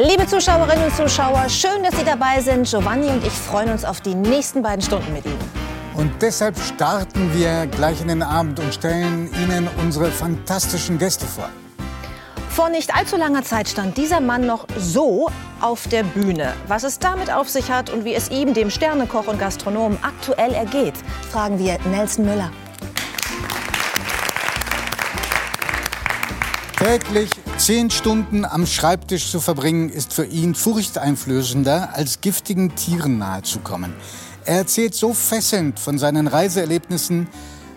Liebe Zuschauerinnen und Zuschauer, schön, dass Sie dabei sind. Giovanni und ich freuen uns auf die nächsten beiden Stunden mit Ihnen. Und deshalb starten wir gleich in den Abend und stellen Ihnen unsere fantastischen Gäste vor. Vor nicht allzu langer Zeit stand dieser Mann noch so auf der Bühne. Was es damit auf sich hat und wie es ihm, dem Sternekoch und Gastronomen, aktuell ergeht, fragen wir Nelson Müller. Täglich zehn Stunden am Schreibtisch zu verbringen, ist für ihn furchteinflößender, als giftigen Tieren nahezukommen. Er erzählt so fesselnd von seinen Reiseerlebnissen,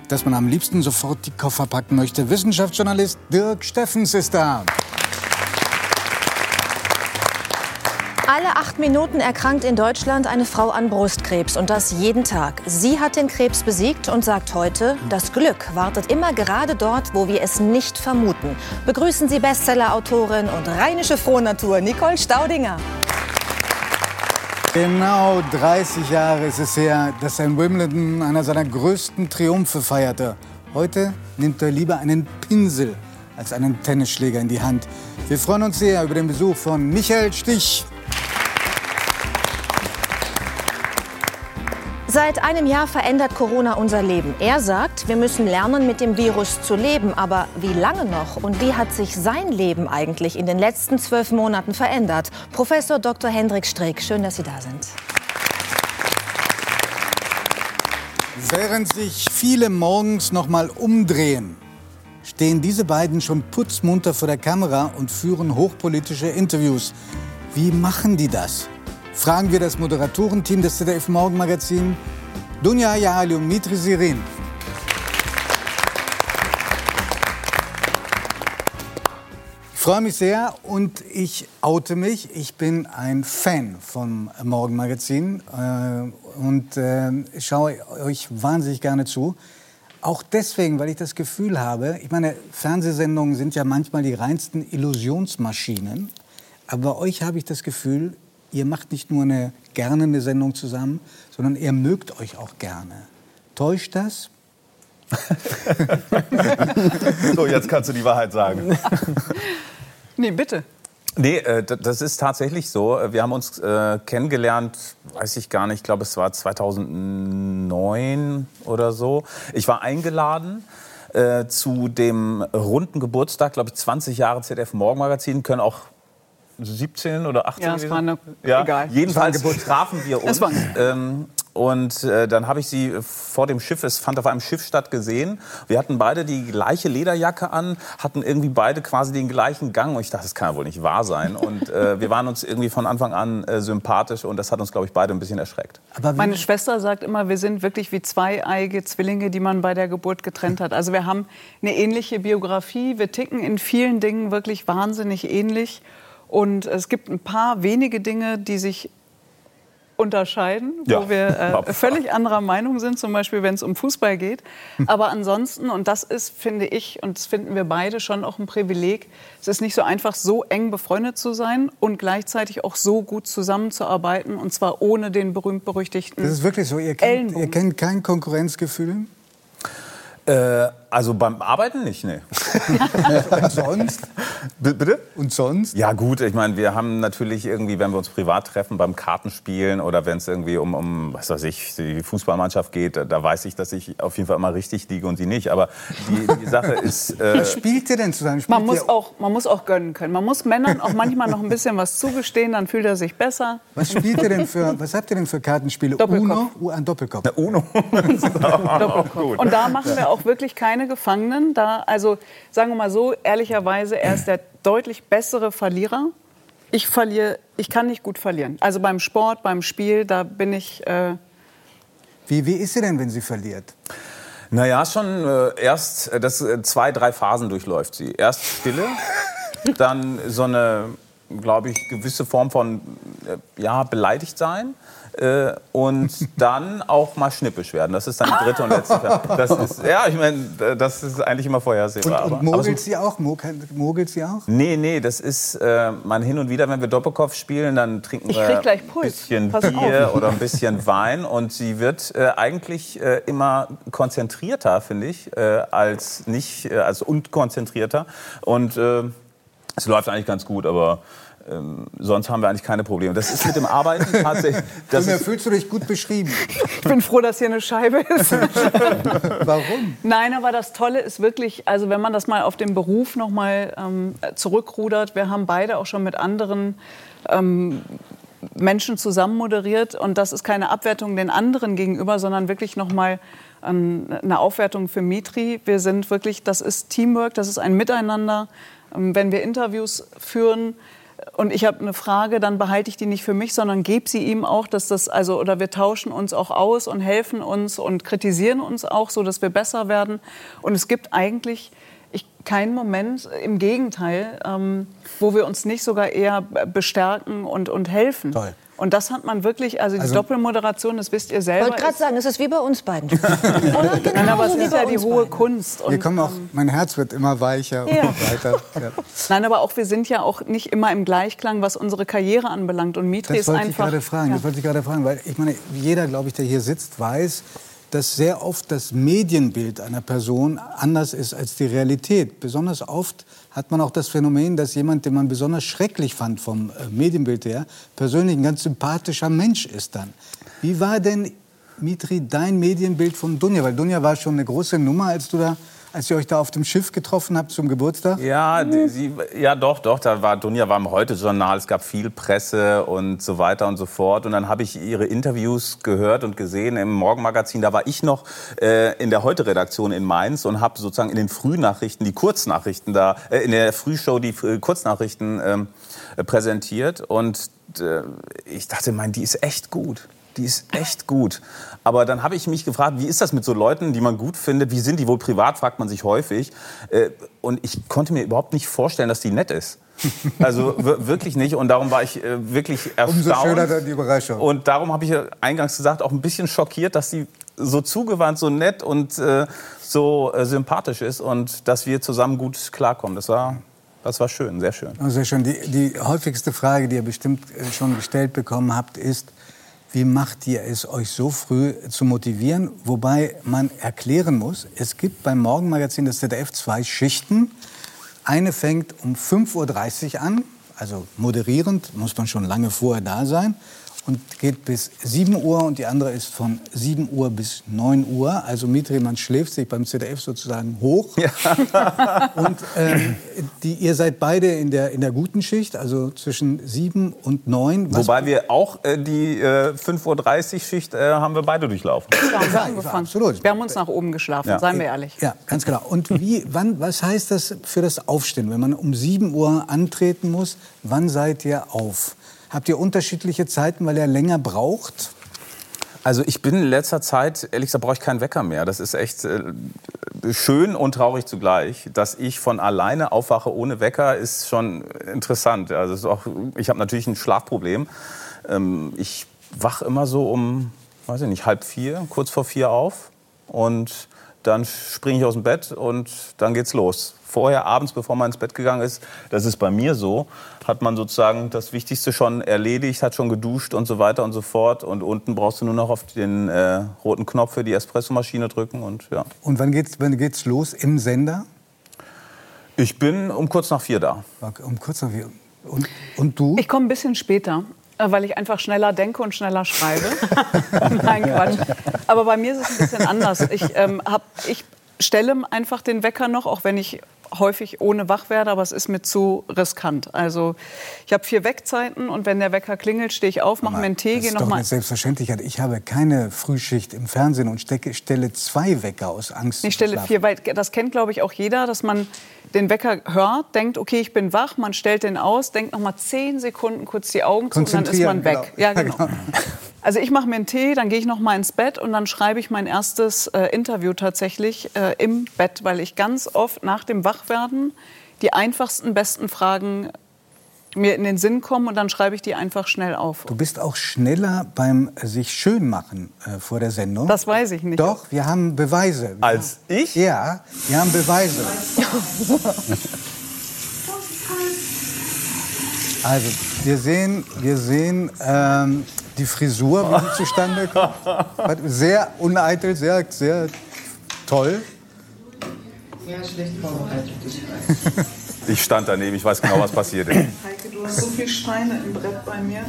dass man am liebsten sofort die Koffer packen möchte. Wissenschaftsjournalist Dirk Steffens ist da. Alle acht Minuten erkrankt in Deutschland eine Frau an Brustkrebs und das jeden Tag. Sie hat den Krebs besiegt und sagt heute, das Glück wartet immer gerade dort, wo wir es nicht vermuten. Begrüßen Sie Bestsellerautorin und rheinische Frohnatur Nicole Staudinger. Genau 30 Jahre ist es her, dass in Wimbledon einer seiner größten Triumphe feierte. Heute nimmt er lieber einen Pinsel als einen Tennisschläger in die Hand. Wir freuen uns sehr über den Besuch von Michael Stich. Seit einem Jahr verändert Corona unser Leben. Er sagt, wir müssen lernen, mit dem Virus zu leben. Aber wie lange noch? Und wie hat sich sein Leben eigentlich in den letzten zwölf Monaten verändert? Professor Dr. Hendrik Streeck, schön, dass Sie da sind. Während sich viele morgens noch mal umdrehen, stehen diese beiden schon putzmunter vor der Kamera und führen hochpolitische Interviews. Wie machen die das? Fragen wir das Moderatorenteam des ZDF Morgenmagazin, Dunja Yali und Mitri Sirin. Ich freue mich sehr und ich oute mich. Ich bin ein Fan vom Morgenmagazin äh, und äh, schaue euch wahnsinnig gerne zu. Auch deswegen, weil ich das Gefühl habe, ich meine, Fernsehsendungen sind ja manchmal die reinsten Illusionsmaschinen. Aber bei euch habe ich das Gefühl, ihr macht nicht nur eine, gerne eine Sendung zusammen, sondern ihr mögt euch auch gerne. Täuscht das? so, jetzt kannst du die Wahrheit sagen. nee, bitte. Nee, äh, das ist tatsächlich so. Wir haben uns äh, kennengelernt, weiß ich gar nicht, ich glaube es war 2009 oder so. Ich war eingeladen äh, zu dem runden Geburtstag, glaube ich, 20 Jahre ZDF Morgenmagazin, können auch 17 oder 18 ja, es war eine, ja, egal. Jedenfalls trafen wir uns. Ähm, und äh, dann habe ich sie vor dem Schiff, es fand auf einem Schiff statt, gesehen. Wir hatten beide die gleiche Lederjacke an, hatten irgendwie beide quasi den gleichen Gang. Und ich dachte, das kann ja wohl nicht wahr sein. Und äh, wir waren uns irgendwie von Anfang an äh, sympathisch und das hat uns, glaube ich, beide ein bisschen erschreckt. Meine Schwester sagt immer, wir sind wirklich wie zweieige Zwillinge, die man bei der Geburt getrennt hat. Also wir haben eine ähnliche Biografie, wir ticken in vielen Dingen wirklich wahnsinnig ähnlich. Und es gibt ein paar wenige Dinge, die sich unterscheiden, ja. wo wir äh, völlig anderer Meinung sind, zum Beispiel wenn es um Fußball geht. Aber ansonsten, und das ist, finde ich, und das finden wir beide schon auch ein Privileg, es ist nicht so einfach, so eng befreundet zu sein und gleichzeitig auch so gut zusammenzuarbeiten, und zwar ohne den berühmt-berüchtigten Das ist wirklich so, ihr kennt, ihr kennt kein Konkurrenzgefühl? Äh, also beim Arbeiten nicht, ne. Und sonst? B bitte? Und sonst? Ja gut, ich meine, wir haben natürlich irgendwie, wenn wir uns privat treffen, beim Kartenspielen oder wenn es irgendwie um, um, was weiß ich, die Fußballmannschaft geht, da weiß ich, dass ich auf jeden Fall immer richtig liege und sie nicht. Aber die, die Sache ist... Äh, was spielt ihr denn zusammen? Spielt man, muss auch, man muss auch gönnen können. Man muss Männern auch manchmal noch ein bisschen was zugestehen, dann fühlt er sich besser. Was spielt ihr denn für, was habt ihr denn für Kartenspiele? Doppelkopf. Uno? Ein Doppelkopf. Na, Uno. Doppelkopf. Und da machen wir auch wirklich keine Gefangenen. Da, also sagen wir mal so, ehrlicherweise, er ist der deutlich bessere Verlierer. Ich verliere, ich kann nicht gut verlieren. Also beim Sport, beim Spiel, da bin ich. Äh wie, wie ist sie denn, wenn sie verliert? Naja, schon äh, erst, äh, das, äh, zwei, drei Phasen durchläuft sie. Erst Stille, dann so eine, glaube ich, gewisse Form von äh, ja, beleidigt sein. Äh, und dann auch mal schnippisch werden. Das ist dann die dritte und letzte. Das ist, ja, ich meine, das ist eigentlich immer vorhersehbar. Und, und mogelt sie auch? Mogelt sie auch? Nee, nee, das ist äh, man hin und wieder, wenn wir Doppelkopf spielen, dann trinken ich wir ein bisschen Bier auf. oder ein bisschen Wein und sie wird äh, eigentlich äh, immer konzentrierter, finde ich, äh, als nicht, äh, als unkonzentrierter und es läuft eigentlich ganz gut, aber ähm, sonst haben wir eigentlich keine Probleme. Das ist mit dem Arbeiten tatsächlich. Das ist, fühlst du dich gut beschrieben? Ich bin froh, dass hier eine Scheibe ist. Warum? Nein, aber das Tolle ist wirklich, also wenn man das mal auf den Beruf noch mal ähm, zurückrudert, wir haben beide auch schon mit anderen ähm, Menschen zusammen moderiert und das ist keine Abwertung den anderen gegenüber, sondern wirklich noch mal ähm, eine Aufwertung für Mitri. Wir sind wirklich, das ist Teamwork, das ist ein Miteinander. Ähm, wenn wir Interviews führen, und ich habe eine Frage, dann behalte ich die nicht für mich, sondern gebe sie ihm auch, dass das also oder wir tauschen uns auch aus und helfen uns und kritisieren uns auch, so dass wir besser werden. Und es gibt eigentlich ich, keinen Moment, im Gegenteil, ähm, wo wir uns nicht sogar eher bestärken und, und helfen. Toll. Und das hat man wirklich, also die Also- Doppelmoderation, das wisst ihr Ich selber. wollte gerade sagen, es ist wie bei uns beiden. Oder? Nein, aber es ist bei ja die hohe beiden. Kunst. Wir Und, kommen auch, mein Herz wird immer weicher Ja. und weiter. Ja. nein, aber auch wir sind ja auch nicht immer im Gleichklang, was unsere Karriere anbelangt. Und Mitri Das ist wollte ich einfach. gerade fragen. Ja. Das wollte ich gerade fragen, weil ich meine, jeder, glaube ich, der hier sitzt, weiß, dass sehr oft das Medienbild einer Person anders ist als die Realität. Besonders oft hat man auch das Phänomen, dass jemand, den man besonders schrecklich fand vom äh, Medienbild her, persönlich ein ganz sympathischer Mensch ist dann. Wie war denn, Mitri, dein Medienbild von Dunja? Weil Dunja war schon eine große Nummer, als du da, als ihr euch da auf dem Schiff getroffen habt zum Geburtstag. ja, die, sie, ja, doch, doch. Da war Dunja war im Heute-Journal. Es gab viel Presse und so weiter und so fort. Und dann habe ich ihre Interviews gehört und gesehen im Morgenmagazin. Da war ich noch äh, in der Heute-Redaktion in Mainz und habe sozusagen in den Frühnachrichten die Kurznachrichten da, äh, in der Frühshow die äh, Kurznachrichten ähm, äh, präsentiert. Und äh, ich dachte, mein, die ist echt gut. Die ist echt gut. Aber dann habe ich mich gefragt, wie ist das mit so Leuten, die man gut findet? Wie sind die wohl privat, fragt man sich häufig. Äh, Und ich konnte mir überhaupt nicht vorstellen, dass die nett ist. Also wir- wirklich nicht. Und darum war ich äh, wirklich erstaunt. Umso schöner dann die Überraschung. Und darum habe ich ja eingangs gesagt, auch ein bisschen schockiert, dass sie so zugewandt, so nett und äh, so äh, sympathisch ist und dass wir zusammen gut klarkommen. Das war, das war schön, sehr schön. Oh, sehr schön. Die, die häufigste Frage, die ihr bestimmt schon gestellt bekommen habt, ist, wie macht ihr es, euch so früh zu motivieren? Wobei man erklären muss, es gibt beim Morgenmagazin des ZDF zwei Schichten. Eine fängt um 5.30 Uhr an, also moderierend, muss man schon lange vorher da sein. Und geht bis 7 Uhr und die andere ist von 7 Uhr bis 9 Uhr. Also Mitri, man schläft sich beim ZDF sozusagen hoch. Und ähm, die, ihr seid beide in der, in der guten Schicht, also zwischen 7 und 9. Was- Wobei wir auch äh, die äh, 5.30 Uhr Schicht äh, haben wir beide durchlaufen. Wir haben Ja, absolut. Wir haben uns nach oben geschlafen, Ja. seien wir ehrlich. Ja, ganz genau. Und wie, wann, was heißt das für das Aufstehen? Wenn man um 7 Uhr antreten muss, wann seid ihr auf? Habt ihr unterschiedliche Zeiten, weil ihr länger braucht? Also ich bin in letzter Zeit, ehrlich gesagt, brauche ich keinen Wecker mehr. Das ist echt äh, schön und traurig zugleich. Dass ich von alleine aufwache ohne Wecker, ist schon interessant. Also auch, ich habe natürlich ein Schlafproblem. Ähm, ich wach immer so um, weiß ich nicht, halb vier, kurz vor vier auf. Und dann springe ich aus dem Bett und dann geht's los. Vorher, abends, bevor man ins Bett gegangen ist, das ist bei mir so, hat man sozusagen das Wichtigste schon erledigt, hat schon geduscht und so weiter und so fort. Und unten brauchst du nur noch auf den äh, roten Knopf für die Espressomaschine drücken und ja. Und wann geht's, wann geht's los im Sender? Ich bin um kurz nach vier da. Um kurz nach vier. Und, und du? Ich komme ein bisschen später, äh, weil ich einfach schneller denke und schneller schreibe. Nein, Quatsch. Aber bei mir ist es ein bisschen anders. Ich, ähm, hab, ich stelle einfach den Wecker noch, auch wenn ich häufig ohne wach werde, aber es ist mir zu riskant. Also ich habe vier Weckzeiten und wenn der Wecker klingelt, stehe ich auf, mache mir einen Tee, das gehe ist noch doch mal. eine Selbstverständlichkeit. Ich habe keine Frühschicht im Fernsehen und stecke, stelle zwei Wecker aus Angst. Ich stelle vier, weil das kennt, glaube ich, auch jeder, dass man den Wecker hört, denkt, okay, ich bin wach, man stellt den aus, denkt noch mal zehn Sekunden kurz die Augen zu und dann ist man weg. genau. Ja, genau. Also ich mache mir einen Tee, dann gehe ich noch mal ins Bett und dann schreibe ich mein erstes äh, Interview tatsächlich äh, im Bett, weil ich ganz oft nach dem Wachwerden die einfachsten, besten Fragen mir in den Sinn kommen und dann schreibe ich die einfach schnell auf. Du bist auch schneller beim sich schön machen äh, vor der Sendung. Das weiß ich nicht. Doch, wir haben Beweise. Als ich? Ja, wir haben Beweise. Also, wir sehen, wir sehen ähm, die Frisur, wie sie zustande kommt. Sehr uneitel, sehr, sehr toll. Ja, schlecht vorbereitet. Ich weiß. Ich stand daneben, ich weiß genau, was passiert ist. Heike, du hast so viele Steine im Brett bei mir.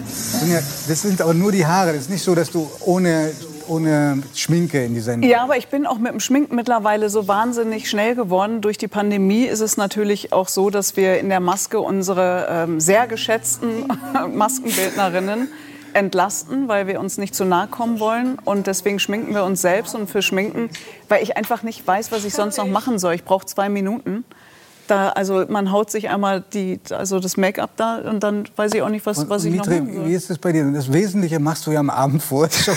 Das sind aber nur die Haare. Das ist nicht so, dass du ohne, ohne Schminke in die Sendung. Ja, aber ich bin auch mit dem Schminken mittlerweile so wahnsinnig schnell geworden. Durch die Pandemie ist es natürlich auch so, dass wir in der Maske unsere ähm, sehr geschätzten Maskenbildnerinnen entlasten, weil wir uns nicht zu nahe kommen wollen. Und deswegen schminken wir uns selbst. Und für Schminken, weil ich einfach nicht weiß, was ich sonst noch machen soll. Ich brauche zwei Minuten. Da, also man haut sich einmal die, also das Make-up da und dann weiß ich auch nicht, was, und, was ich Mitre, noch machen. Wie ist das bei dir? Das Wesentliche machst du ja am Abend vorher schon.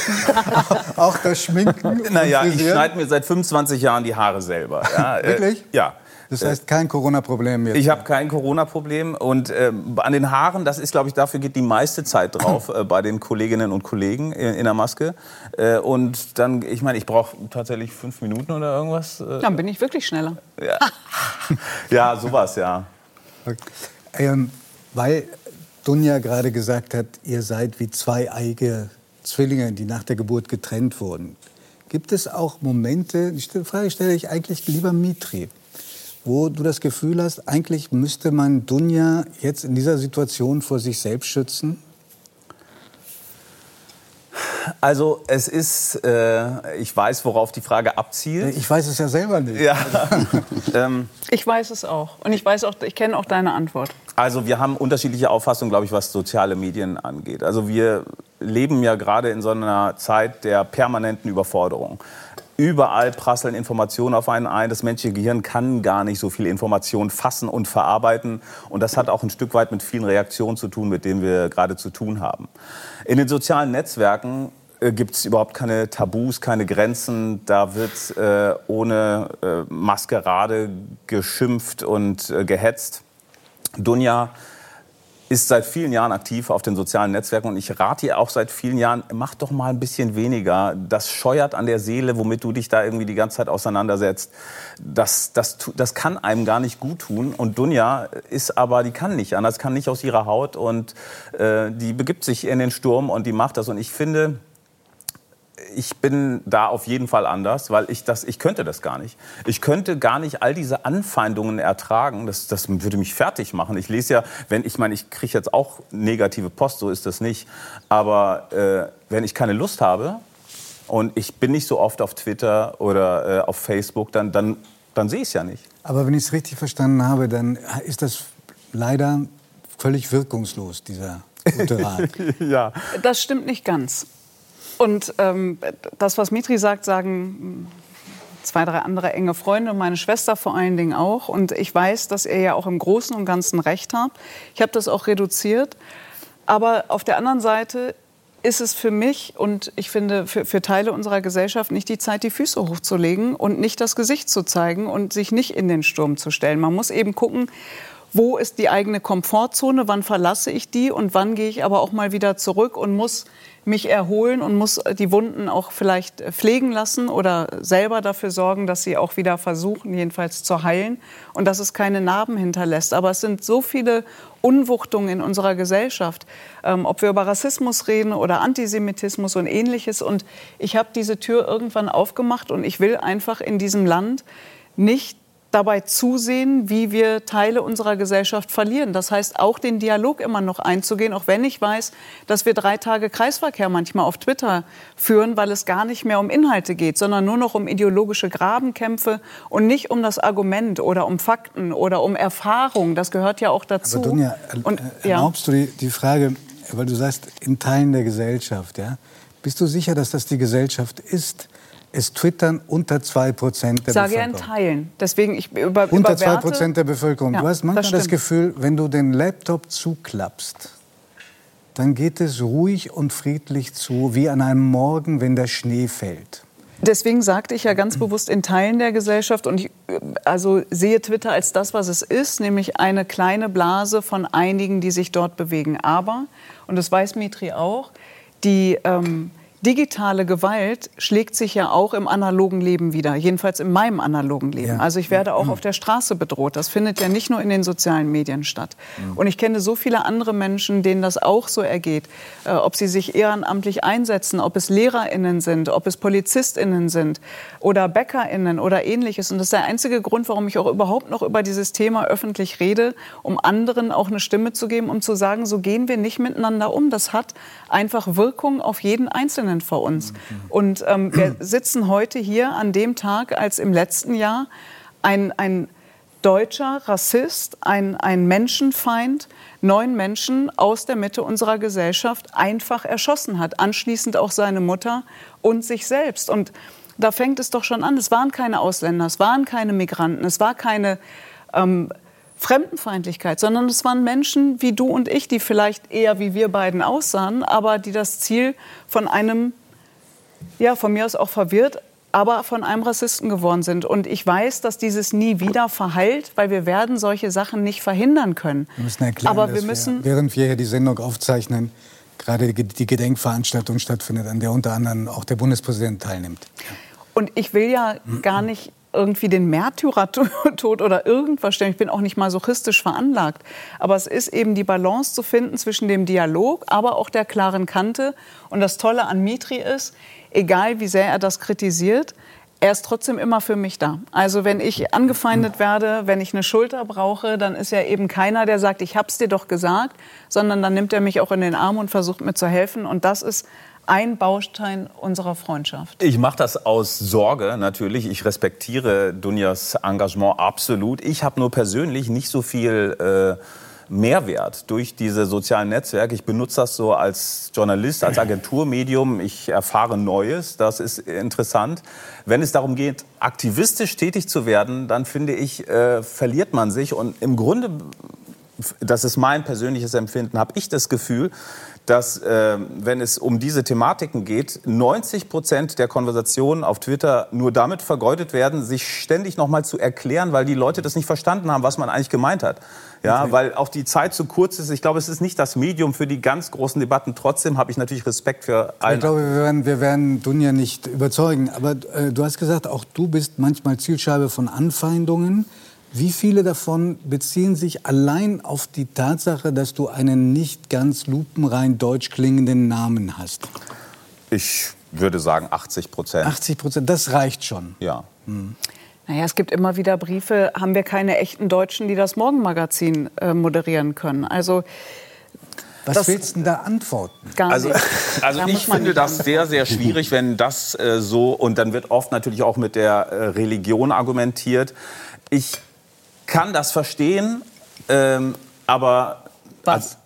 auch das Schminken. Naja, ich schneide mir seit 25 Jahren die Haare selber. Ja, Wirklich? Äh, ja. Das heißt kein Corona-Problem jetzt? Ich habe kein Corona-Problem. Und äh, an den Haaren, das ist, glaube ich, dafür geht die meiste Zeit drauf äh, bei den Kolleginnen und Kollegen in, in der Maske. Äh, und dann, ich meine, ich brauche tatsächlich fünf Minuten oder irgendwas. Äh. Dann bin ich wirklich schneller. Ja, ja sowas, ja. Okay. Ähm, weil Dunja gerade gesagt hat, ihr seid wie zwei eigene Zwillinge, die nach der Geburt getrennt wurden. Gibt es auch Momente, die Frage stelle ich eigentlich lieber Mitri, wo du das Gefühl hast, eigentlich müsste man Dunja jetzt in dieser Situation vor sich selbst schützen? Also es ist, äh, ich weiß, worauf die Frage abzielt. Ich weiß es ja selber nicht. Ja. ähm, ich weiß es auch und ich weiß auch, ich kenne auch deine Antwort. Also wir haben unterschiedliche Auffassungen, glaube ich, was soziale Medien angeht. Also wir leben ja gerade in so einer Zeit der permanenten Überforderung. Überall prasseln Informationen auf einen ein. Das menschliche Gehirn kann gar nicht so viel Information fassen und verarbeiten. Und das hat auch ein Stück weit mit vielen Reaktionen zu tun, mit denen wir gerade zu tun haben. In den sozialen Netzwerken äh, gibt es überhaupt keine Tabus, keine Grenzen. Da wird äh, ohne äh, Maskerade geschimpft und äh, gehetzt. Dunja ist seit vielen Jahren aktiv auf den sozialen Netzwerken und ich rate ihr auch seit vielen Jahren, mach doch mal ein bisschen weniger. Das scheuert an der Seele, womit du dich da irgendwie die ganze Zeit auseinandersetzt. Das, das, das kann einem gar nicht gut tun. Und Dunja ist aber, die kann nicht anders, kann nicht aus ihrer Haut und äh, die begibt sich in den Sturm und die macht das. Und ich finde, ich bin da auf jeden Fall anders, weil ich das, ich könnte das gar nicht. Ich könnte gar nicht all diese Anfeindungen ertragen. Das, das würde mich fertig machen. Ich lese ja, wenn ich meine, ich kriege jetzt auch negative Post, so ist das nicht. Aber äh, wenn ich keine Lust habe und ich bin nicht so oft auf Twitter oder äh, auf Facebook, dann, dann, dann sehe ich es ja nicht. Aber wenn ich es richtig verstanden habe, dann ist das leider völlig wirkungslos, dieser gute Rat. ja. Das stimmt nicht ganz. Und ähm, das, was Mitri sagt, sagen zwei, drei andere enge Freunde und meine Schwester vor allen Dingen auch. Und ich weiß, dass ihr ja auch im Großen und Ganzen recht habt. Ich habe das auch reduziert. Aber auf der anderen Seite ist es für mich und ich finde für, für, Teile unserer Gesellschaft nicht die Zeit, die Füße hochzulegen und nicht das Gesicht zu zeigen und sich nicht in den Sturm zu stellen. Man muss eben gucken, wo ist die eigene Komfortzone, wann verlasse ich die und wann gehe ich aber auch mal wieder zurück und muss mich erholen und muss die Wunden auch vielleicht pflegen lassen oder selber dafür sorgen, dass sie auch wieder versuchen, jedenfalls zu heilen und dass es keine Narben hinterlässt. Aber es sind so viele Unwuchtungen in unserer Gesellschaft, ähm, ob wir über Rassismus reden oder Antisemitismus und ähnliches. Und ich habe diese Tür irgendwann aufgemacht und ich will einfach in diesem Land nicht dabei zusehen, wie wir Teile unserer Gesellschaft verlieren. Das heißt, auch den Dialog immer noch einzugehen, auch wenn ich weiß, dass wir drei Tage Kreisverkehr manchmal auf Twitter führen, weil es gar nicht mehr um Inhalte geht, sondern nur noch um ideologische Grabenkämpfe und nicht um das Argument oder um Fakten oder um Erfahrung. Das gehört ja auch dazu. Aber Dunja, und, erlaubst ja. du die, die Frage, weil du sagst, in Teilen der Gesellschaft, ja? Bist du sicher, dass das die Gesellschaft ist? Es twittern unter 2 Prozent der Sage Bevölkerung. Sage ja in Teilen. Deswegen, ich über, Unter 2 Prozent der Bevölkerung. Ja, du hast manchmal das, das Gefühl, wenn du den Laptop zuklappst, dann geht es ruhig und friedlich zu, wie an einem Morgen, wenn der Schnee fällt. Deswegen sagte ich ja ganz bewusst in Teilen der Gesellschaft und ich also sehe Twitter als das, was es ist, nämlich eine kleine Blase von einigen, die sich dort bewegen. Aber, und das weiß Mitri auch, die, ähm, digitale Gewalt schlägt sich ja auch im analogen Leben wieder, jedenfalls in meinem analogen Leben. Ja. Also ich werde auch auf der Straße bedroht. Das findet ja nicht nur in den sozialen Medien statt. Mhm. Und ich kenne so viele andere Menschen, denen das auch so ergeht. Äh, ob sie sich ehrenamtlich einsetzen, ob es LehrerInnen sind, ob es PolizistInnen sind oder BäckerInnen oder ähnliches. Und das ist der einzige Grund, warum ich auch überhaupt noch über dieses Thema öffentlich rede, um anderen auch eine Stimme zu geben, um zu sagen, so gehen wir nicht miteinander um. Das hat einfach Wirkung auf jeden Einzelnen vor uns. Und ähm, wir sitzen heute hier an dem Tag, als im letzten Jahr ein, ein deutscher Rassist, ein, ein Menschenfeind, neun Menschen aus der Mitte unserer Gesellschaft einfach erschossen hat. Anschließend auch seine Mutter und sich selbst. Und da fängt es doch schon an. Es waren keine Ausländer, es waren keine Migranten, es war keine ähm, Fremdenfeindlichkeit, sondern es waren Menschen wie du und ich, die vielleicht eher wie wir beiden aussahen, aber die das Ziel von einem, ja, von mir aus auch verwirrt, aber von einem Rassisten geworden sind. Und ich weiß, dass dieses nie wieder verheilt, weil wir werden solche Sachen nicht verhindern können. Wir müssen erklären, aber wir müssen, wir, während wir hier die Sendung aufzeichnen, gerade die Gedenkveranstaltung stattfindet, an der unter anderem auch der Bundespräsident teilnimmt. Und ich will ja gar nicht irgendwie den Märtyrertod oder irgendwas stellen. Ich bin auch nicht masochistisch veranlagt. Aber es ist eben die Balance zu finden zwischen dem Dialog, aber auch der klaren Kante. Und das Tolle an Mitri ist, egal wie sehr er das kritisiert, er ist trotzdem immer für mich da. Also wenn ich angefeindet werde, wenn ich eine Schulter brauche, dann ist er eben keiner, der sagt, ich hab's dir doch gesagt, sondern dann nimmt er mich auch in den Arm und versucht mir zu helfen. Und das ist ein Baustein unserer Freundschaft. Ich mache das aus Sorge natürlich. Ich respektiere Dunjas Engagement absolut. Ich habe nur persönlich nicht so viel äh, Mehrwert durch diese sozialen Netzwerke. Ich benutze das so als Journalist, als Agenturmedium. Ich erfahre Neues. Das ist interessant. Wenn es darum geht, aktivistisch tätig zu werden, dann finde ich, äh, verliert man sich. Und im Grunde, das ist mein persönliches Empfinden, habe ich das Gefühl, dass, äh, wenn es um diese Thematiken geht, 90 Prozent der Konversationen auf Twitter nur damit vergeudet werden, sich ständig noch mal zu erklären, weil die Leute das nicht verstanden haben, was man eigentlich gemeint hat. Ja, weil auch die Zeit zu kurz ist. Ich glaube, es ist nicht das Medium für die ganz großen Debatten. Trotzdem habe ich natürlich Respekt für alle. Ich glaube, wir werden, wir werden Dunja nicht überzeugen. Aber äh, du hast gesagt, auch du bist manchmal Zielscheibe von Anfeindungen. Wie viele davon beziehen sich allein auf die Tatsache, dass du einen nicht ganz lupenrein deutsch klingenden Namen hast? Ich würde sagen 80 Prozent. 80 Prozent, das reicht schon. Ja. Hm. Naja, es gibt immer wieder Briefe, haben wir keine echten Deutschen, die das Morgenmagazin äh, moderieren können. Also was das willst du denn da antworten? Gar also, nicht. also da ich finde das sehr, sehr schwierig, wenn das äh, so, und dann wird oft natürlich auch mit der äh, Religion argumentiert. Ich kann das verstehen, ähm, aber Was?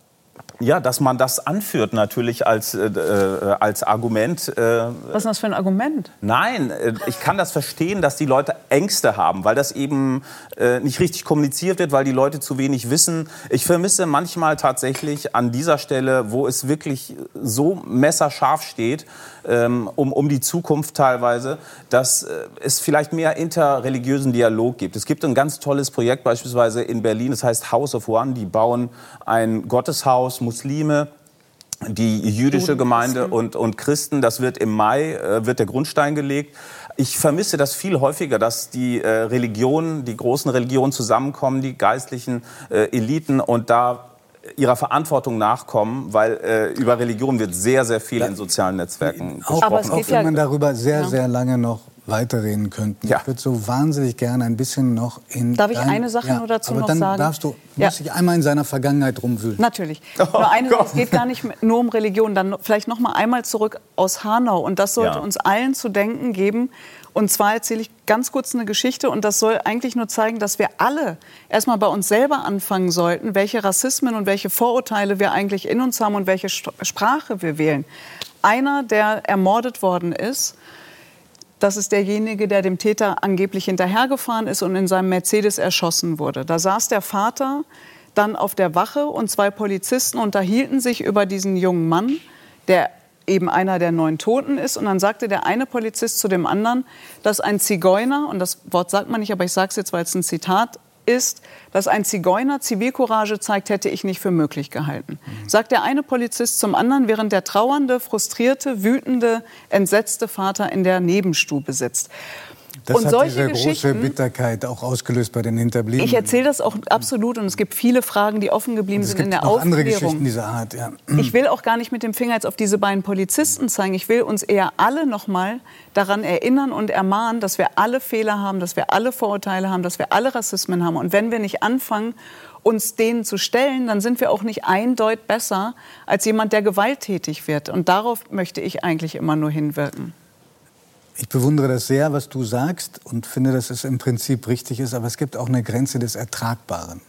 Ja, dass man das anführt natürlich als, äh, äh, als Argument. Äh, Was ist das für ein Argument? Nein, äh, ich kann das verstehen, dass die Leute Ängste haben, weil das eben äh, nicht richtig kommuniziert wird, weil die Leute zu wenig wissen. Ich vermisse manchmal tatsächlich an dieser Stelle, wo es wirklich so messerscharf steht, ähm, um, um die Zukunft teilweise, dass äh, es vielleicht mehr interreligiösen Dialog gibt. Es gibt ein ganz tolles Projekt beispielsweise in Berlin, das heißt House of One. Die bauen ein Gotteshaus, Muslime, die jüdische Gemeinde und, und Christen. Das wird im Mai, äh, wird der Grundstein gelegt. Ich vermisse das viel häufiger, dass die äh, Religionen, die großen Religionen zusammenkommen, die geistlichen äh, Eliten und da ihrer Verantwortung nachkommen, weil äh, über Religion wird sehr, sehr viel in sozialen Netzwerken auch, gesprochen. Auch wenn man darüber sehr, sehr lange noch weiterreden könnten. Ja. Ich würde so wahnsinnig gerne ein bisschen noch in. Darf ich dein, eine Sache ja, nur dazu aber noch dann sagen? darfst du, ja. muss ich einmal in seiner Vergangenheit rumwühlen. Natürlich. Oh, nur eine Sache, es geht gar nicht nur um Religion. Dann vielleicht noch mal einmal zurück aus Hanau. Und das sollte ja. uns allen zu denken geben. Und zwar erzähle ich ganz kurz eine Geschichte und das soll eigentlich nur zeigen, dass wir alle erstmal bei uns selber anfangen sollten, welche Rassismen und welche Vorurteile wir eigentlich in uns haben und welche Sprache wir wählen. Einer, der ermordet worden ist, das ist derjenige, der dem Täter angeblich hinterhergefahren ist und in seinem Mercedes erschossen wurde. Da saß der Vater dann auf der Wache und zwei Polizisten unterhielten sich über diesen jungen Mann, der eben einer der neun Toten ist. Und dann sagte der eine Polizist zu dem anderen, dass ein Zigeuner, und das Wort sagt man nicht, aber ich sage es jetzt, weil es ein Zitat ist, dass ein Zigeuner Zivilcourage zeigt, hätte ich nicht für möglich gehalten. Mhm. Sagt der eine Polizist zum anderen, während der trauernde, frustrierte, wütende, entsetzte Vater in der Nebenstube sitzt. Das und hat solche diese große Bitterkeit auch ausgelöst bei den Hinterbliebenen. Ich erzähle das auch absolut und es gibt viele Fragen, die offen geblieben sind in der noch Aufklärung. andere Geschichten dieser Art, ja. Ich will auch gar nicht mit dem Finger jetzt auf diese beiden Polizisten zeigen. Ich will uns eher alle noch mal daran erinnern und ermahnen, dass wir alle Fehler haben, dass wir alle Vorurteile haben, dass wir alle Rassismen haben. Und wenn wir nicht anfangen, uns denen zu stellen, dann sind wir auch nicht eindeutig besser als jemand, der gewalttätig wird. Und darauf möchte ich eigentlich immer nur hinwirken. Ich bewundere das sehr, was du sagst und finde, dass es im Prinzip richtig ist, aber es gibt auch eine Grenze des Ertragbaren.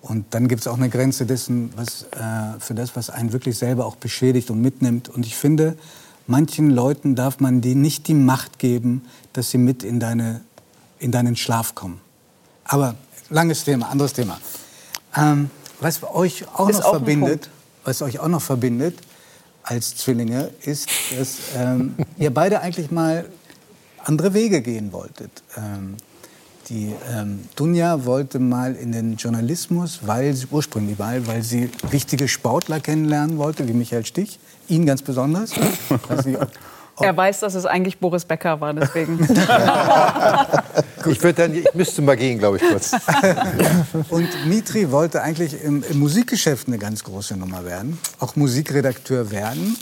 Und dann gibt es auch eine Grenze dessen, was, äh, für das, was einen wirklich selber auch beschädigt und mitnimmt. Und ich finde, manchen Leuten darf man die nicht die Macht geben, dass sie mit in, deine, in deinen Schlaf kommen. Aber langes Thema, anderes Thema. Ähm, was euch auch ist noch auch verbindet, was euch auch noch verbindet, als Zwillinge, ist, dass ähm, ihr beide eigentlich mal andere Wege gehen wolltet. Ähm, die ähm, Dunja wollte mal in den Journalismus, weil sie ursprünglich weil, weil sie wichtige Sportler kennenlernen wollte, wie Michael Stich, ihn ganz besonders. Er weiß, dass es eigentlich Boris Becker war, deswegen. ich, dann, ich müsste mal gehen, glaube ich, kurz. Und Mitri wollte eigentlich im, im, Musikgeschäft eine ganz große Nummer werden, auch Musikredakteur werden.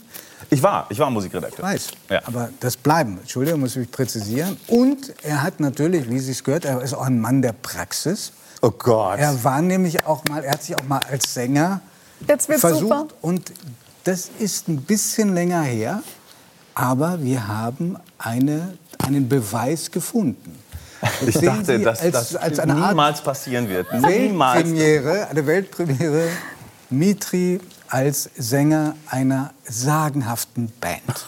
Ich war, ich war Musikredakteur. Ich weiß, ja. aber das bleiben, Entschuldigung, muss ich präzisieren. Und er hat natürlich, wie Sie es gehört, er ist auch ein Mann der Praxis. Oh Gott. Er war nämlich auch mal, er hat sich auch mal als Sänger versucht. Super. Und das ist ein bisschen länger her. Aber wir haben eine, einen Beweis gefunden. Ich dachte, dass als, das als eine niemals Art passieren wird. Weltpremiere, eine Weltpremiere, Mitri als Sänger einer sagenhaften Band.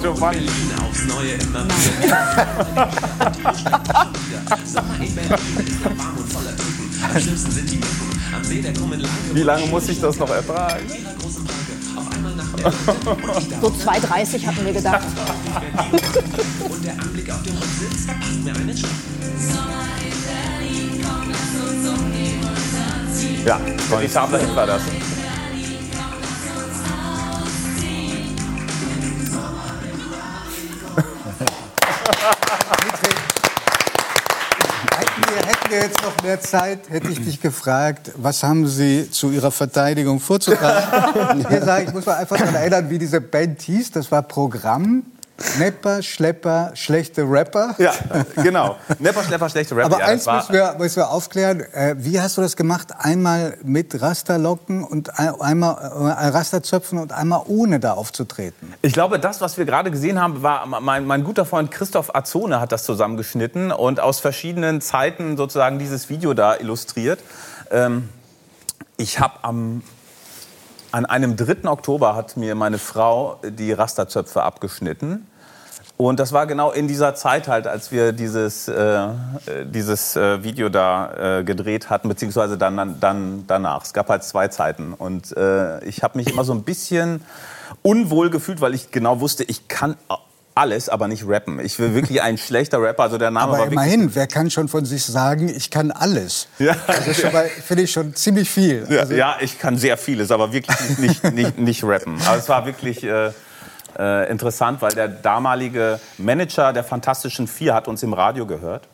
Giovanni. aufs Neue immer Wie lange muss ich das noch ertragen? So 2,30 hatten wir gedacht. Und der Anblick auf den Rücksitz macht mir einen Ja, Conny Tabler war das. wir jetzt noch mehr Zeit, hätte ich dich gefragt, was haben Sie zu Ihrer Verteidigung vorzutragen? Ich, muss mal einfach daran erinnern, wie diese Band hieß. Das war Programm. Nepper, Schlepper, schlechte Rapper. Ja, genau. Nepper, Schlepper, schlechte Rapper. Aber ja, eins müssen wir, müssen wir aufklären. Äh, wie hast du das gemacht? Einmal mit Rasterlocken und einmal äh, Rasterzöpfen und einmal ohne da aufzutreten? Ich glaube, das, was wir gerade gesehen haben, war mein, mein guter Freund Christoph Azone hat das zusammengeschnitten und aus verschiedenen Zeiten sozusagen dieses Video da illustriert. Ähm, ich habe am an einem 3. Oktober hat mir meine Frau die Rasterzöpfe abgeschnitten. Und das war genau in dieser Zeit halt, als wir dieses, äh, dieses äh, Video da äh, gedreht hatten, beziehungsweise dann, dann danach. Es gab halt zwei Zeiten. Und äh, ich habe mich immer so ein bisschen unwohl gefühlt, weil ich genau wusste, ich kann alles, aber nicht rappen. Ich will wirklich ein schlechter Rapper. Also der Name aber war immerhin, wer kann schon von sich sagen, ich kann alles? Ja. Das finde ich schon ziemlich viel. Ja, also ja, ich kann sehr vieles, aber wirklich nicht, nicht, nicht rappen. Aber es war wirklich... Äh, interessant, weil der damalige Manager der Fantastischen Vier hat uns im Radio gehört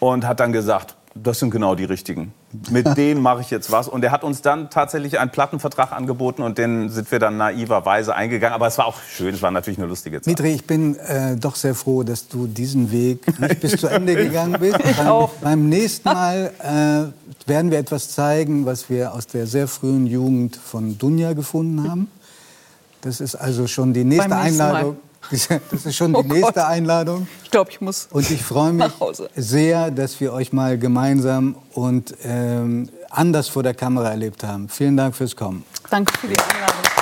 und hat dann gesagt, das sind genau die richtigen. Mit denen mache ich jetzt was. Und er hat uns dann tatsächlich einen Plattenvertrag angeboten und den sind wir dann naiverweise eingegangen. Aber es war auch schön, es war natürlich eine lustige Zeit. Mitri, ich bin äh, doch sehr froh, dass du diesen Weg nicht bis zu Ende gegangen bist. Ich beim, auch. beim nächsten Mal äh, werden wir etwas zeigen, was wir aus der sehr frühen Jugend von Dunja gefunden haben. Das ist also schon die nächste Einladung. Das ist schon die oh nächste. Einladung. Ich glaube, ich muss. Und ich freue mich sehr, dass wir euch mal gemeinsam und ähm, anders vor der Kamera erlebt haben. Vielen Dank fürs Kommen. Danke für die Einladung.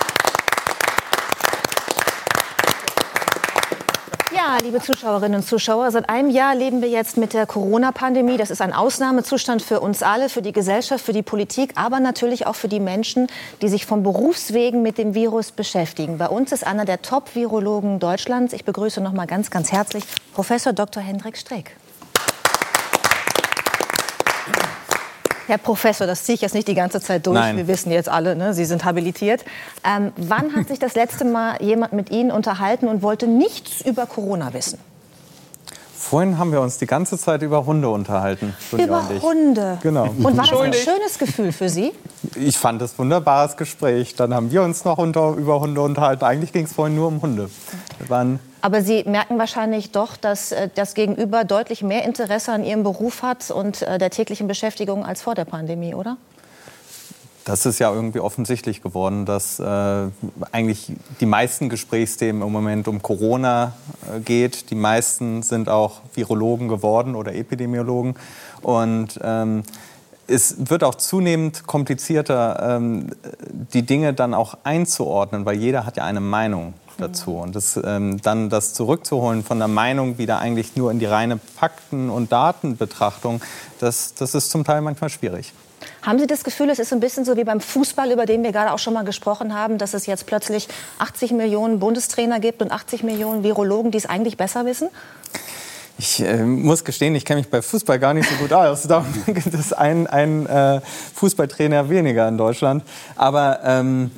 Ja, liebe Zuschauerinnen und Zuschauer, seit einem Jahr leben wir jetzt mit der Corona-Pandemie. Das ist ein Ausnahmezustand für uns alle, für die Gesellschaft, für die Politik, aber natürlich auch für die Menschen, die sich vom Berufswegen mit dem Virus beschäftigen. Bei uns ist einer der Top-Virologen Deutschlands. Ich begrüße noch mal ganz, ganz herzlich Professor Dr. Hendrik Streeck. Herr Professor, das ziehe ich jetzt nicht die ganze Zeit durch. Nein. Wir wissen jetzt alle, ne? Sie sind habilitiert. Ähm, wann hat sich das letzte Mal jemand mit Ihnen unterhalten und wollte nichts über Corona wissen? Vorhin haben wir uns die ganze Zeit über Hunde unterhalten. Sonja über und ich. Hunde. Genau. Und war das ein schönes Gefühl für Sie? Ich fand es ein wunderbares Gespräch. Dann haben wir uns noch unter, über Hunde unterhalten. Eigentlich ging es vorhin nur um Hunde. Wir waren Aber Sie merken wahrscheinlich doch, dass äh, das Gegenüber deutlich mehr Interesse an Ihrem Beruf hat und äh, der täglichen Beschäftigung als vor der Pandemie, oder? Das ist ja irgendwie offensichtlich geworden, dass äh, eigentlich die meisten Gesprächsthemen im Moment um Corona äh, geht. Die meisten sind auch Virologen geworden oder Epidemiologen. Und ähm, es wird auch zunehmend komplizierter, ähm, die Dinge dann auch einzuordnen, weil jeder hat ja eine Meinung dazu. Und das, ähm, dann das zurückzuholen von der Meinung wieder eigentlich nur in die reine Fakten- und Datenbetrachtung, das, das ist zum Teil manchmal schwierig. Haben Sie das Gefühl, es ist ein bisschen so wie beim Fußball, über den wir gerade auch schon mal gesprochen haben, dass es jetzt plötzlich 80 Millionen Bundestrainer gibt und 80 Millionen Virologen, die es eigentlich besser wissen? Ich äh, muss gestehen, ich kenne mich bei Fußball gar nicht so gut aus. Darum gibt es einen, einen äh, Fußballtrainer weniger in Deutschland. Aber ähm,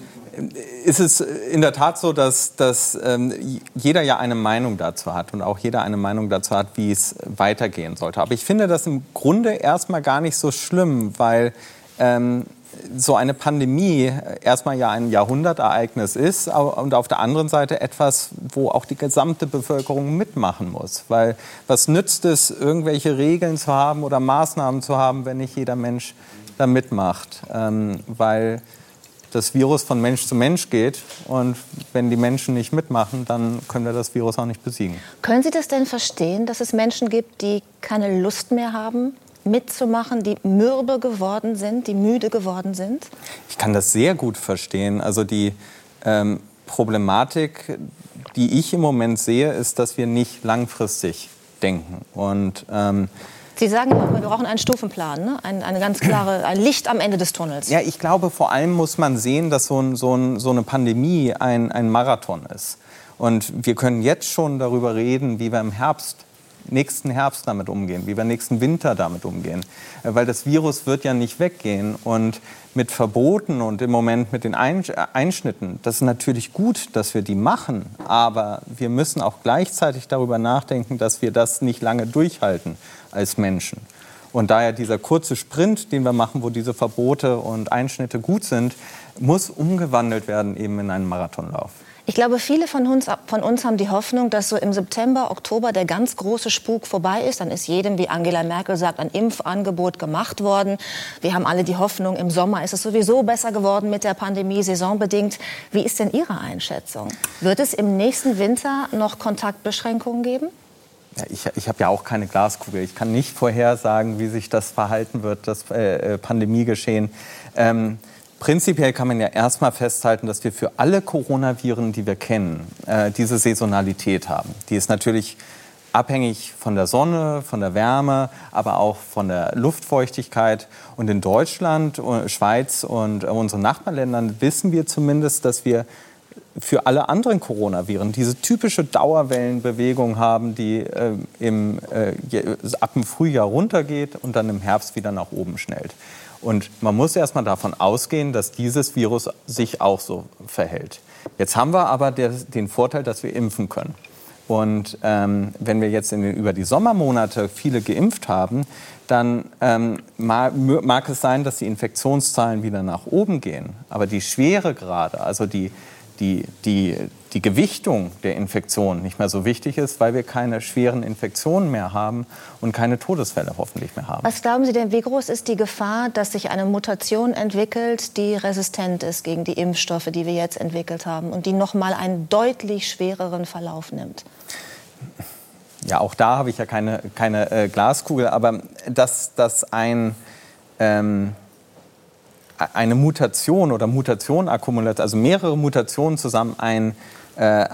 ist es in der Tat so, dass, dass ähm, jeder ja eine Meinung dazu hat und auch jeder eine Meinung dazu hat, wie es weitergehen sollte. Aber ich finde das im Grunde erstmal gar nicht so schlimm, weil ähm, so eine Pandemie erstmal ja ein Jahrhundertereignis ist und auf der anderen Seite etwas, wo auch die gesamte Bevölkerung mitmachen muss. Weil was nützt es, irgendwelche Regeln zu haben oder Maßnahmen zu haben, wenn nicht jeder Mensch da mitmacht? Ähm, weil das Virus von Mensch zu Mensch geht und wenn die Menschen nicht mitmachen, dann können wir das Virus auch nicht besiegen. Können Sie das denn verstehen, dass es Menschen gibt, die keine Lust mehr haben, mitzumachen, die mürbe geworden sind, die müde geworden sind? Ich kann das sehr gut verstehen. Also die ähm, Problematik, die ich im Moment sehe, ist, dass wir nicht langfristig denken. Und ähm, Sie sagen wir brauchen einen Stufenplan, ne? ein, eine ganz klare, ein Licht am Ende des Tunnels. Ja, ich glaube, vor allem muss man sehen, dass so, ein, so, ein, so eine Pandemie ein, ein Marathon ist. Und wir können jetzt schon darüber reden, wie wir im Herbst, nächsten Herbst damit umgehen, wie wir nächsten Winter damit umgehen. Weil das Virus wird ja nicht weggehen. Und mit Verboten und im Moment mit den Ein- Einschnitten, das ist natürlich gut, dass wir die machen. Aber wir müssen auch gleichzeitig darüber nachdenken, dass wir das nicht lange durchhalten als Menschen. Und daher dieser kurze Sprint, den wir machen, wo diese Verbote und Einschnitte gut sind, muss umgewandelt werden eben in einen Marathonlauf. Ich glaube, viele von uns, von uns haben die Hoffnung, dass so im September, Oktober der ganz große Spuk vorbei ist. Dann ist jedem, wie Angela Merkel sagt, ein Impfangebot gemacht worden. Wir haben alle die Hoffnung, im Sommer ist es sowieso besser geworden mit der Pandemie, saisonbedingt. Wie ist denn Ihre Einschätzung? Wird es im nächsten Winter noch Kontaktbeschränkungen geben? Ja, ich ich habe ja auch keine Glaskugel. Ich kann nicht vorhersagen, wie sich das verhalten wird, das äh, äh, Pandemiegeschehen. Ähm, prinzipiell kann man ja erstmal festhalten, dass wir für alle Coronaviren, die wir kennen, äh, diese Saisonalität haben. Die ist natürlich abhängig von der Sonne, von der Wärme, aber auch von der Luftfeuchtigkeit. Und in Deutschland, äh, Schweiz und äh, unseren Nachbarländern wissen wir zumindest, dass wir für alle anderen Coronaviren diese typische Dauerwellenbewegung haben, die äh, im, äh, ab dem Frühjahr runtergeht und dann im Herbst wieder nach oben schnellt. Und man muss erstmal davon ausgehen, dass dieses Virus sich auch so verhält. Jetzt haben wir aber der, den Vorteil, dass wir impfen können. Und ähm, wenn wir jetzt in den, über die Sommermonate viele geimpft haben, dann ähm, ma- mö- mag es sein, dass die Infektionszahlen wieder nach oben gehen. Aber die Schweregrade, also die, die, die, die Gewichtung der Infektion nicht mehr so wichtig ist, weil wir keine schweren Infektionen mehr haben und keine Todesfälle hoffentlich mehr haben. Was glauben Sie denn, wie groß ist die Gefahr, dass sich eine Mutation entwickelt, die resistent ist gegen die Impfstoffe, die wir jetzt entwickelt haben und die noch mal einen deutlich schwereren Verlauf nimmt? Ja, auch da habe ich ja keine, keine äh, Glaskugel, aber dass, dass ein, ähm, eine Mutation oder Mutationakkumulation, also mehrere Mutationen zusammen ein, äh,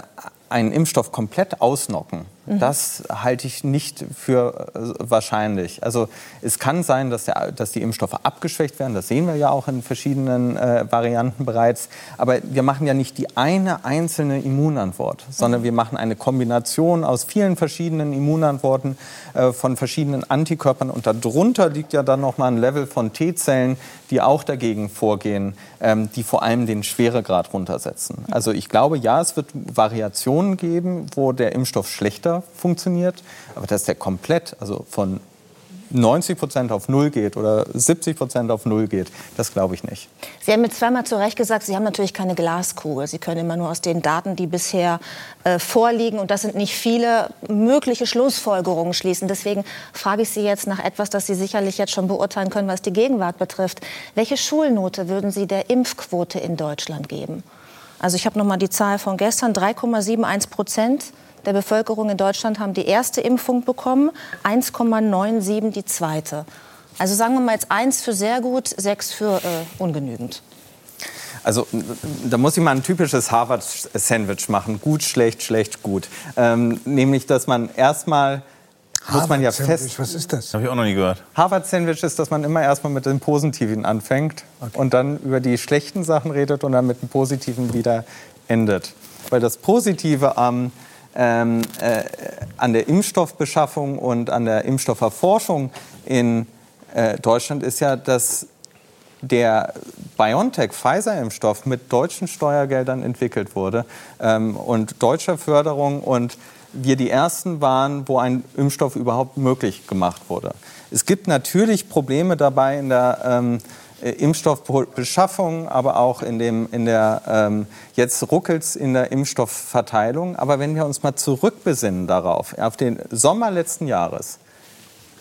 einen Impfstoff komplett ausnocken, Mhm. Das halte ich nicht für äh, wahrscheinlich. Also es kann sein, dass, der, dass die Impfstoffe abgeschwächt werden. Das sehen wir ja auch in verschiedenen äh, Varianten bereits. Aber wir machen ja nicht die eine einzelne Immunantwort, sondern wir machen eine Kombination aus vielen verschiedenen Immunantworten äh, von verschiedenen Antikörpern. Und darunter liegt ja dann noch mal ein Level von T-Zellen, die auch dagegen vorgehen, ähm, die vor allem den Schweregrad runtersetzen. Also ich glaube, ja, es wird Variationen geben, wo der Impfstoff schlechter funktioniert, aber dass der komplett, also von 90 Prozent auf Null geht oder 70 Prozent auf Null geht, das glaube ich nicht. Sie haben mir zweimal zu Recht gesagt, Sie haben natürlich keine Glaskugel. Sie können immer nur aus den Daten, die bisher äh, vorliegen, und das sind nicht viele, mögliche Schlussfolgerungen schließen. Deswegen frage ich Sie jetzt nach etwas, das Sie sicherlich jetzt schon beurteilen können, was die Gegenwart betrifft. Welche Schulnote würden Sie der Impfquote in Deutschland geben? Also ich habe noch mal die Zahl von gestern, 3,71 Prozent der Bevölkerung in Deutschland haben die erste Impfung bekommen, 1,97 die zweite. Also sagen wir mal jetzt eins für sehr gut, sechs für äh, ungenügend. Also da muss ich mal ein typisches Harvard-Sandwich machen. Gut, schlecht, schlecht, gut. Ähm, nämlich, dass man erstmal muss man ja fest. Was ist das? Habe ich auch noch nie gehört. Harvard-Sandwich ist, dass man immer erstmal mit den Positiven anfängt okay. und dann über die schlechten Sachen redet und dann mit den Positiven wieder endet. Weil das Positive am ähm, äh, an der Impfstoffbeschaffung und an der Impfstofferforschung in äh, Deutschland ist ja, dass der BioNTech-Pfizer-Impfstoff mit deutschen Steuergeldern entwickelt wurde ähm, und deutscher Förderung und wir die ersten waren, wo ein Impfstoff überhaupt möglich gemacht wurde. Es gibt natürlich Probleme dabei in der ähm, äh, Impfstoffbeschaffung, aber auch in, dem, in der, ähm, jetzt ruckelt in der Impfstoffverteilung. Aber wenn wir uns mal zurückbesinnen darauf, auf den Sommer letzten Jahres,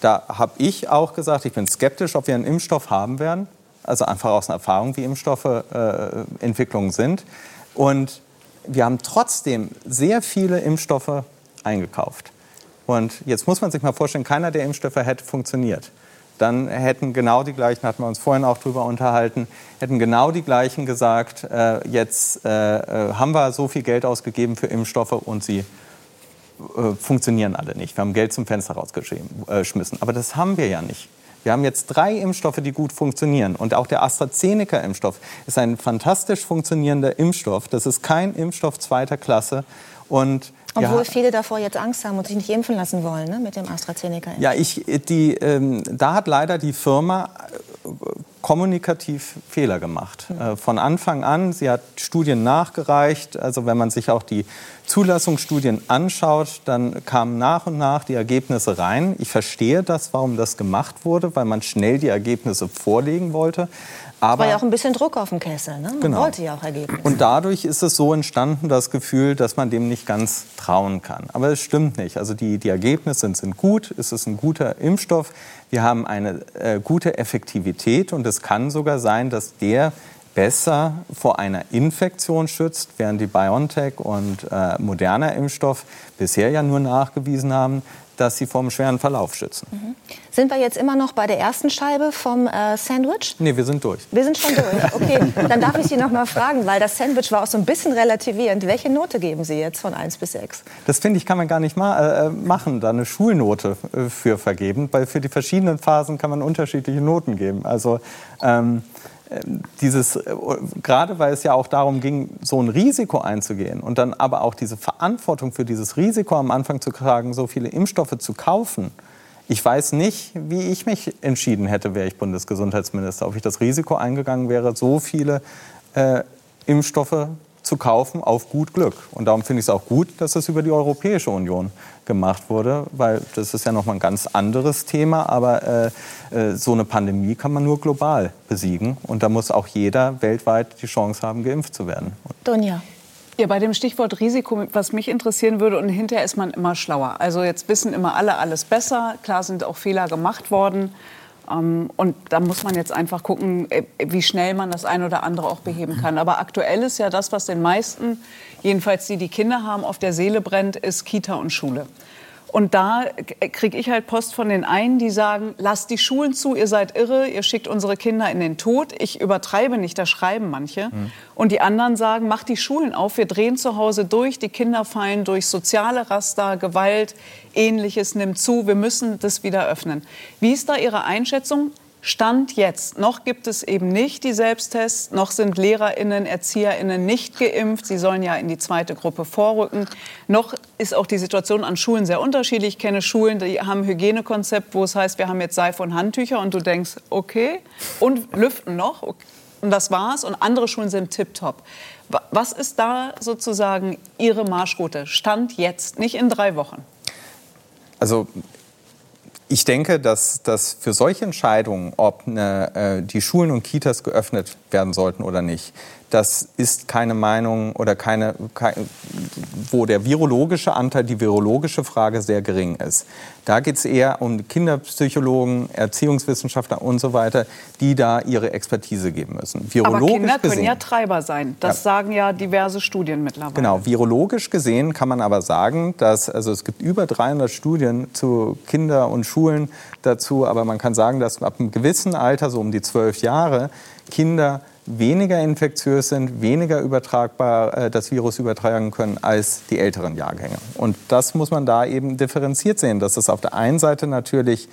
da habe ich auch gesagt, ich bin skeptisch, ob wir einen Impfstoff haben werden. Also einfach aus einer Erfahrung, wie Impfstoffentwicklungen äh, sind. Und wir haben trotzdem sehr viele Impfstoffe eingekauft. Und jetzt muss man sich mal vorstellen, keiner der Impfstoffe hätte funktioniert dann hätten genau die gleichen, hatten wir uns vorhin auch darüber unterhalten, hätten genau die gleichen gesagt, äh, jetzt äh, äh, haben wir so viel Geld ausgegeben für Impfstoffe und sie äh, funktionieren alle nicht. Wir haben Geld zum Fenster rausgeschmissen. Aber das haben wir ja nicht. Wir haben jetzt drei Impfstoffe, die gut funktionieren. Und auch der AstraZeneca-Impfstoff ist ein fantastisch funktionierender Impfstoff. Das ist kein Impfstoff zweiter Klasse. Und obwohl ja. viele davor jetzt Angst haben und sich nicht impfen lassen wollen ne, mit dem AstraZeneca. -Impf. Ja, ich, die, ähm, da hat leider die Firma äh, kommunikativ Fehler gemacht. Mhm. von Anfang an, sie hat Studien nachgereicht. Also wenn man sich auch die Zulassungsstudien anschaut, dann kamen nach und nach die Ergebnisse rein. Ich verstehe das, warum das gemacht wurde, weil man schnell die Ergebnisse vorlegen wollte. Aber war ja auch ein bisschen Druck auf dem Kessel. Ne? Man genau. wollte ja auch Ergebnisse. Und dadurch ist es so entstanden, das Gefühl, dass man dem nicht ganz trauen kann. Aber es stimmt nicht. Also die, die Ergebnisse sind, sind gut. Es ist ein guter Impfstoff. Wir haben eine äh, gute Effektivität. Und es kann sogar sein, dass der besser vor einer Infektion schützt, während die BioNTech und äh, moderner Impfstoff bisher ja nur nachgewiesen haben, dass sie vom schweren Verlauf schützen. Mhm. Sind wir jetzt immer noch bei der ersten Scheibe vom äh, Sandwich? Nee, wir sind durch. Wir sind schon durch. Okay, dann darf ich Sie noch mal fragen, weil das Sandwich war auch so ein bisschen relativierend. Welche Note geben Sie jetzt von 1 bis 6? Das finde ich, kann man gar nicht ma äh, machen, da eine Schulnote äh, für vergeben, weil für die verschiedenen Phasen kann man unterschiedliche Noten geben. Also ähm, dieses, äh, gerade weil es ja auch darum ging, so ein Risiko einzugehen und dann aber auch diese Verantwortung für dieses Risiko am Anfang zu tragen, so viele Impfstoffe zu kaufen. Ich weiß nicht, wie ich mich entschieden hätte, wäre ich Bundesgesundheitsminister, ob ich das Risiko eingegangen wäre, so viele äh, Impfstoffe zu kaufen auf gut Glück. Und darum finde ich es auch gut, dass es über die Europäische Union gemacht wurde, weil das ist ja noch mal ein ganz anderes Thema. Aber äh, äh, so eine Pandemie kann man nur global besiegen. Und da muss auch jeder weltweit die Chance haben, geimpft zu werden. Donja. Ja, bei dem Stichwort Risiko, was mich interessieren würde, und hinterher ist man immer schlauer. Also jetzt wissen immer alle alles besser. Klar sind auch Fehler gemacht worden. Ähm, und da muss man jetzt einfach gucken, äh, wie schnell man das eine oder andere auch beheben kann. Aber aktuell ist ja das, was den meisten, jedenfalls die, die Kinder haben, auf der Seele brennt, ist Kita und Schule. Und da kriege ich halt Post von den einen, die sagen, lasst die Schulen zu, ihr seid irre, ihr schickt unsere Kinder in den Tod. Ich übertreibe nicht, da schreiben manche. Mhm. Und die anderen sagen, macht die Schulen auf, wir drehen zu Hause durch, die Kinder fallen durch soziale Raster, Gewalt, ähnliches nimmt zu, wir müssen das wieder öffnen. Wie ist da Ihre Einschätzung? Stand jetzt. Noch gibt es eben nicht die Selbsttests, noch sind Lehrerinnen, Erzieherinnen nicht geimpft. Sie sollen ja in die zweite Gruppe vorrücken. Noch ist auch die Situation an Schulen sehr unterschiedlich. Ich kenne Schulen, die haben Hygienekonzept, wo es heißt, wir haben jetzt Seife und Handtücher und du denkst, okay, und lüften noch. Okay. Und das war's. Und andere Schulen sind tiptop. Was ist da sozusagen Ihre Marschroute? Stand jetzt, nicht in drei Wochen. Also ich denke, dass, dass für solche Entscheidungen, ob eine, äh, die Schulen und Kitas geöffnet werden sollten oder nicht, das ist keine Meinung oder keine, wo der virologische Anteil, die virologische Frage sehr gering ist. Da geht es eher um Kinderpsychologen, Erziehungswissenschaftler und so weiter, die da ihre Expertise geben müssen. Virologisch Aber Kinder gesehen, können ja Treiber sein. Das ja. sagen ja diverse Studien mittlerweile. Genau, virologisch gesehen kann man aber sagen, dass also es gibt über 300 Studien zu Kinder und Schulen dazu, aber man kann sagen, dass ab einem gewissen Alter, so um die zwölf Jahre, Kinder weniger infektiös sind, weniger übertragbar äh, das Virus übertragen können als die älteren Jahrgänge. Und das muss man da eben differenziert sehen, dass es auf der einen Seite natürlich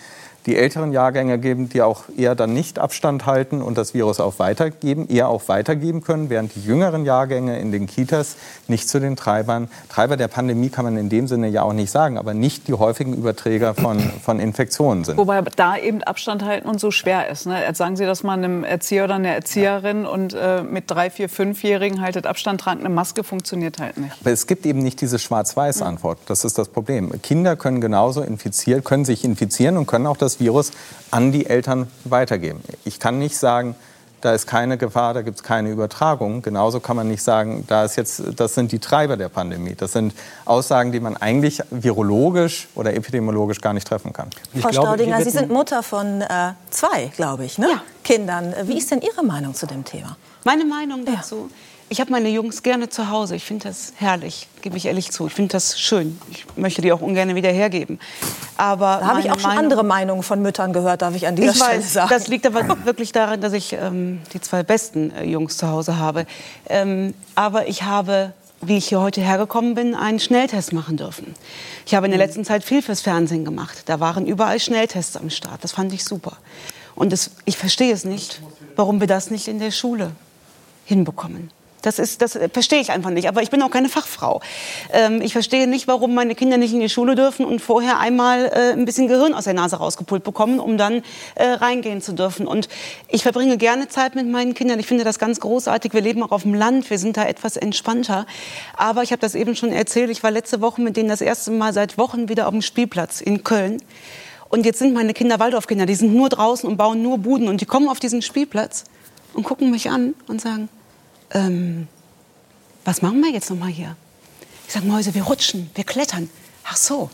die älteren Jahrgänge geben, die auch eher dann nicht Abstand halten und das Virus auch weitergeben, eher auch weitergeben können, während die jüngeren Jahrgänge in den Kitas nicht zu den Treibern, Treiber der Pandemie kann man in dem Sinne ja auch nicht sagen, aber nicht die häufigen Überträger von, von Infektionen sind. Wobei da eben Abstand halten und so schwer ist. Ne? Jetzt sagen Sie das mal einem Erzieher oder einer Erzieherin ja. und äh, mit drei, vier, fünfjährigen haltet Abstand, tragen eine Maske, funktioniert halt nicht. Aber es gibt eben nicht diese Schwarz-Weiß-Antwort. Das ist das Problem. Kinder können genauso infiziert, können sich infizieren und können auch das Virus an die Eltern weitergeben. Ich kann nicht sagen, da ist keine Gefahr, da gibt es keine Übertragung. Genauso kann man nicht sagen, da ist jetzt, das sind die Treiber der Pandemie. Das sind Aussagen, die man eigentlich virologisch oder epidemiologisch gar nicht treffen kann. Frau glaube, Staudinger, Sie sind Mutter von äh, zwei, glaube ich, ne? ja. Kindern. Wie ist denn Ihre Meinung zu dem Thema? Meine Meinung dazu? Ja. Ich habe meine Jungs gerne zu Hause. Ich finde das herrlich, gebe ich ehrlich zu. Ich finde das schön. Ich möchte die auch ungern wieder hergeben. Aber da habe ich auch schon Meinung, andere Meinungen von Müttern gehört, darf ich an dieser ich Stelle weiß, sagen. Das liegt aber wirklich daran, dass ich ähm, die zwei besten äh, Jungs zu Hause habe. Ähm, aber ich habe wie ich hier heute hergekommen bin, einen Schnelltest machen dürfen. Ich habe in der mhm. letzten Zeit viel fürs Fernsehen gemacht. Da waren überall Schnelltests am Start. Das fand ich super. Und das, ich verstehe es nicht, warum wir das nicht in der Schule hinbekommen. Das, ist, das verstehe ich einfach nicht. Aber ich bin auch keine Fachfrau. Ähm, ich verstehe nicht, warum meine Kinder nicht in die Schule dürfen und vorher einmal äh, ein bisschen Gehirn aus der Nase rausgepult bekommen, um dann äh, reingehen zu dürfen. Und ich verbringe gerne Zeit mit meinen Kindern. Ich finde das ganz großartig. Wir leben auch auf dem Land. Wir sind da etwas entspannter. Aber ich habe das eben schon erzählt. Ich war letzte Woche mit denen das erste Mal seit Wochen wieder auf dem Spielplatz in Köln. Und jetzt sind meine Kinder Waldorfkinder. Die sind nur draußen und bauen nur Buden. Und die kommen auf diesen Spielplatz und gucken mich an und sagen, ähm, was machen wir jetzt noch mal hier? Ich sage, Mäuse, wir rutschen, wir klettern. Ach so,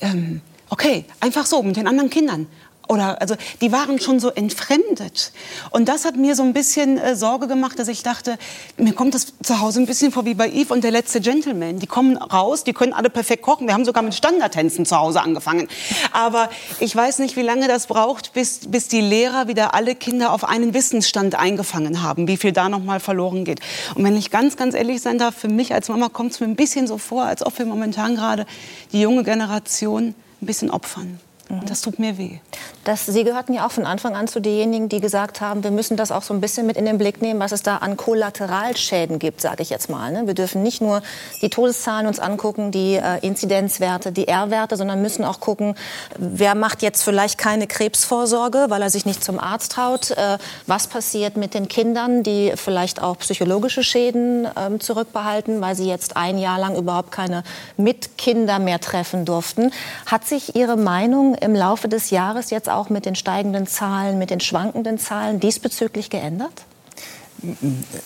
ähm, okay, einfach so mit den anderen Kindern oder also die waren schon so entfremdet. Und das hat mir so ein bisschen äh, Sorge gemacht, dass ich dachte, mir kommt das zu Hause ein bisschen vor wie bei Eve und der letzte Gentleman. Die kommen raus, die können alle perfekt kochen. Wir haben sogar mit Standardtänzen zu Hause angefangen. Aber ich weiß nicht, wie lange das braucht, bis, bis die Lehrer wieder alle Kinder auf einen Wissensstand eingefangen haben, wie viel da noch mal verloren geht. Und wenn ich ganz, ganz ehrlich sein darf, für mich als Mama kommt es mir ein bisschen so vor, als ob wir momentan gerade die junge Generation ein bisschen opfern. Und das tut mir weh. Das, Sie gehörten ja auch von Anfang an zu denjenigen, die gesagt haben, wir müssen das auch so ein bisschen mit in den Blick nehmen, was es da an Kollateralschäden gibt, sage ich jetzt mal. Ne? Wir dürfen nicht nur die Todeszahlen uns angucken, die äh, Inzidenzwerte, die R-Werte, sondern müssen auch gucken, wer macht jetzt vielleicht keine Krebsvorsorge, weil er sich nicht zum Arzt traut. Äh, was passiert mit den Kindern, die vielleicht auch psychologische Schäden äh, zurückbehalten, weil sie jetzt ein Jahr lang überhaupt keine Mitkinder mehr treffen durften. Hat sich Ihre Meinung im Laufe des Jahres jetzt auch mit den steigenden Zahlen, mit den schwankenden Zahlen diesbezüglich geändert?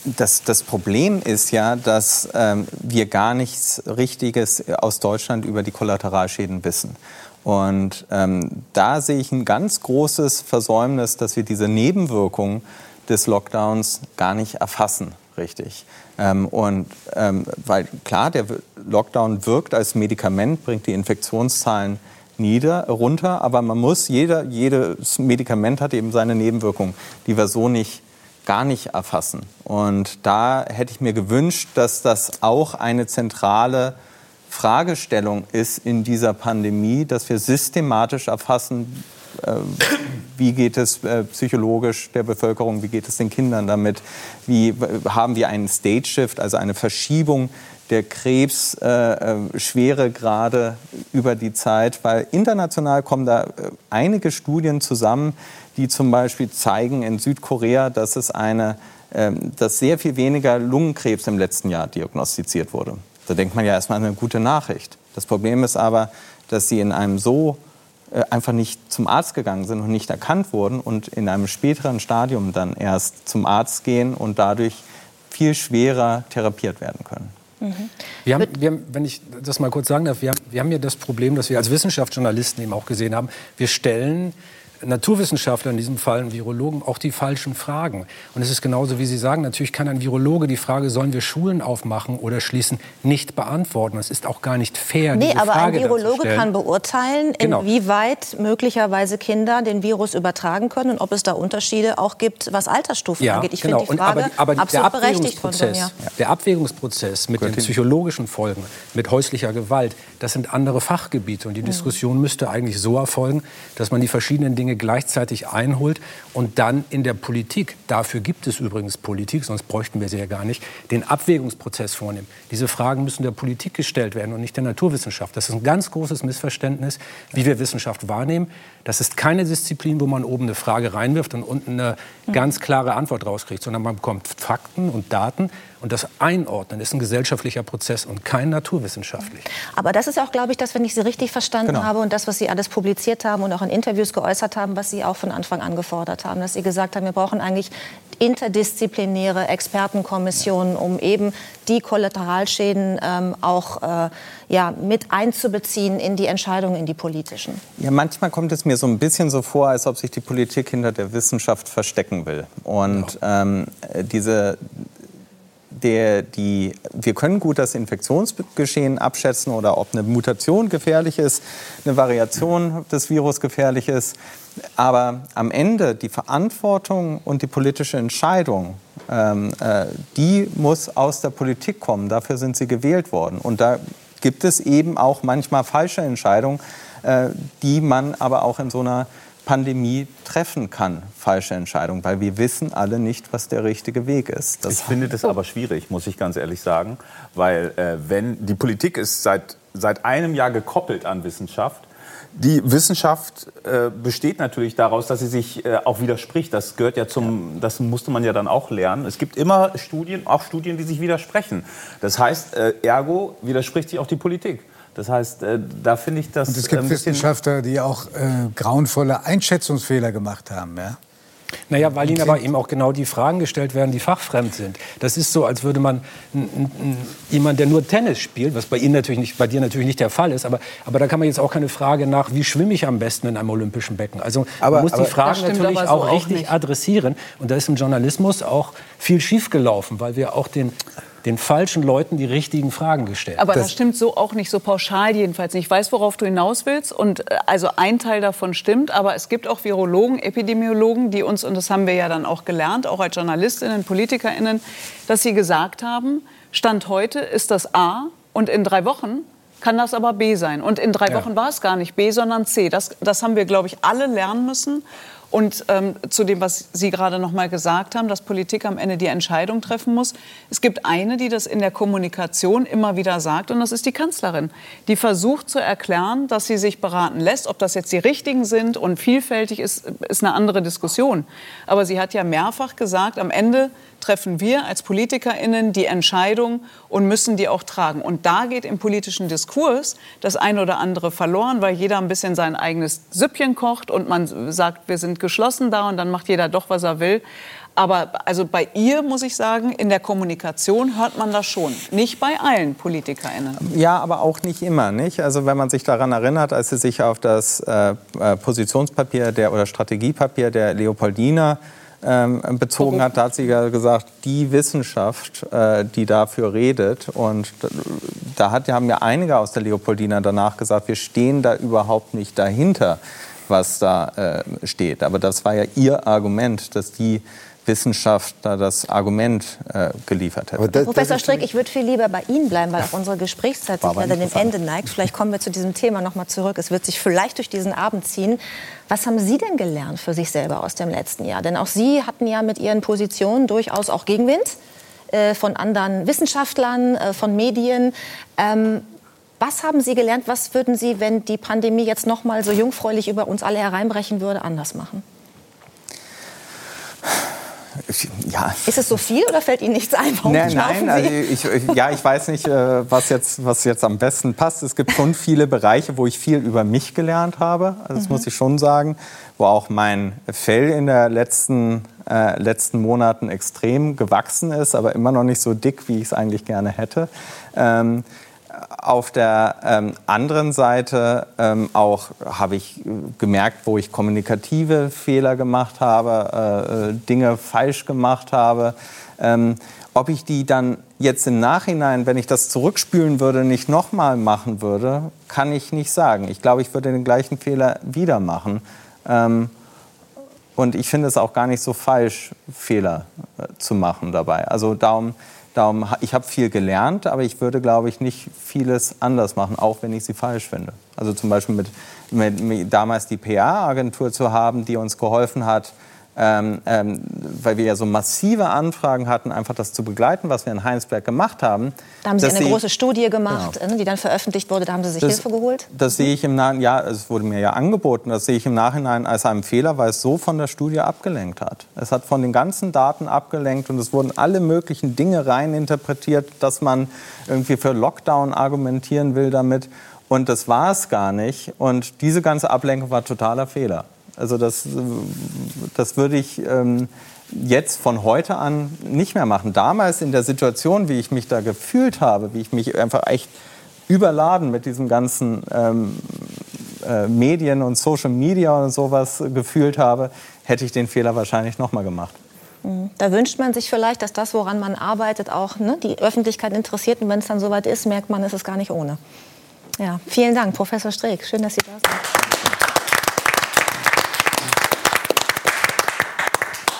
Das, das, Problem ist ja, dass ähm, wir gar nichts Richtiges aus Deutschland über die Kollateralschäden wissen. Und ähm, da sehe ich ein ganz großes Versäumnis, dass wir diese Nebenwirkungen des Lockdowns gar nicht erfassen, richtig. Ähm, und ähm, weil klar, der Lockdown wirkt als Medikament, bringt die Infektionszahlen nieder, runter, aber man muss, jeder, jedes Medikament hat eben seine Nebenwirkungen, die wir so nicht gar nicht erfassen. Und da hätte ich mir gewünscht, dass das auch eine zentrale Fragestellung ist in dieser Pandemie, dass wir systematisch erfassen, äh, wie geht es äh, psychologisch der Bevölkerung, wie geht es den Kindern damit, wie haben wir einen Stage Shift, also eine Verschiebung der Krebsschweregrade äh, über die Zeit, weil international kommen da einige Studien zusammen, die zum Beispiel zeigen in Südkorea, dass es eine, ähm, dass sehr viel weniger Lungenkrebs im letzten Jahr diagnostiziert wurde. Da denkt man ja erstmal eine gute Nachricht. Das Problem ist aber, dass sie in einem so äh, einfach nicht zum Arzt gegangen sind und nicht erkannt wurden und in einem späteren Stadium dann erst zum Arzt gehen und dadurch viel schwerer therapiert werden können. Mhm. Wir haben, wir haben, wenn ich das mal kurz sagen darf, wir haben, wir haben ja das Problem, dass wir als Wissenschaftsjournalisten eben auch gesehen haben, wir stellen Naturwissenschaftler, in diesem Fall Virologen, auch die falschen Fragen. Und es ist genauso, wie Sie sagen, natürlich kann ein Virologe die Frage, sollen wir Schulen aufmachen oder schließen, nicht beantworten. Das ist auch gar nicht fair, nee, aber Frage ein Virologe kann beurteilen, genau. inwieweit möglicherweise Kinder den Virus übertragen können und ob es da Unterschiede auch gibt, was Altersstufen ja, angeht. Ich genau. finde die Frage aber, aber absolut der berechtigt von dem, ja. Der Abwägungsprozess mit den psychologischen Folgen, mit häuslicher Gewalt, das sind andere Fachgebiete. Und die mhm. Diskussion müsste eigentlich so erfolgen, dass man die verschiedenen Dinge gleichzeitig einholt und dann in der Politik, dafür gibt es übrigens Politik, sonst bräuchten wir sie ja gar nicht, den Abwägungsprozess vornimmt. Diese Fragen müssen der Politik gestellt werden und nicht der Naturwissenschaft. Das ist ein ganz großes Missverständnis, wie wir Wissenschaft wahrnehmen. Das ist keine Disziplin, wo man oben eine Frage reinwirft und unten eine ganz klare Antwort rauskriegt, sondern man bekommt Fakten und Daten und das Einordnen ist ein gesellschaftlicher Prozess und kein naturwissenschaftlicher. Aber das ist auch, glaube ich, das, wenn ich Sie richtig verstanden Genau. habe und das, was Sie alles publiziert haben und auch in Interviews geäußert haben, was Sie auch von Anfang an gefordert haben, dass Sie gesagt haben, wir brauchen eigentlich interdisziplinäre Expertenkommissionen, um eben die Kollateralschäden ähm, auch äh, ja, mit einzubeziehen in die Entscheidungen, in die politischen. Ja, manchmal kommt es mir so ein bisschen so vor, als ob sich die Politik hinter der Wissenschaft verstecken will. Und ähm, diese, der, die, wir können gut das Infektionsgeschehen abschätzen oder ob eine Mutation gefährlich ist, eine Variation des Virus gefährlich ist. Aber am Ende die Verantwortung und die politische Entscheidung, ähm, äh, die muss aus der Politik kommen. Dafür sind sie gewählt worden. Und da gibt es eben auch manchmal falsche Entscheidungen, äh, die man aber auch in so einer Pandemie treffen kann, falsche Entscheidungen, weil wir wissen alle nicht, was der richtige Weg ist. ich finde das aber schwierig, muss ich ganz ehrlich sagen, weil äh, wenn die Politik ist seit, seit einem Jahr gekoppelt an Wissenschaft, die Wissenschaft äh, besteht natürlich daraus, dass sie sich äh, auch widerspricht. Das gehört ja zum, das musste man ja dann auch lernen. Es gibt immer Studien, auch Studien, die sich widersprechen. Das heißt, äh, ergo widerspricht sich auch die Politik. Das heißt, äh, da finde ich das. Und es gibt Wissenschaftler, die auch äh, grauenvolle Einschätzungsfehler gemacht haben. Ja? Naja, weil ihnen aber eben auch genau die Fragen gestellt werden, die fachfremd sind. Das ist so, als würde man jemand, der nur Tennis spielt, was bei Ihnen natürlich nicht, bei dir natürlich nicht der Fall ist, aber, aber da kann man jetzt auch keine Frage nach, wie schwimme ich am besten in einem olympischen Becken. Also Aber- man muss aber- die Fragen natürlich so auch auch richtig nicht. adressieren. Und da ist im Journalismus auch viel schiefgelaufen, weil wir auch den, den falschen Leuten die richtigen Fragen gestellt haben. Aber das, stimmt so auch nicht, so pauschal jedenfalls nicht. Ich weiß, worauf du hinaus willst. Und äh, also ein Teil davon stimmt, aber es gibt auch Virologen, Epidemiologen, die uns, und das haben wir ja dann auch gelernt, auch als JournalistInnen, PolitikerInnen, dass sie gesagt haben, Stand heute ist das A und in drei Wochen kann das aber B sein. Und in drei Ja. Wochen war es gar nicht B, sondern C. Das, das haben wir, glaube ich, alle lernen müssen. Und ähm, zu dem, was Sie gerade noch mal gesagt haben, dass Politik am Ende die Entscheidung treffen muss. Es gibt eine, die das in der Kommunikation immer wieder sagt, und das ist die Kanzlerin. Die versucht zu erklären, dass sie sich beraten lässt. Ob das jetzt die richtigen sind und vielfältig ist, ist eine andere Diskussion. Aber sie hat ja mehrfach gesagt, am Ende treffen wir als PolitikerInnen die Entscheidung und müssen die auch tragen. Und da geht im politischen Diskurs das eine oder andere verloren, weil jeder ein bisschen sein eigenes Süppchen kocht und man sagt, wir sind geschlossen da und dann macht jeder doch, was er will. Aber also bei ihr, muss ich sagen, in der Kommunikation hört man das schon. Nicht bei allen PolitikerInnen. Ja, aber auch nicht immer, nicht? Also wenn man sich daran erinnert, als sie sich auf das äh, äh, Positionspapier der, oder Strategiepapier der Leopoldina ähm, bezogen hat, da hat sie ja gesagt, die Wissenschaft, äh, die dafür redet. Und da hat, haben ja einige aus der Leopoldina danach gesagt, wir stehen da überhaupt nicht dahinter, was da äh, steht. Aber das war ja ihr Argument, dass die Wissenschaft da das Argument äh, geliefert hätte. Das, Professor Strick, ich würde viel lieber bei Ihnen bleiben, weil auch unsere Gesprächszeit sich ja dem Ende neigt. Vielleicht kommen wir zu diesem Thema noch mal zurück. Es wird sich vielleicht durch diesen Abend ziehen. Was haben Sie denn gelernt für sich selber aus dem letzten Jahr? Denn auch Sie hatten ja mit Ihren Positionen durchaus auch Gegenwind äh, von anderen Wissenschaftlern, äh, von Medien. Ähm, was haben Sie gelernt? Was würden Sie, wenn die Pandemie jetzt noch mal so jungfräulich über uns alle hereinbrechen würde, anders machen? Ja. Ist es so viel oder fällt Ihnen nichts ein? Warum nein, nein, also ich, ja, ich weiß nicht, äh, was jetzt, was jetzt am besten passt. Es gibt schon viele Bereiche, wo ich viel über mich gelernt habe. Also das mhm. muss ich schon sagen, wo auch mein Fell in den letzten, äh, letzten Monaten extrem gewachsen ist, aber immer noch nicht so dick, wie ich es eigentlich gerne hätte. Ähm, auf der ähm, anderen Seite ähm, auch habe ich gemerkt, wo ich kommunikative Fehler gemacht habe, äh, äh, Dinge falsch gemacht habe. Ähm, ob ich die dann jetzt im Nachhinein, wenn ich das zurückspülen würde, nicht nochmal machen würde, kann ich nicht sagen. Ich glaube, ich würde den gleichen Fehler wieder machen. Ähm, und ich finde es auch gar nicht so falsch, Fehler äh, zu machen dabei. Also darum Darum, ich habe viel gelernt, aber ich würde, glaube ich, nicht vieles anders machen, auch wenn ich sie falsch finde. Also zum Beispiel mit, mit, mit damals die PA-Agentur zu haben, die uns geholfen hat, ähm, ähm, weil wir ja so massive Anfragen hatten, einfach das zu begleiten, was wir in Heinsberg gemacht haben. Da haben Sie eine Sie, große Studie gemacht, genau. die dann veröffentlicht wurde. Da haben Sie sich das, Hilfe geholt? Das sehe ich im Nachhinein, ja, es wurde mir ja angeboten, das sehe ich im Nachhinein als einen Fehler, weil es so von der Studie abgelenkt hat. Es hat von den ganzen Daten abgelenkt und es wurden alle möglichen Dinge reininterpretiert, dass man irgendwie für Lockdown argumentieren will damit. Und das war es gar nicht. Und diese ganze Ablenkung war totaler Fehler. Also das, das würde ich ähm, jetzt von heute an nicht mehr machen. Damals in der Situation, wie ich mich da gefühlt habe, wie ich mich einfach echt überladen mit diesen ganzen ähm, äh, Medien und Social Media und sowas gefühlt habe, hätte ich den Fehler wahrscheinlich noch mal gemacht. Mhm. Da wünscht man sich vielleicht, dass das, woran man arbeitet, auch ne, die Öffentlichkeit interessiert. Und wenn es dann soweit ist, merkt man, ist es gar nicht ohne. Ja, vielen Dank, Professor Streeck. Schön, dass Sie da sind.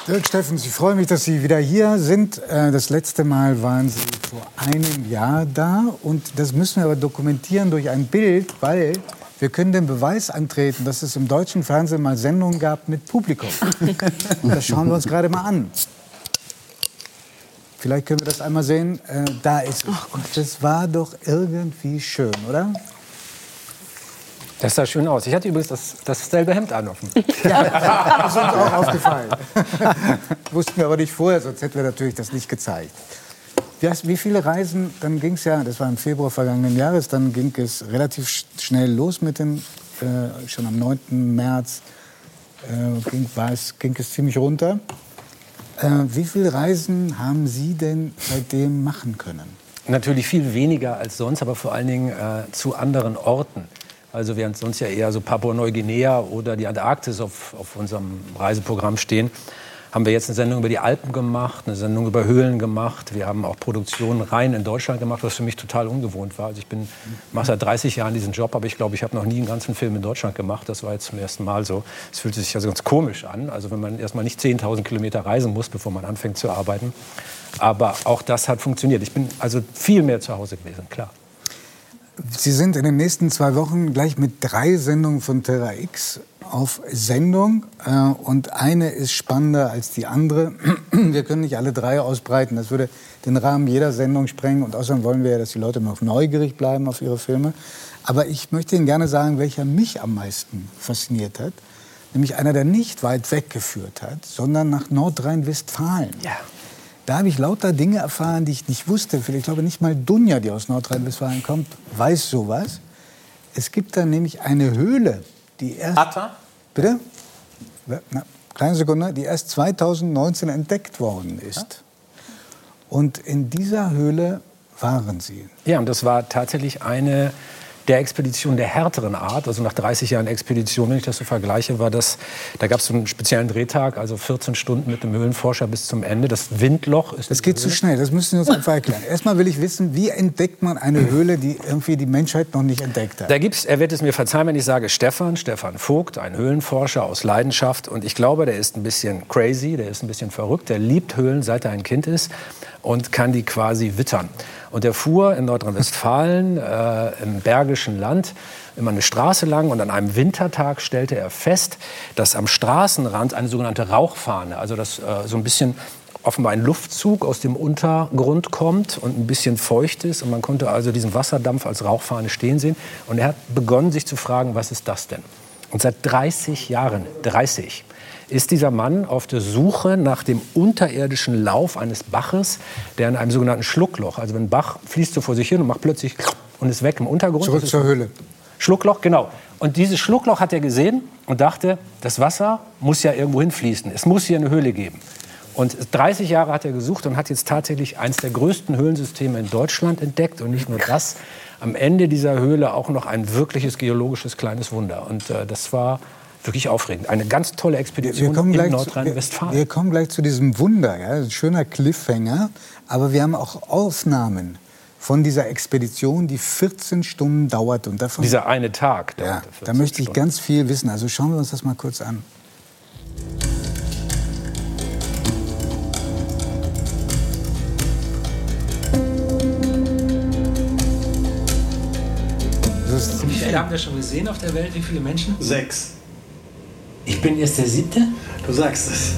Dirk Steffens, ich freue mich, dass Sie wieder hier sind. Äh, das letzte Mal waren Sie vor einem Jahr da. Und das müssen wir aber dokumentieren durch ein Bild, weil wir können den Beweis antreten, dass es im deutschen Fernsehen mal Sendungen gab mit Publikum. Das schauen wir uns gerade mal an. Vielleicht können wir das einmal sehen. Äh, da ist es. Das war doch irgendwie schön, oder? Das sah schön aus. Ich hatte übrigens das, dasselbe Hemd an. Ja, das ist uns auch aufgefallen. Wussten wir aber nicht vorher, sonst hätten wir natürlich das nicht gezeigt. Wie viele Reisen, dann ging es ja, das war im Februar vergangenen Jahres, dann ging es relativ schnell los mit den, äh, schon am 9. März äh, ging, es, ging es ziemlich runter. Äh, wie viele Reisen haben Sie denn seitdem machen können? Natürlich viel weniger als sonst, aber vor allen Dingen äh, zu anderen Orten. Also während sonst ja eher so Papua-Neuguinea oder die Antarktis auf, auf unserem Reiseprogramm stehen, haben wir jetzt eine Sendung über die Alpen gemacht, eine Sendung über Höhlen gemacht. Wir haben auch Produktionen rein in Deutschland gemacht, was für mich total ungewohnt war. Also ich bin mache seit 30 Jahren diesen Job, aber ich glaube, ich habe noch nie einen ganzen Film in Deutschland gemacht. Das war jetzt zum ersten Mal so. Es fühlte sich also ganz komisch an. Also wenn man erstmal nicht 10.000 Kilometer reisen muss, bevor man anfängt zu arbeiten. Aber auch das hat funktioniert. Ich bin also viel mehr zu Hause gewesen, klar. Sie sind in den nächsten zwei Wochen gleich mit drei Sendungen von Terra X auf Sendung. Äh, und eine ist spannender als die andere. Wir können nicht alle drei ausbreiten. Das würde den Rahmen jeder Sendung sprengen. Und außerdem wollen wir ja, dass die Leute noch neugierig bleiben auf ihre Filme. Aber ich möchte Ihnen gerne sagen, welcher mich am meisten fasziniert hat. Nämlich einer, der nicht weit weggeführt hat, sondern nach Nordrhein-Westfalen. Ja. Da habe ich lauter Dinge erfahren, die ich nicht wusste. Ich glaube, nicht mal Dunja, die aus Nordrhein-Westfalen kommt, weiß sowas. Es gibt da nämlich eine Höhle, die erst... Atta? Bitte? Na, kleine Sekunde. Die erst 2019 entdeckt worden ist. Und in dieser Höhle waren Sie. Ja, und das war tatsächlich eine der Expedition der härteren Art. Also nach 30 Jahren Expedition, wenn ich das so vergleiche, war das, da gab es so einen speziellen Drehtag, also 14 Stunden mit dem Höhlenforscher bis zum Ende. Das Windloch ist. Das geht zu schnell, das müssen Sie uns einfach erklären. Erstmal will ich wissen, wie entdeckt man eine Höhle, die irgendwie die Menschheit noch nicht entdeckt hat? Da gibt's, er wird es mir verzeihen, wenn ich sage Stefan, Stefan Vogt, ein Höhlenforscher aus Leidenschaft. Und ich glaube, der ist ein bisschen crazy, der ist ein bisschen verrückt, der liebt Höhlen, seit er ein Kind ist und kann die quasi wittern. Und er fuhr in Nordrhein-Westfalen äh, im Bergischen Land immer eine Straße lang und an einem Wintertag stellte er fest, dass am Straßenrand eine sogenannte Rauchfahne, also das äh, so ein bisschen offenbar ein Luftzug aus dem Untergrund kommt und ein bisschen feucht ist. Und man konnte also diesen Wasserdampf als Rauchfahne stehen sehen. Und er hat begonnen, sich zu fragen, was ist das denn? Und seit 30 Jahren, 30, ist dieser Mann auf der Suche nach dem unterirdischen Lauf eines Baches, der in einem sogenannten Schluckloch, also wenn ein Bach fließt so vor sich hin und macht plötzlich und ist weg im Untergrund. Zurück zur Höhle. Schluckloch, genau. Und dieses Schluckloch hat er gesehen und dachte, das Wasser muss ja irgendwo hinfließen. Es muss hier eine Höhle geben. Und 30 Jahre hat er gesucht und hat jetzt tatsächlich eines der größten Höhlensysteme in Deutschland entdeckt. Und nicht nur das, am Ende dieser Höhle auch noch ein wirkliches geologisches kleines Wunder. Und äh, das war wirklich aufregend. Eine ganz tolle Expedition in wir, Nordrhein-Westfalen. wir kommen gleich zu diesem Wunder, ja? ein schöner Cliffhanger. Aber wir haben auch Aufnahmen von dieser Expedition, die 14 Stunden dauert. Und davon, Dieser eine Tag. ja, da 14 möchte ich Stunden. ganz viel wissen. Also schauen wir uns das mal kurz an. Wie viele habt ihr schon gesehen auf der Welt? Wie viele Menschen? Sechs. Ich bin erst der siebte. Du sagst es.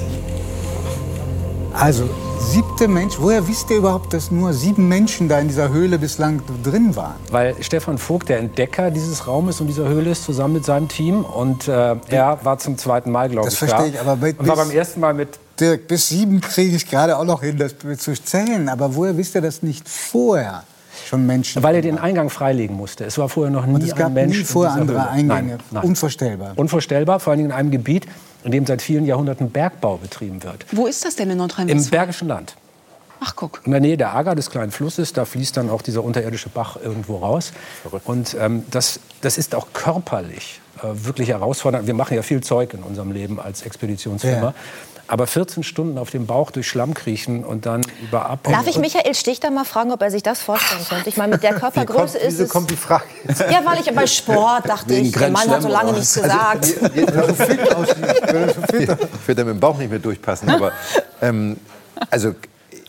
Also, siebte Mensch. Woher wisst ihr überhaupt, dass nur sieben Menschen da in dieser Höhle bislang drin waren? Weil Stefan Vogt der Entdecker dieses Raumes und dieser Höhle ist, zusammen mit seinem Team. Und äh, er war zum zweiten Mal, glaube Das ich, verstehe da. ich, aber bei- und war beim ersten Mal mit Dirk, bis sieben kriege ich gerade auch noch hin, das zu zählen. Aber woher wisst ihr das nicht vorher schon Menschen? Weil er den Eingang freilegen musste. Es war vorher noch nie Und es gab ein Mensch nie vorher andere Höhle. Eingänge. Nein, nein. Unvorstellbar. Unvorstellbar, vor allem in einem Gebiet, in dem seit vielen Jahrhunderten Bergbau betrieben wird. Wo ist das denn in Im Nordrhein-Westfalen? Bergischen Land. Ach, guck. In der Nähe der Ager, des kleinen Flusses, da fließt dann auch dieser unterirdische Bach irgendwo raus. Und ähm, das, das ist auch körperlich äh, wirklich herausfordernd. Wir machen ja viel Zeug in unserem Leben als Expeditionsfirma. Ja. Aber 14 Stunden auf dem Bauch durch Schlamm kriechen und dann über Ab Darf ich Michael Stich da mal fragen, ob er sich das vorstellen könnte? Ich meine, mit der Wie kommt, Körpergröße ist wieso es... kommt die Frage jetzt? Ja, weil ich bei Sport dachte Wegen ich, der Mann hat so lange nichts gesagt. Ich würde da mit dem Bauch nicht mehr durchpassen. Aber ähm, also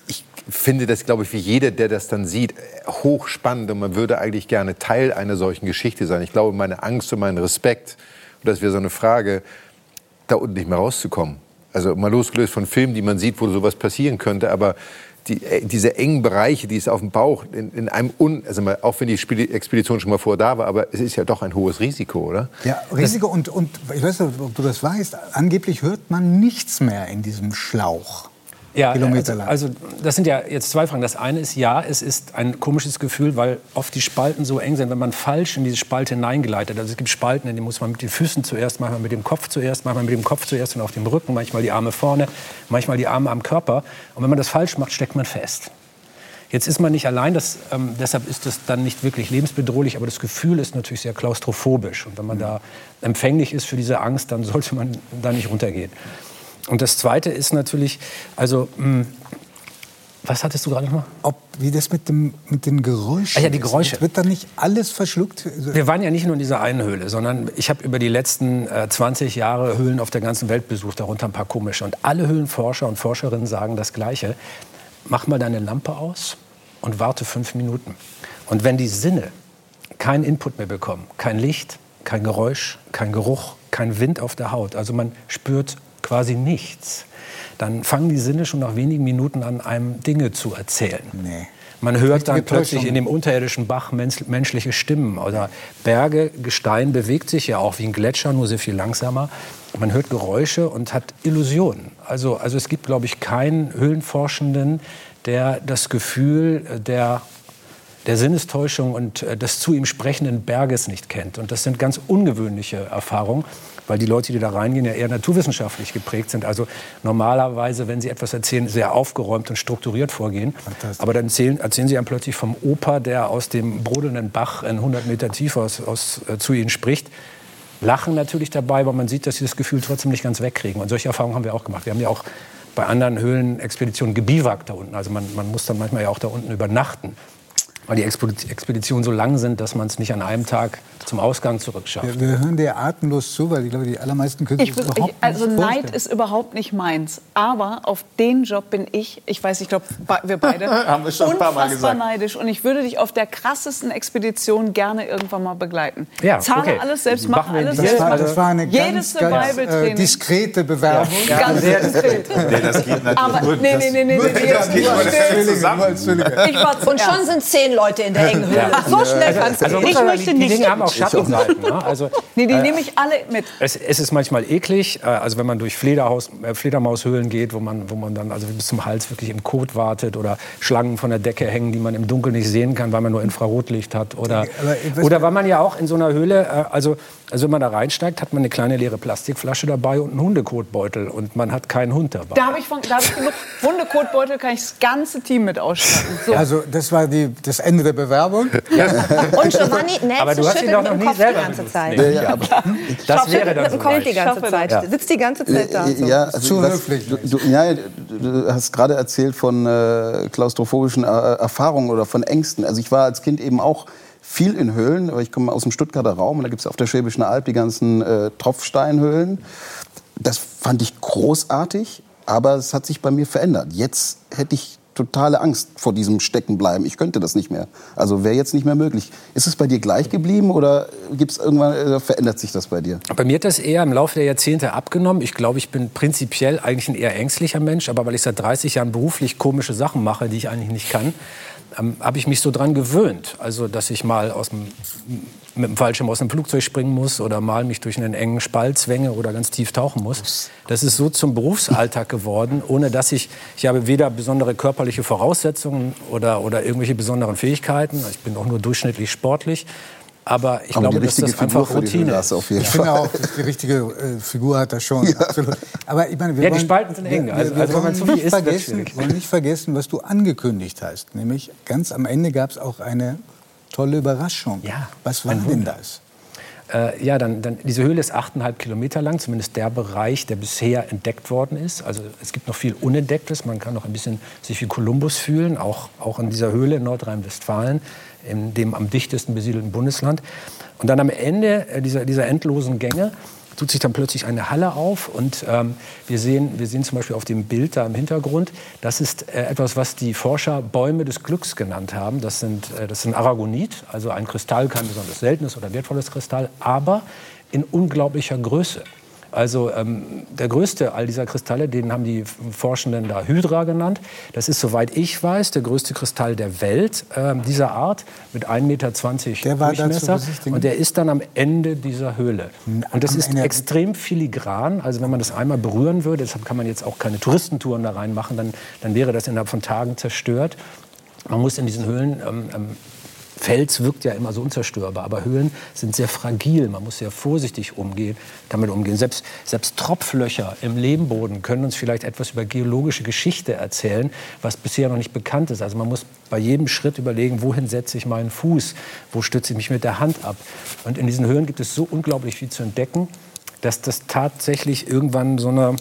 ich finde das, glaube ich, wie jeder, der das dann sieht, hochspannend. Und man würde eigentlich gerne Teil einer solchen Geschichte sein. Ich glaube, meine Angst und mein Respekt, und das wäre so eine Frage, da unten nicht mehr rauszukommen. Also mal losgelöst von Filmen, die man sieht, wo sowas passieren könnte, aber die, äh, diese engen Bereiche, die es auf dem Bauch in, in einem un, also mal, auch wenn die Expedition schon mal vor da war, aber es ist ja doch ein hohes Risiko, oder? Ja, Risiko und, und ich weiß nicht, ob du das weißt, angeblich hört man nichts mehr in diesem Schlauch. Ja, Kilometer also, lang. also das sind ja jetzt zwei Fragen. Das eine ist, ja, es ist ein komisches Gefühl, weil oft die Spalten so eng sind, wenn man falsch in diese Spalte hineingleitet. Also es gibt Spalten, in denen muss man mit den Füßen zuerst, manchmal mit dem Kopf zuerst, manchmal mit dem Kopf zuerst und auf dem Rücken, manchmal die Arme vorne, manchmal die Arme am Körper. Und wenn man das falsch macht, steckt man fest. Jetzt ist man nicht allein, das, ähm, deshalb ist das dann nicht wirklich lebensbedrohlich, aber das Gefühl ist natürlich sehr klaustrophobisch. Und wenn man da empfänglich ist für diese Angst, dann sollte man da nicht runtergehen. Und das Zweite ist natürlich, also, mh, was hattest du gerade noch mal? Ob, wie das mit, dem, mit den Geräuschen Ah ja, die ist. Geräusche. Wird da nicht alles verschluckt? Also, Wir waren ja nicht nur in dieser einen Höhle, sondern ich habe über die letzten äh, 20 Jahre Höhlen auf der ganzen Welt besucht, darunter ein paar komische. Und alle Höhlenforscher und Forscherinnen sagen das Gleiche. Mach mal deine Lampe aus und warte fünf Minuten. Und wenn die Sinne keinen Input mehr bekommen, kein Licht, kein Geräusch, kein Geruch, kein Wind auf der Haut, also man spürt quasi nichts, dann fangen die Sinne schon nach wenigen Minuten an, einem Dinge zu erzählen. Nee. Man hört dann plötzlich in dem unterirdischen Bach mensch- menschliche Stimmen oder Berge, Gestein bewegt sich ja auch wie ein Gletscher, nur sehr viel langsamer. Man hört Geräusche und hat Illusionen. Also, also es gibt, glaube ich, keinen Höhlenforschenden, der das Gefühl der, der Sinnestäuschung und äh, des zu ihm sprechenden Berges nicht kennt. Und das sind ganz ungewöhnliche Erfahrungen, weil die Leute, die da reingehen, ja eher naturwissenschaftlich geprägt sind. Also normalerweise, wenn sie etwas erzählen, sehr aufgeräumt und strukturiert vorgehen. Aber dann erzählen, erzählen sie einem plötzlich vom Opa, der aus dem brodelnden Bach in 100 Meter Tiefe aus, aus, äh, zu ihnen spricht lachen natürlich dabei, aber man sieht, dass sie das Gefühl trotzdem nicht ganz wegkriegen. Und solche Erfahrungen haben wir auch gemacht. Wir haben ja auch bei anderen Höhlenexpeditionen gebiwakt da unten. Also man, man muss dann manchmal ja auch da unten übernachten weil die Expeditionen so lang sind, dass man es nicht an einem Tag zum Ausgang zurückschafft. Wir, wir hören dir atemlos zu, weil ich glaube, die allermeisten können sich überhaupt ich, Also Neid ist überhaupt nicht meins. Aber auf den Job bin ich, ich weiß, ich glaube, wir beide, Haben wir schon ein paar Mal gesagt. neidisch. Und ich würde dich auf der krassesten Expedition gerne irgendwann mal begleiten. Ja, Zahle okay. alles selbst, mache alles das selbst. war, das war eine Jedes ganz, ganz äh, diskrete Bewerbung. Ja, ganz diskret. Nee, das geht natürlich Aber nur, nee, nee, nee, nee, nee, jetzt geht nur nur still. zusammen. Ich war Und schon sind zehn Leute in der engen Höhle. So schnell kannst du Also, ich möchte die, die Dinge haben auch Schattenseiten. Ne? Also, Nee, die nehme ich alle mit. es, es ist manchmal eklig, äh, also wenn man durch Flederhaus, äh, Fledermaushöhlen geht, wo man, wo man dann also bis zum Hals wirklich im Kot wartet oder Schlangen von der Decke hängen, die man im Dunkeln nicht sehen kann, weil man nur Infrarotlicht hat. Oder, oder weil man ja auch in so einer Höhle, äh, also, also wenn man da reinsteigt, hat man eine kleine leere Plastikflasche dabei und einen Hundekotbeutel und man hat keinen Hund dabei. Da habe ich, von- da hab ich genug Hundekotbeutel, kann ich das ganze Team mit ausstatten. So. Also das war die, das Ende der Bewerbung. Und Giovanni Aber Nelson du hast ihn doch noch nie Kopf die selber ganze benutzt. Zeit. Nee. Ja, aber, Das wäre dann Mit dem so Kopf die ganze Zeit. das. Sitzt die ganze Zeit da. So. ja, also, Zu was- höflich. Du, du, ja, du, du hast gerade erzählt von äh, klaustrophobischen äh, Erfahrungen oder von Ängsten. Also ich war als Kind eben auch viel in Höhlen, ich komme aus dem Stuttgarter Raum und da gibt es auf der Schwäbischen Alb die ganzen äh, Tropfsteinhöhlen. Das fand ich großartig, aber es hat sich bei mir verändert. Jetzt hätte ich totale Angst vor diesem Steckenbleiben. Ich könnte das nicht mehr. Also wäre jetzt nicht mehr möglich. Ist es bei dir gleich geblieben oder gibt's irgendwann äh, verändert sich das bei dir? Bei mir hat das eher im Laufe der Jahrzehnte abgenommen. Ich glaube, ich bin prinzipiell eigentlich ein eher ängstlicher Mensch, aber weil ich seit 30 Jahren beruflich komische Sachen mache, die ich eigentlich nicht kann, ähm, habe ich mich so dran gewöhnt. Also, dass ich mal aus dem, mit dem Fallschirm aus einem Flugzeug springen muss oder mal mich durch einen engen Spalt zwänge oder ganz tief tauchen muss. Das ist so zum Berufsalltag geworden, ohne dass ich, ich habe weder besondere körperliche Voraussetzungen oder, oder irgendwelche besonderen Fähigkeiten. Ich bin auch nur durchschnittlich sportlich. Aber ich Aber glaube, die dass richtige das Figur einfach die Routine ist. auf jeden Ich finde Fall. auch, dass die richtige äh, Figur hat er schon. Absolut. Aber ich meine, wir Ja, die wollen, Spalten sind eng. Wir, Also- wir also wenn man wollen zu viel nicht wird's vergessen, wollen nicht vergessen, was du angekündigt hast. Nämlich ganz am Ende gab es auch eine tolle Überraschung. Ja, Was war denn das? Äh, ja, dann, dann, diese Höhle ist 8,5 Kilometer lang, zumindest der Bereich, der bisher entdeckt worden ist. Also es gibt noch viel Unentdecktes. Man kann noch ein bisschen sich wie Kolumbus fühlen, auch, auch in dieser Höhle in Nordrhein-Westfalen, in dem am dichtesten besiedelten Bundesland. Und dann am Ende äh, dieser, dieser endlosen Gänge tut sich dann plötzlich eine Halle auf und ähm, wir, sehen, wir sehen zum Beispiel auf dem Bild da im Hintergrund, das ist äh, etwas, was die Forscher Bäume des Glücks genannt haben. Das sind, äh, das sind Aragonit, also ein Kristall, kein besonders seltenes oder wertvolles Kristall, aber in unglaublicher Größe. Also ähm, der größte all dieser Kristalle, den haben die Forschenden da Hydra genannt. Das ist, soweit ich weiß, der größte Kristall der Welt ähm, dieser Art mit 1,20 Meter Der war Durchmesser. Und der ist dann am Ende dieser Höhle. Und das am ist Ende- extrem filigran. Also wenn man das einmal berühren würde, deshalb kann man jetzt auch keine Touristentouren da reinmachen, dann, dann wäre das innerhalb von Tagen zerstört. Man muss in diesen Höhlen ähm, ähm, Fels wirkt ja immer so unzerstörbar, aber Höhlen sind sehr fragil. Man muss sehr vorsichtig umgehen, damit umgehen. Selbst, selbst Tropflöcher im Lehmboden können uns vielleicht etwas über geologische Geschichte erzählen, was bisher noch nicht bekannt ist. Also man muss bei jedem Schritt überlegen, wohin setze ich meinen Fuß, wo stütze ich mich mit der Hand ab. Und in diesen Höhlen gibt es so unglaublich viel zu entdecken, dass das tatsächlich irgendwann so eine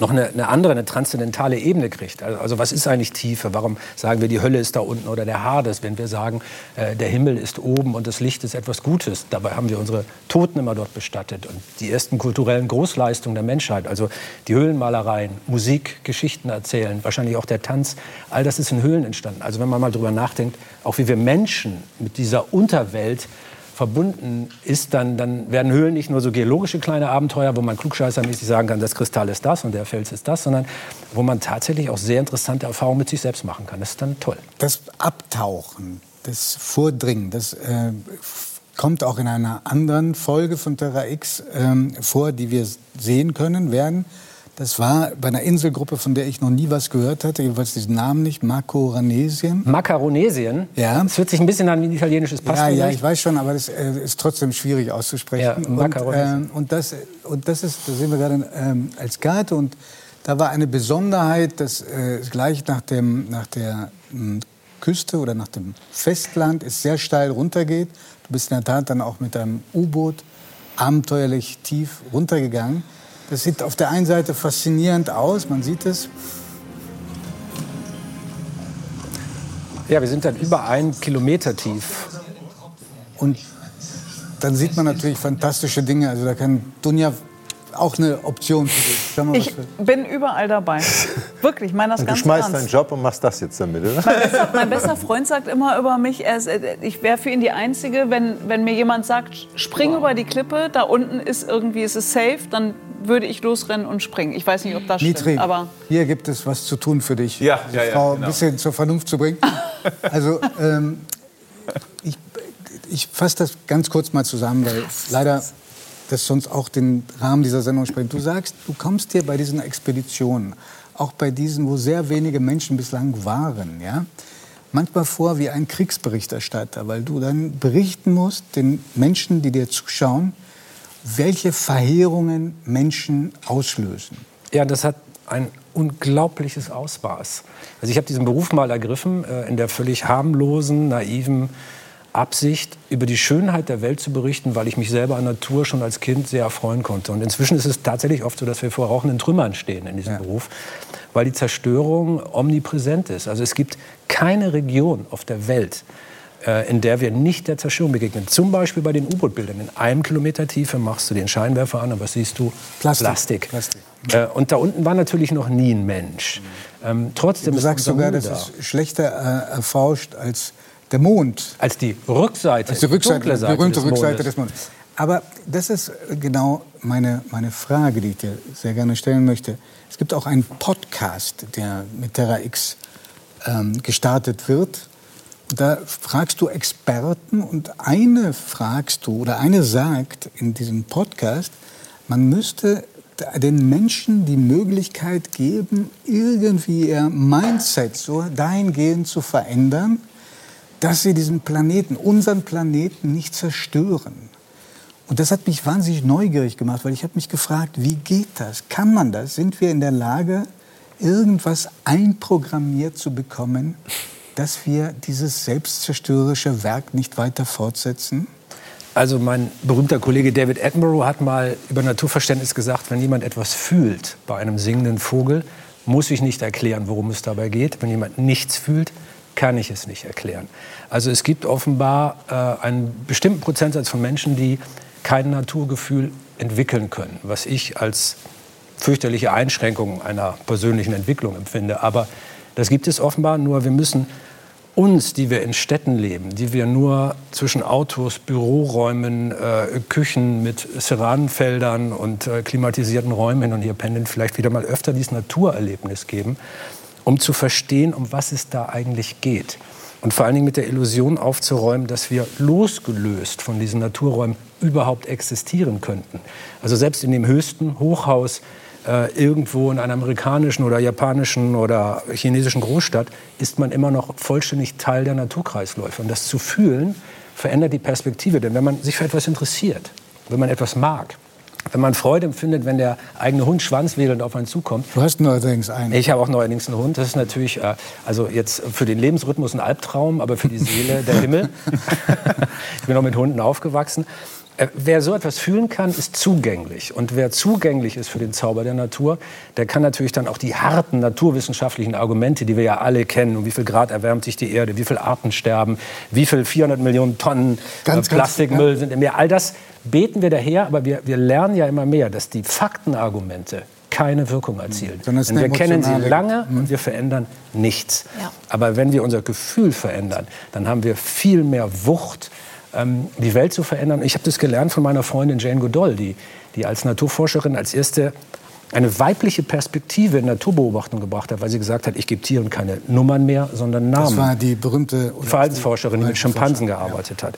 noch eine, eine andere, eine transzendentale Ebene kriegt. Also, also was ist eigentlich Tiefe? Warum sagen wir, die Hölle ist da unten oder der Hades, wenn wir sagen, äh, der Himmel ist oben und das Licht ist etwas Gutes? Dabei haben wir unsere Toten immer dort bestattet und die ersten kulturellen Großleistungen der Menschheit, also die Höhlenmalereien, Musik, Geschichten erzählen, wahrscheinlich auch der Tanz, all das ist in Höhlen entstanden. Also wenn man mal drüber nachdenkt, auch wie wir Menschen mit dieser Unterwelt verbunden ist, dann, dann werden Höhlen nicht nur so geologische kleine Abenteuer, wo man klugscheißermäßig sagen kann, das Kristall ist das und der Fels ist das, sondern wo man tatsächlich auch sehr interessante Erfahrungen mit sich selbst machen kann. Das ist dann toll. Das Abtauchen, das Vordringen, das äh, kommt auch in einer anderen Folge von Terra X ähm, vor, die wir sehen können werden. Das war bei einer Inselgruppe, von der ich noch nie was gehört hatte, jedenfalls diesen Namen nicht, Makronesien. Makaronesien? Ja. Das hört sich ein bisschen an wie ein italienisches Pasta. Ja, ja, ich weiß schon, aber das äh, ist trotzdem schwierig auszusprechen. Ja, und, Makaronesien. ähm, und, das, und das ist, da sind wir gerade ähm, als Guide und da war eine Besonderheit, dass äh, gleich nach, dem, nach der mh, Küste oder nach dem Festland es sehr steil runtergeht. Du bist in der Tat dann auch mit deinem U-Boot abenteuerlich tief runtergegangen. Das sieht auf der einen Seite faszinierend aus, man sieht es. Ja, wir sind dann über einen Kilometer tief. Und dann sieht man natürlich fantastische Dinge. Also da kann Dunja auch eine Option für Ich bin überall dabei. Wirklich, ich meine das Und du ganz schmeißt ernst. deinen Job und machst das jetzt damit, oder? Mein bester, mein bester Freund sagt immer über mich, er ist, äh, ich wäre für ihn die Einzige, wenn, wenn mir jemand sagt, spring über die Klippe, da unten ist irgendwie, es ist safe, dann würde ich losrennen und springen. Ich weiß nicht, ob das Mitri, stimmt, aber hier gibt es was zu tun für dich, Ja, die ja, ja, Frau genau. ein bisschen zur Vernunft zu bringen. Also ähm, ich, ich fasse das ganz kurz mal zusammen, weil leider das sonst auch den Rahmen dieser Sendung sprengt. Du sagst, du kommst dir bei diesen Expeditionen, auch bei diesen, wo sehr wenige Menschen bislang waren, ja, manchmal vor wie ein Kriegsberichterstatter, weil du dann berichten musst den Menschen, die dir zuschauen, welche Verheerungen Menschen auslösen. Ja, das hat ein unglaubliches Ausmaß. Also ich habe diesen Beruf mal ergriffen, äh, in der völlig harmlosen, naiven Absicht, über die Schönheit der Welt zu berichten, weil ich mich selber an Natur schon als Kind sehr erfreuen konnte. Und inzwischen ist es tatsächlich oft so, dass wir vor rauchenden Trümmern stehen in diesem Beruf, weil die Zerstörung omnipräsent ist. Also es gibt keine Region auf der Welt, äh, in der wir nicht der Zerstörung begegnen. Zum Beispiel bei den U-Boot-Bildern. In einem Kilometer Tiefe machst du den Scheinwerfer an, aber was siehst du? Plastik. Plastik. Plastik. Äh, und da unten war natürlich noch nie ein Mensch. Ähm, trotzdem Du sagst sogar, das da. ist schlechter äh, erforscht als der Mond. als die Rückseite, Als die Rückseite, dunkle die Seite berühmte des Rückseite Mondes. des Mondes. Aber das ist genau meine, meine Frage, die ich dir sehr gerne stellen möchte. Es gibt auch einen Podcast, der mit Terra X ähm, gestartet wird. Da fragst du Experten und eine fragst du oder eine sagt in diesem Podcast, man müsste den Menschen die Möglichkeit geben, irgendwie ihr Mindset so dahingehend zu verändern, dass sie diesen Planeten, unseren Planeten nicht zerstören. Und das hat mich wahnsinnig neugierig gemacht, weil ich habe mich gefragt, wie geht das? Kann man das? Sind wir in der Lage, irgendwas einprogrammiert zu bekommen, dass wir dieses selbstzerstörerische Werk nicht weiter fortsetzen? Also mein berühmter Kollege David Attenborough hat mal über Naturverständnis gesagt, wenn jemand etwas fühlt bei einem singenden Vogel, muss ich nicht erklären, worum es dabei geht. Wenn jemand nichts fühlt, kann ich es nicht erklären. Also es gibt offenbar äh, einen bestimmten Prozentsatz von Menschen, die kein Naturgefühl entwickeln können, was ich als fürchterliche Einschränkung einer persönlichen Entwicklung empfinde. Aber das gibt es offenbar, nur wir müssen uns, die wir in Städten leben, die wir nur zwischen Autos, Büroräumen, äh, Küchen mit Ceranfeldern und äh, klimatisierten Räumen hin und her pendeln, vielleicht wieder mal öfter dieses Naturerlebnis geben, um zu verstehen, um was es da eigentlich geht. Und vor allen Dingen mit der Illusion aufzuräumen, dass wir losgelöst von diesen Naturräumen überhaupt existieren könnten. Also selbst in dem höchsten Hochhaus äh, irgendwo in einer amerikanischen oder japanischen oder chinesischen Großstadt ist man immer noch vollständig Teil der Naturkreisläufe. Und das zu fühlen verändert die Perspektive. Denn wenn man sich für etwas interessiert, wenn man etwas mag, wenn man Freude empfindet, wenn der eigene Hund schwanzwedelnd auf einen zukommt. Du hast neuerdings einen. Ich habe auch neuerdings einen Hund. Das ist natürlich, äh, also jetzt für den Lebensrhythmus ein Albtraum, aber für die Seele der Himmel. ich bin auch mit Hunden aufgewachsen. Äh, Wer so etwas fühlen kann, ist zugänglich. Und wer zugänglich ist für den Zauber der Natur, der kann natürlich dann auch die harten naturwissenschaftlichen Argumente, die wir ja alle kennen, um wie viel Grad erwärmt sich die Erde, wie viele Arten sterben, wie viel 400 Millionen Tonnen Ganz, äh, ganz, Plastikmüll ja. sind im Meer. All das beten wir daher, aber wir, wir lernen ja immer mehr, dass die Faktenargumente keine Wirkung erzielen. Denn wir kennen sie lange und wir verändern nichts. Ja. Aber wenn wir unser Gefühl verändern, dann haben wir viel mehr Wucht, ähm, die Welt zu verändern. Ich habe das gelernt von meiner Freundin Jane Goodall, die, die als Naturforscherin als erste eine weibliche Perspektive in Naturbeobachtung gebracht hat, weil sie gesagt hat, ich gebe Tieren keine Nummern mehr, sondern Namen. Das war die berühmte Verhaltensforscherin, die mit Schimpansen gearbeitet hat.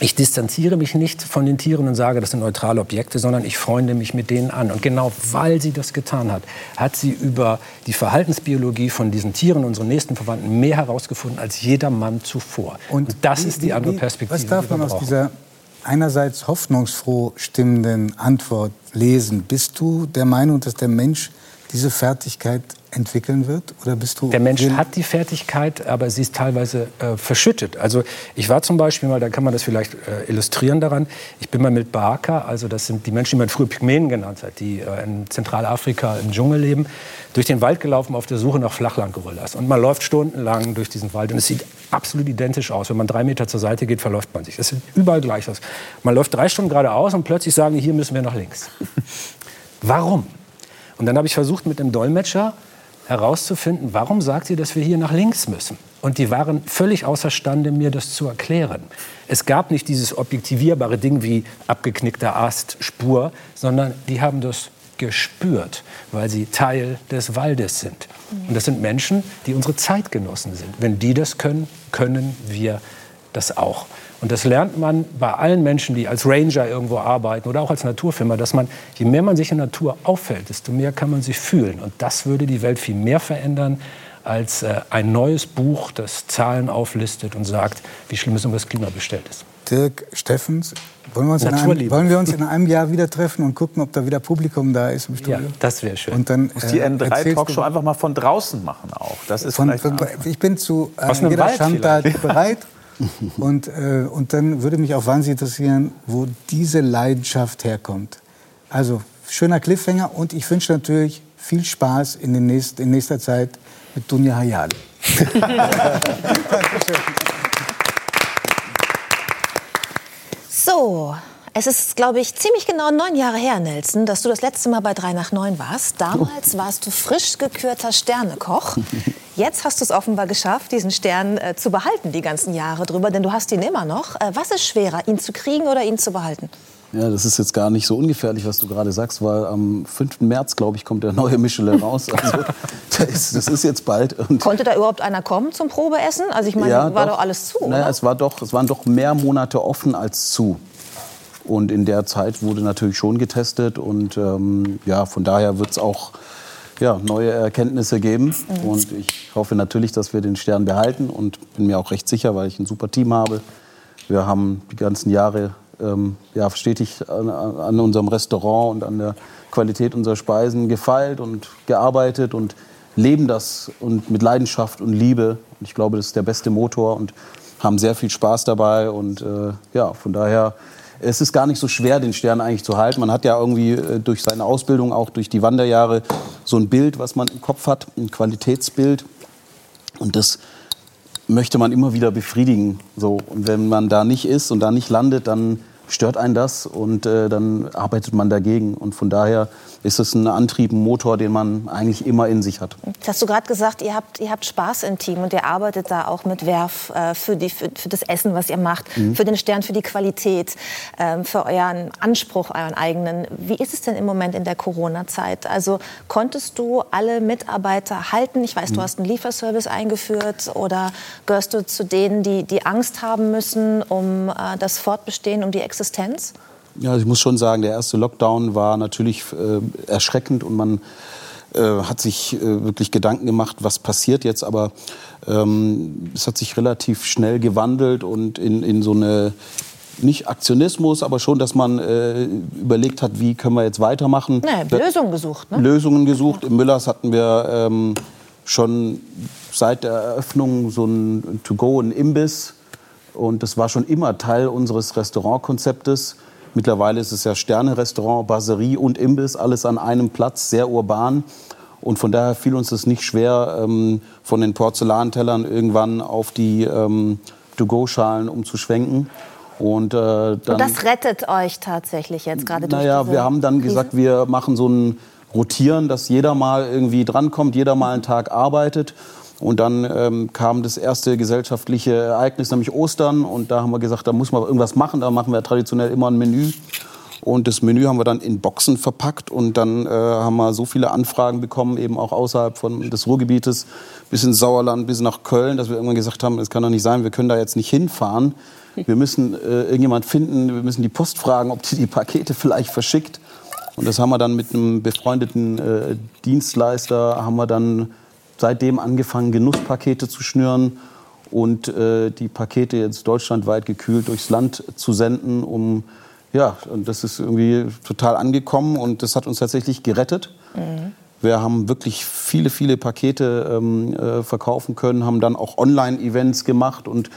Ich distanziere mich nicht von den Tieren und sage, das sind neutrale Objekte, sondern ich freunde mich mit denen an. Und genau weil sie das getan hat, hat sie über die Verhaltensbiologie von diesen Tieren, unseren nächsten Verwandten, mehr herausgefunden als jeder Mann zuvor. Und, das wie- ist die andere Perspektive. Was darf man aus dieser einerseits hoffnungsfroh stimmenden Antwort lesen? Bist du der Meinung, dass der Mensch diese Fertigkeit entwickeln wird? Oder bist du Der Mensch hat die Fertigkeit, aber sie ist teilweise äh, verschüttet. Also ich war zum Beispiel mal, da kann man das vielleicht äh, illustrieren daran, ich bin mal mit Baaka, also das sind die Menschen, die man früher Pygmäen genannt hat, die äh, in Zentralafrika im Dschungel leben, durch den Wald gelaufen auf der Suche nach Flachlandgorillas. Und man läuft stundenlang durch diesen Wald und es sieht absolut identisch aus. Wenn man drei Meter zur Seite geht, verläuft man sich. Es sieht überall gleich aus. Man läuft drei Stunden geradeaus und plötzlich sagen die, hier müssen wir nach links. Warum? Und dann habe ich versucht, mit dem Dolmetscher herauszufinden, warum sagt sie, dass wir hier nach links müssen? Und die waren völlig außerstande, mir das zu erklären. Es gab nicht dieses objektivierbare Ding wie abgeknickter Ast, Spur, sondern die haben das gespürt, weil sie Teil des Waldes sind. Und das sind Menschen, die unsere Zeitgenossen sind. Wenn die das können, können wir das auch. Und das lernt man bei allen Menschen, die als Ranger irgendwo arbeiten oder auch als Naturfilmer, dass man, je mehr man sich in der Natur auffällt, desto mehr kann man sich fühlen. Und das würde die Welt viel mehr verändern als äh, ein neues Buch, das Zahlen auflistet und sagt, wie schlimm es um das Klima bestellt ist. Dirk Steffens, wollen wir, uns in einem, wollen wir uns in einem Jahr wieder treffen und gucken, ob da wieder Publikum da ist im Studio? Ja, das wäre schön. Und dann, Muss die äh, N3 erzählst Talkshow du- einfach mal von draußen machen auch. Das ist Von, vielleicht von, ich bin zu äh, jeder Wald Schandtat bereit. Und, äh, und dann würde mich auch wahnsinnig interessieren, wo diese Leidenschaft herkommt. Also schöner Cliffhanger und ich wünsche natürlich viel Spaß in, den nächst, in nächster Zeit mit Dunja Hayali. So, es ist, glaube ich, ziemlich genau neun Jahre her, Nelson, dass du das letzte Mal bei 3 nach 9 warst. Damals warst du frisch gekürter Sternekoch. Jetzt hast du es offenbar geschafft, diesen Stern äh, zu behalten die ganzen Jahre drüber, denn du hast ihn immer noch. Äh, was ist schwerer, ihn zu kriegen oder ihn zu behalten? Ja, das ist jetzt gar nicht so ungefährlich, was du gerade sagst, weil am 5. März, glaube ich, kommt der neue Michelin raus. Also, das, ist, das ist jetzt bald. Und Konnte da überhaupt einer kommen zum Probeessen? Also ich meine, war doch alles zu, Naja, es, war doch, es waren doch mehr Monate offen als zu. Und in der Zeit wurde natürlich schon getestet. Und ähm, ja, von daher wird es auch ja, neue Erkenntnisse geben. Mhm. Und ich hoffe natürlich, dass wir den Stern behalten. Und bin mir auch recht sicher, weil ich ein super Team habe. Wir haben die ganzen Jahre ähm, ja, stetig an, an unserem Restaurant und an der Qualität unserer Speisen gefeilt und gearbeitet und leben das und mit Leidenschaft und Liebe. Und ich glaube, das ist der beste Motor und haben sehr viel Spaß dabei. Und äh, ja, von daher, es ist gar nicht so schwer, den Stern eigentlich zu halten. Man hat ja irgendwie äh, durch seine Ausbildung, auch durch die Wanderjahre, so ein Bild, was man im Kopf hat, ein Qualitätsbild. Und das möchte man immer wieder befriedigen. So. Und wenn man da nicht ist und da nicht landet, dann stört einen das und äh, dann arbeitet man dagegen. Und von daher ist es ein Antrieb, ein Motor, den man eigentlich immer in sich hat. Jetzt hast du gerade gesagt, ihr habt, ihr habt Spaß im Team und ihr arbeitet da auch mit Werf äh, für, die, für, für das Essen, was ihr macht, Mhm. für den Stern, für die Qualität, ähm, für euren Anspruch, euren eigenen. Wie ist es denn im Moment in der Corona-Zeit? Also konntest du alle Mitarbeiter halten? Ich weiß, du Mhm. hast einen Lieferservice eingeführt oder gehörst du zu denen, die, die Angst haben müssen um äh, das Fortbestehen, um die Existenz? Ja, ich muss schon sagen, der erste Lockdown war natürlich äh, erschreckend und man äh, hat sich äh, wirklich Gedanken gemacht, was passiert jetzt. Aber ähm, es hat sich relativ schnell gewandelt und in, in so eine nicht Aktionismus, aber schon, dass man äh, überlegt hat, wie können wir jetzt weitermachen. Nee, Lösungen gesucht, ne? Lösungen gesucht. Im Müllers hatten wir ähm, schon seit der Eröffnung so ein To-Go, ein Imbiss. Und das war schon immer Teil unseres Restaurantkonzeptes. Mittlerweile ist es ja Sterne-Restaurant, Baserie und Imbiss, alles an einem Platz, sehr urban. Und von daher fiel uns es nicht schwer, ähm, von den Porzellantellern irgendwann auf die ähm, To-Go-Schalen umzuschwenken. Und, äh, dann, Und das rettet euch tatsächlich jetzt gerade durch naja, wir haben dann gesagt, wir machen so ein Rotieren, dass jeder mal irgendwie drankommt, jeder mal einen Tag arbeitet. Und dann ähm, kam das erste gesellschaftliche Ereignis, nämlich Ostern. Und da haben wir gesagt, da muss man irgendwas machen. Da machen wir traditionell immer ein Menü. Und das Menü haben wir dann in Boxen verpackt. Und dann äh, haben wir so viele Anfragen bekommen, eben auch außerhalb von des Ruhrgebietes, bis ins Sauerland, bis nach Köln, dass wir irgendwann gesagt haben, es kann doch nicht sein, wir können da jetzt nicht hinfahren. Wir müssen äh, irgendjemand finden, wir müssen die Post fragen, ob die die Pakete vielleicht verschickt. Und das haben wir dann mit einem befreundeten äh, Dienstleister, haben wir dann seitdem angefangen, Genusspakete zu schnüren und äh, die Pakete jetzt deutschlandweit gekühlt durchs Land zu senden, um ja, und das ist irgendwie total angekommen und das hat uns tatsächlich gerettet. Mhm. Wir haben wirklich viele, viele Pakete ähm, äh, verkaufen können, haben dann auch Online-Events gemacht und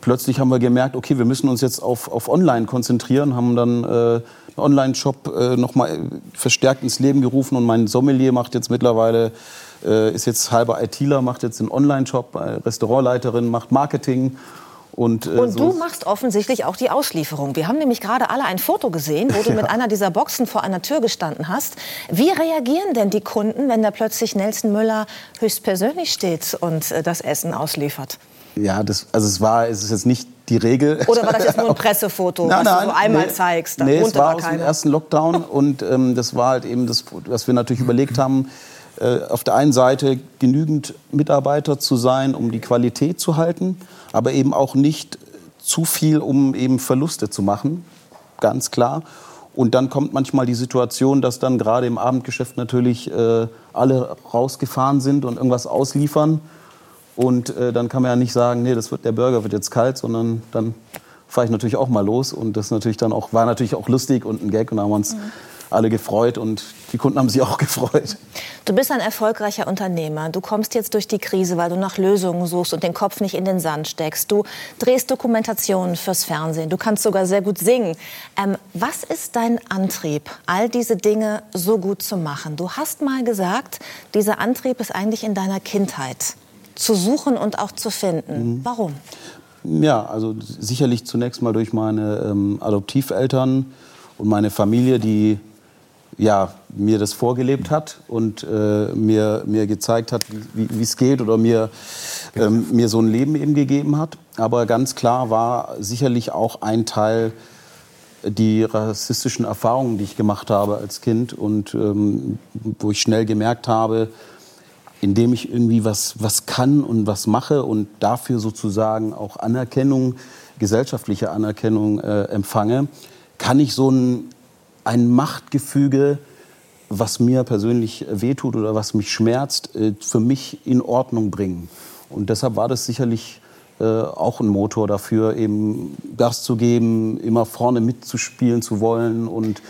plötzlich haben wir gemerkt, okay, wir müssen uns jetzt auf, auf Online konzentrieren, haben dann äh, einen Online-Shop äh, nochmal verstärkt ins Leben gerufen und mein Sommelier macht jetzt mittlerweile, äh, ist jetzt halber ITler, macht jetzt einen Online-Shop, äh, Restaurantleiterin, macht Marketing und, äh, und so du machst offensichtlich auch die Auslieferung. Wir haben nämlich gerade alle ein Foto gesehen, wo du ja. mit einer dieser Boxen vor einer Tür gestanden hast. Wie reagieren denn die Kunden, wenn da plötzlich Nelson Müller höchstpersönlich steht und äh, das Essen ausliefert? Ja, das, also es war, es ist jetzt nicht die Regel. Oder war das jetzt nur ein Pressefoto, nein, was du so einmal nee, zeigst? Nee, es war aus dem ersten Lockdown und ähm, das war halt eben das, was wir natürlich überlegt haben, auf der einen Seite genügend Mitarbeiter zu sein, um die Qualität zu halten, aber eben auch nicht zu viel, um eben Verluste zu machen, ganz klar. Und dann kommt manchmal die Situation, dass dann gerade im Abendgeschäft natürlich äh, alle rausgefahren sind und irgendwas ausliefern. Und äh, dann kann man ja nicht sagen, nee, das wird, der Burger wird jetzt kalt, sondern dann fahre ich natürlich auch mal los. Und das natürlich dann auch, war natürlich auch lustig und ein Gag. Und da haben wir uns mhm alle gefreut und die Kunden haben sich auch gefreut. Du bist ein erfolgreicher Unternehmer. Du kommst jetzt durch die Krise, weil du nach Lösungen suchst und den Kopf nicht in den Sand steckst. Du drehst Dokumentationen fürs Fernsehen. Du kannst sogar sehr gut singen. Ähm, was ist dein Antrieb, all diese Dinge so gut zu machen? Du hast mal gesagt, dieser Antrieb ist eigentlich in deiner Kindheit zu suchen und auch zu finden. Mhm. Warum? Ja, also sicherlich zunächst mal durch meine ähm, Adoptiveltern und meine Familie, die ja, mir das vorgelebt hat und äh, mir, mir gezeigt hat, wie es geht oder mir, ähm, mir so ein Leben eben gegeben hat. Aber ganz klar war sicherlich auch ein Teil die rassistischen Erfahrungen, die ich gemacht habe als Kind und ähm, wo ich schnell gemerkt habe, indem ich irgendwie was, was kann und was mache und dafür sozusagen auch Anerkennung, gesellschaftliche Anerkennung äh, empfange, kann ich so ein ein Machtgefüge, was mir persönlich wehtut oder was mich schmerzt, äh, für mich in Ordnung bringen. Und deshalb war das sicherlich äh, auch ein Motor dafür, eben Gas zu geben, immer vorne mitzuspielen zu wollen und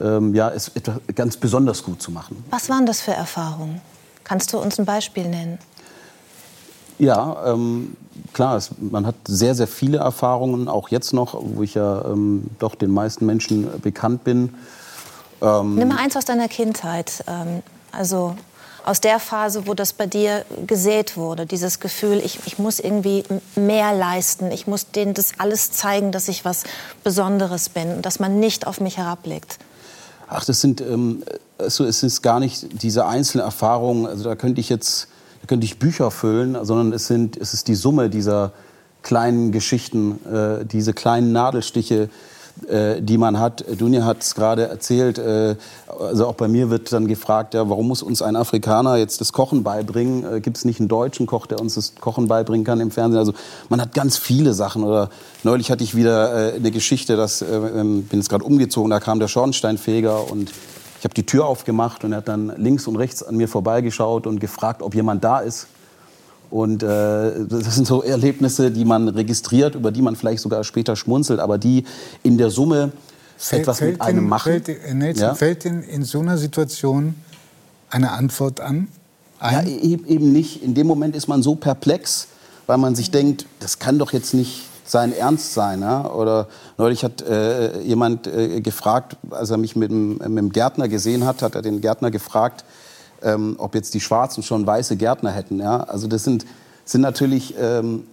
ähm, ja, es ganz besonders gut zu machen. Was waren das für Erfahrungen? Kannst du uns ein Beispiel nennen? Ja, ähm, klar, es, man hat sehr, sehr viele Erfahrungen, auch jetzt noch, wo ich ja ähm, doch den meisten Menschen bekannt bin. Ähm, Nimm mal eins aus deiner Kindheit, ähm, also aus der Phase, wo das bei dir gesät wurde, dieses Gefühl, ich, ich muss irgendwie mehr leisten, ich muss denen das alles zeigen, dass ich was Besonderes bin und dass man nicht auf mich herabblickt. Ach, das sind, ähm, also es ist gar nicht diese einzelnen Erfahrungen, also da könnte ich jetzt könnte ich Bücher füllen, sondern es, sind, es ist die Summe dieser kleinen Geschichten, äh, diese kleinen Nadelstiche, äh, die man hat. Dunja hat es gerade erzählt, äh, also auch bei mir wird dann gefragt, ja, warum muss uns ein Afrikaner jetzt das Kochen beibringen? Äh, Gibt es nicht einen deutschen Koch, der uns das Kochen beibringen kann im Fernsehen? Also man hat ganz viele Sachen. Oder neulich hatte ich wieder äh, eine Geschichte, dass, äh, ähm, bin jetzt gerade umgezogen, da kam der Schornsteinfeger und ich habe die Tür aufgemacht und er hat dann links und rechts an mir vorbeigeschaut und gefragt, ob jemand da ist. Und äh, das sind so Erlebnisse, die man registriert, über die man vielleicht sogar später schmunzelt, aber die in der Summe fällt, etwas fällt mit einem in, machen. Fällt, äh, Nelson, ja? fällt in, in so einer Situation eine Antwort an? Ein? Ja, e-, eben nicht. In dem Moment ist man so perplex, weil man sich denkt, das kann doch jetzt nicht sein Ernst sein. Ja? Oder neulich hat äh, jemand äh, gefragt, als er mich mit dem, mit dem, Gärtner gesehen hat, hat er den Gärtner gefragt, ähm, ob jetzt die Schwarzen schon weiße Gärtner hätten. Ja? Also das sind, sind natürlich ähm,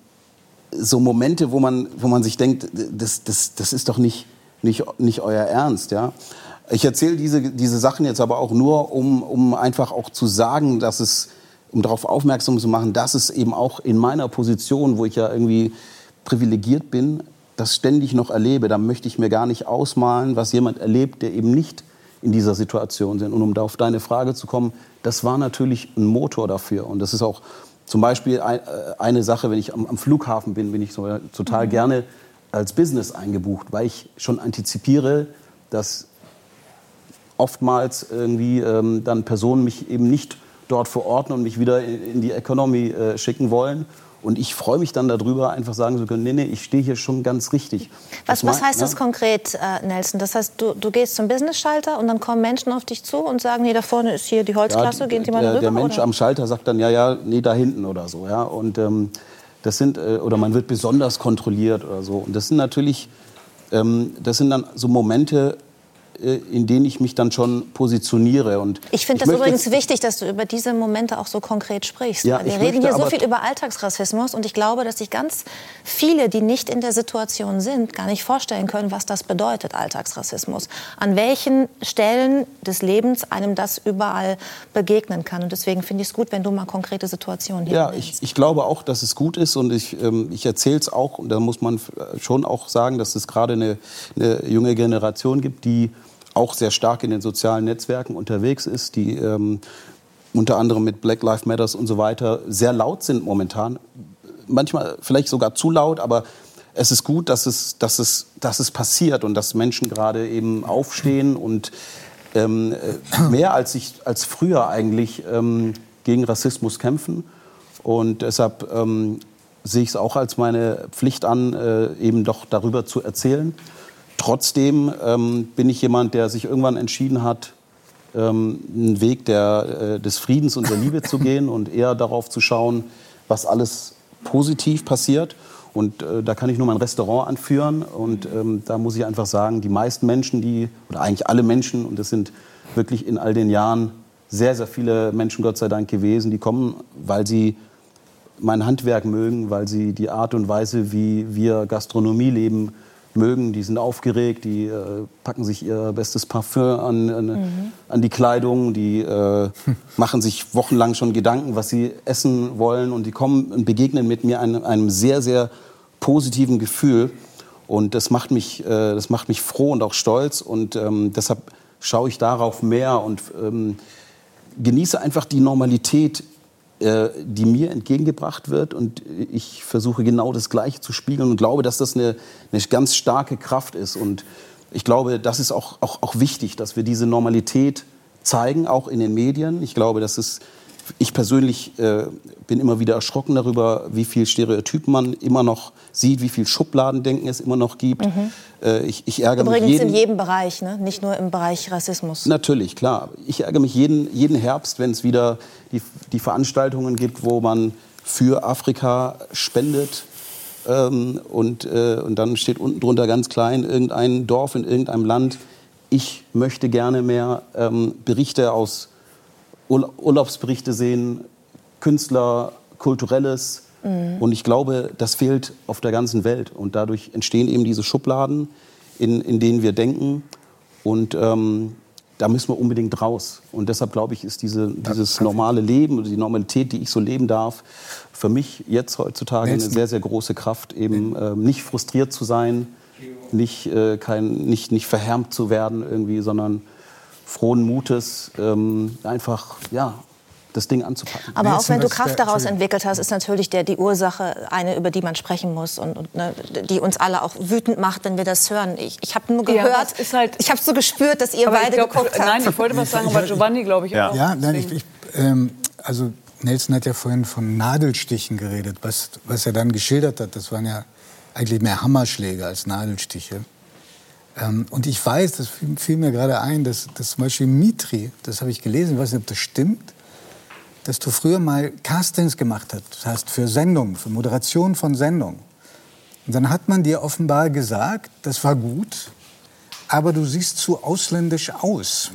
so Momente, wo man, wo man sich denkt, das, das, das ist doch nicht, nicht, nicht euer Ernst. Ja? Ich erzähle diese, diese Sachen jetzt aber auch nur, um, um einfach auch zu sagen, dass es, um darauf aufmerksam zu machen, dass es eben auch in meiner Position, wo ich ja irgendwie privilegiert bin, das ständig noch erlebe, dann möchte ich mir gar nicht ausmalen, was jemand erlebt, der eben nicht in dieser Situation ist. Und um da auf deine Frage zu kommen, das war natürlich ein Motor dafür. Und das ist auch zum Beispiel äh, eine Sache, wenn ich am, Flughafen bin, bin ich total mhm. gerne als Business eingebucht, weil ich schon antizipiere, dass oftmals irgendwie ähm, dann Personen mich eben nicht dort verorten und mich wieder in die Economy äh, schicken wollen. Und ich freue mich dann darüber, einfach sagen zu können, nee, nee, ich stehe hier schon ganz richtig. Was, was heißt das konkret, äh, Nelson? Das heißt, du, du gehst zum Business-Schalter und dann kommen Menschen auf dich zu und sagen, nee, da vorne ist hier die Holzklasse, gehen Sie mal der, rüber? der Mensch oder? am Schalter sagt dann, ja, ja, nee, da hinten oder so. Ja? Und ähm, das sind, äh, oder man wird besonders kontrolliert oder so. Und das sind natürlich, ähm, das sind dann so Momente, in denen ich mich dann schon positioniere. Und Ich finde das übrigens wichtig, dass du über diese Momente auch so konkret sprichst. Ja, wir reden hier so viel über Alltagsrassismus und ich glaube, dass sich ganz viele, die nicht in der Situation sind, gar nicht vorstellen können, was das bedeutet, Alltagsrassismus. An welchen Stellen des Lebens einem das überall begegnen kann. Und deswegen finde ich es gut, wenn du mal konkrete Situationen hier Ja, ich, ich glaube auch, dass es gut ist und ich, ähm, ich erzähle es auch. Und da muss man f- schon auch sagen, dass es gerade eine, eine junge Generation gibt, die auch sehr stark in den sozialen Netzwerken unterwegs ist, die ähm, unter anderem mit Black Lives Matters und so weiter sehr laut sind momentan. Manchmal vielleicht sogar zu laut, aber es ist gut, dass es, dass es, dass es passiert und dass Menschen gerade eben aufstehen und ähm, äh, mehr als, ich, als früher eigentlich ähm, gegen Rassismus kämpfen. Und deshalb ähm, sehe ich es auch als meine Pflicht an, äh, eben doch darüber zu erzählen. Trotzdem ähm, bin ich jemand, der sich irgendwann entschieden hat, ähm, einen Weg der, äh, des Friedens und der Liebe zu gehen und eher darauf zu schauen, was alles positiv passiert. Und äh, da kann ich nur mein Restaurant anführen. Und ähm, da muss ich einfach sagen, die meisten Menschen, die, oder eigentlich alle Menschen, und das sind wirklich in all den Jahren sehr, sehr viele Menschen, Gott sei Dank, gewesen, die kommen, weil sie mein Handwerk mögen, weil sie die Art und Weise, wie wir Gastronomie leben, mögen. Die sind aufgeregt, die äh, packen sich ihr bestes Parfüm an, an, an die Kleidung, die äh, machen sich wochenlang schon Gedanken, was sie essen wollen und die kommen und begegnen mit mir einem, einem sehr, sehr positiven Gefühl. Und das macht mich, äh, das macht mich froh und auch stolz und ähm, deshalb schaue ich darauf mehr und ähm, genieße einfach die Normalität, die mir entgegengebracht wird. Und ich versuche genau das Gleiche zu spiegeln und glaube, dass das eine, eine ganz starke Kraft ist. Und ich glaube, das ist auch, auch, auch wichtig, dass wir diese Normalität zeigen, auch in den Medien. Ich glaube, dass es ich persönlich äh, bin immer wieder erschrocken darüber, wie viel Stereotypen man immer noch sieht, wie viel Schubladendenken es immer noch gibt. Äh, ich, ich ärgere Übrigens mich jeden, in jedem Bereich, ne? nicht nur im Bereich Rassismus. Natürlich, klar. Ich ärgere mich jeden, jeden Herbst, wenn es wieder die, die Veranstaltungen gibt, wo man für Afrika spendet. Ähm, und, äh, und dann steht unten drunter ganz klein irgendein Dorf in irgendeinem Land. Ich möchte gerne mehr ähm, Berichte aus Urlaubsberichte sehen, Künstler, Kulturelles. Und ich glaube, das fehlt auf der ganzen Welt. Und dadurch entstehen eben diese Schubladen, in, in denen wir denken. Und ähm, da müssen wir unbedingt raus. Und deshalb glaube ich, ist diese, dieses normale Leben oder die Normalität, die ich so leben darf, für mich jetzt heutzutage eine sehr, sehr große Kraft, eben ähm, nicht frustriert zu sein, nicht, äh, kein, nicht, nicht verhärmt zu werden irgendwie, sondern frohen Mutes, ähm, einfach ja, das Ding anzupacken. Aber auch wenn du Kraft daraus entwickelt hast, ist natürlich der, die Ursache eine, über die man sprechen muss und, und ne, die uns alle auch wütend macht, wenn wir das hören. Ich, ich habe nur Ja, gehört, ist halt- ich habe so gespürt, dass ihr beide glaub, geguckt habt. Nein, ich wollte was sagen, aber Giovanni, glaube ich, auch. Ja, nein, ich, ich, ähm, also Nelson hat ja vorhin von Nadelstichen geredet. Was, was er dann geschildert hat, das waren ja eigentlich mehr Hammerschläge als Nadelstiche. Ähm, und ich weiß, das fiel, fiel mir gerade ein, dass, dass zum Beispiel Mitri, das habe ich gelesen, ich weiß nicht, ob das stimmt, dass du früher mal Castings gemacht hast, das heißt für Sendungen, für Moderation von Sendungen. Und dann hat man dir offenbar gesagt, das war gut, aber du siehst zu ausländisch aus.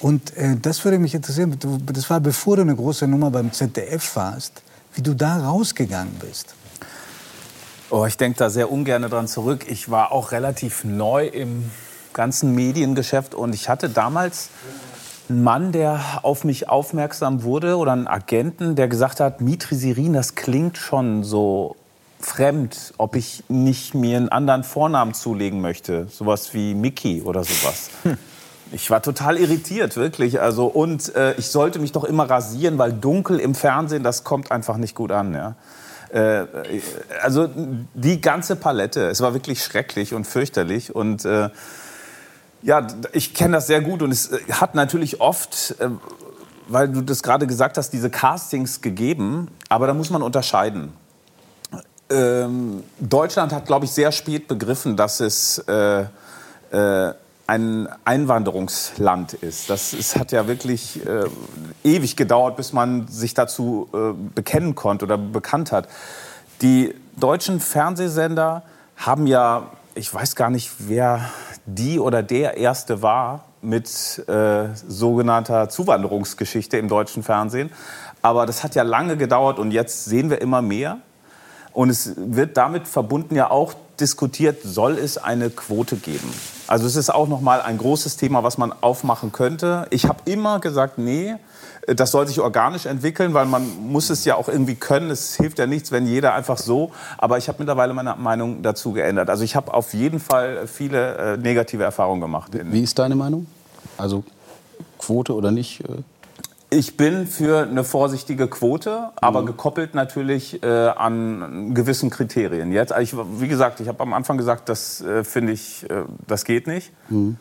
Und äh, das würde mich interessieren, das war bevor du eine große Nummer beim ZDF warst, wie du da rausgegangen bist. Oh, ich denke da sehr ungern dran zurück. Ich war auch relativ neu im ganzen Mediengeschäft und ich hatte damals einen Mann, der auf mich aufmerksam wurde oder einen Agenten, der gesagt hat, Mitri Sirin, das klingt schon so fremd, ob ich nicht mir einen anderen Vornamen zulegen möchte, sowas wie Mickey oder sowas. Ich war total irritiert, wirklich. Also und äh, ich sollte mich doch immer rasieren, weil dunkel im Fernsehen, das kommt einfach nicht gut an. Ja. Äh, also die ganze Palette. Es war wirklich schrecklich und fürchterlich. Und äh, ja, ich kenne das sehr gut. Und es äh, hat natürlich oft, äh, weil du das gerade gesagt hast, diese Castings gegeben. Aber da muss man unterscheiden. Ähm, Deutschland hat, glaube ich, sehr spät begriffen, dass es äh, äh, ein Einwanderungsland ist. Das es hat ja wirklich äh, ewig gedauert, bis man sich dazu äh, bekennen konnte oder bekannt hat. Die deutschen Fernsehsender haben ja, ich weiß gar nicht, wer die oder der erste war mit äh, sogenannter Zuwanderungsgeschichte im deutschen Fernsehen. Aber das hat ja lange gedauert und jetzt sehen wir immer mehr. Und es wird damit verbunden ja auch diskutiert, soll es eine Quote geben? Also es ist auch noch mal ein großes Thema, was man aufmachen könnte. Ich habe immer gesagt, nee, das soll sich organisch entwickeln, weil man muss es ja auch irgendwie können. Es hilft ja nichts, wenn jeder einfach so. Aber ich habe mittlerweile meine Meinung dazu geändert. Also ich habe auf jeden Fall viele äh, negative Erfahrungen gemacht. Wie ist deine Meinung? Also Quote oder nicht? Ich bin für eine vorsichtige Quote, aber mhm. gekoppelt natürlich äh, an gewissen Kriterien. Jetzt, ich, wie gesagt, ich habe am Anfang gesagt, das äh, finde ich, äh, das geht nicht. Mhm.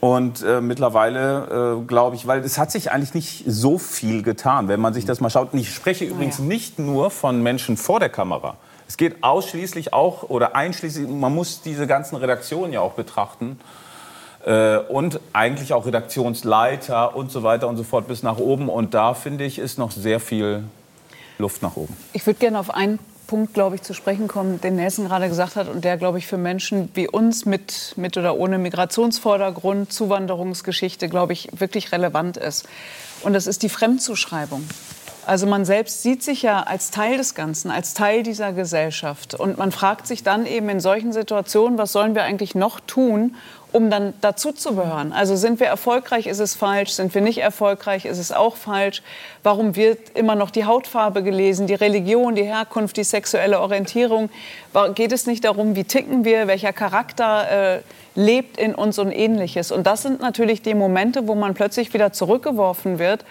Und äh, mittlerweile äh, glaube ich, weil es hat sich eigentlich nicht so viel getan, wenn man sich das mal schaut. Und ich spreche übrigens ja. nicht nur von Menschen vor der Kamera. Es geht ausschließlich auch oder einschließlich, man muss diese ganzen Redaktionen ja auch betrachten äh, und eigentlich auch Redaktionsleiter und so weiter und so fort bis nach oben. Und da finde ich, ist noch sehr viel Luft nach oben. Ich würde gerne auf einen Punkt, glaube ich, zu sprechen kommen, den Nelson gerade gesagt hat und der, glaube ich, für Menschen wie uns mit, mit oder ohne Migrationsvordergrund, Zuwanderungsgeschichte, glaube ich, wirklich relevant ist. Und das ist die Fremdzuschreibung. Also man selbst sieht sich ja als Teil des Ganzen, als Teil dieser Gesellschaft. Und man fragt sich dann eben in solchen Situationen, was sollen wir eigentlich noch tun, um dann dazu. Also sind wir erfolgreich, ist es falsch, sind wir nicht erfolgreich, ist es auch falsch. Warum wird immer noch die Hautfarbe gelesen, die Religion, die Herkunft, die sexuelle Orientierung? Geht es nicht darum, wie ticken wir, welcher Charakter äh, lebt in uns und ähnliches? Und das sind natürlich die Momente, wo man plötzlich wieder zurückgeworfen wird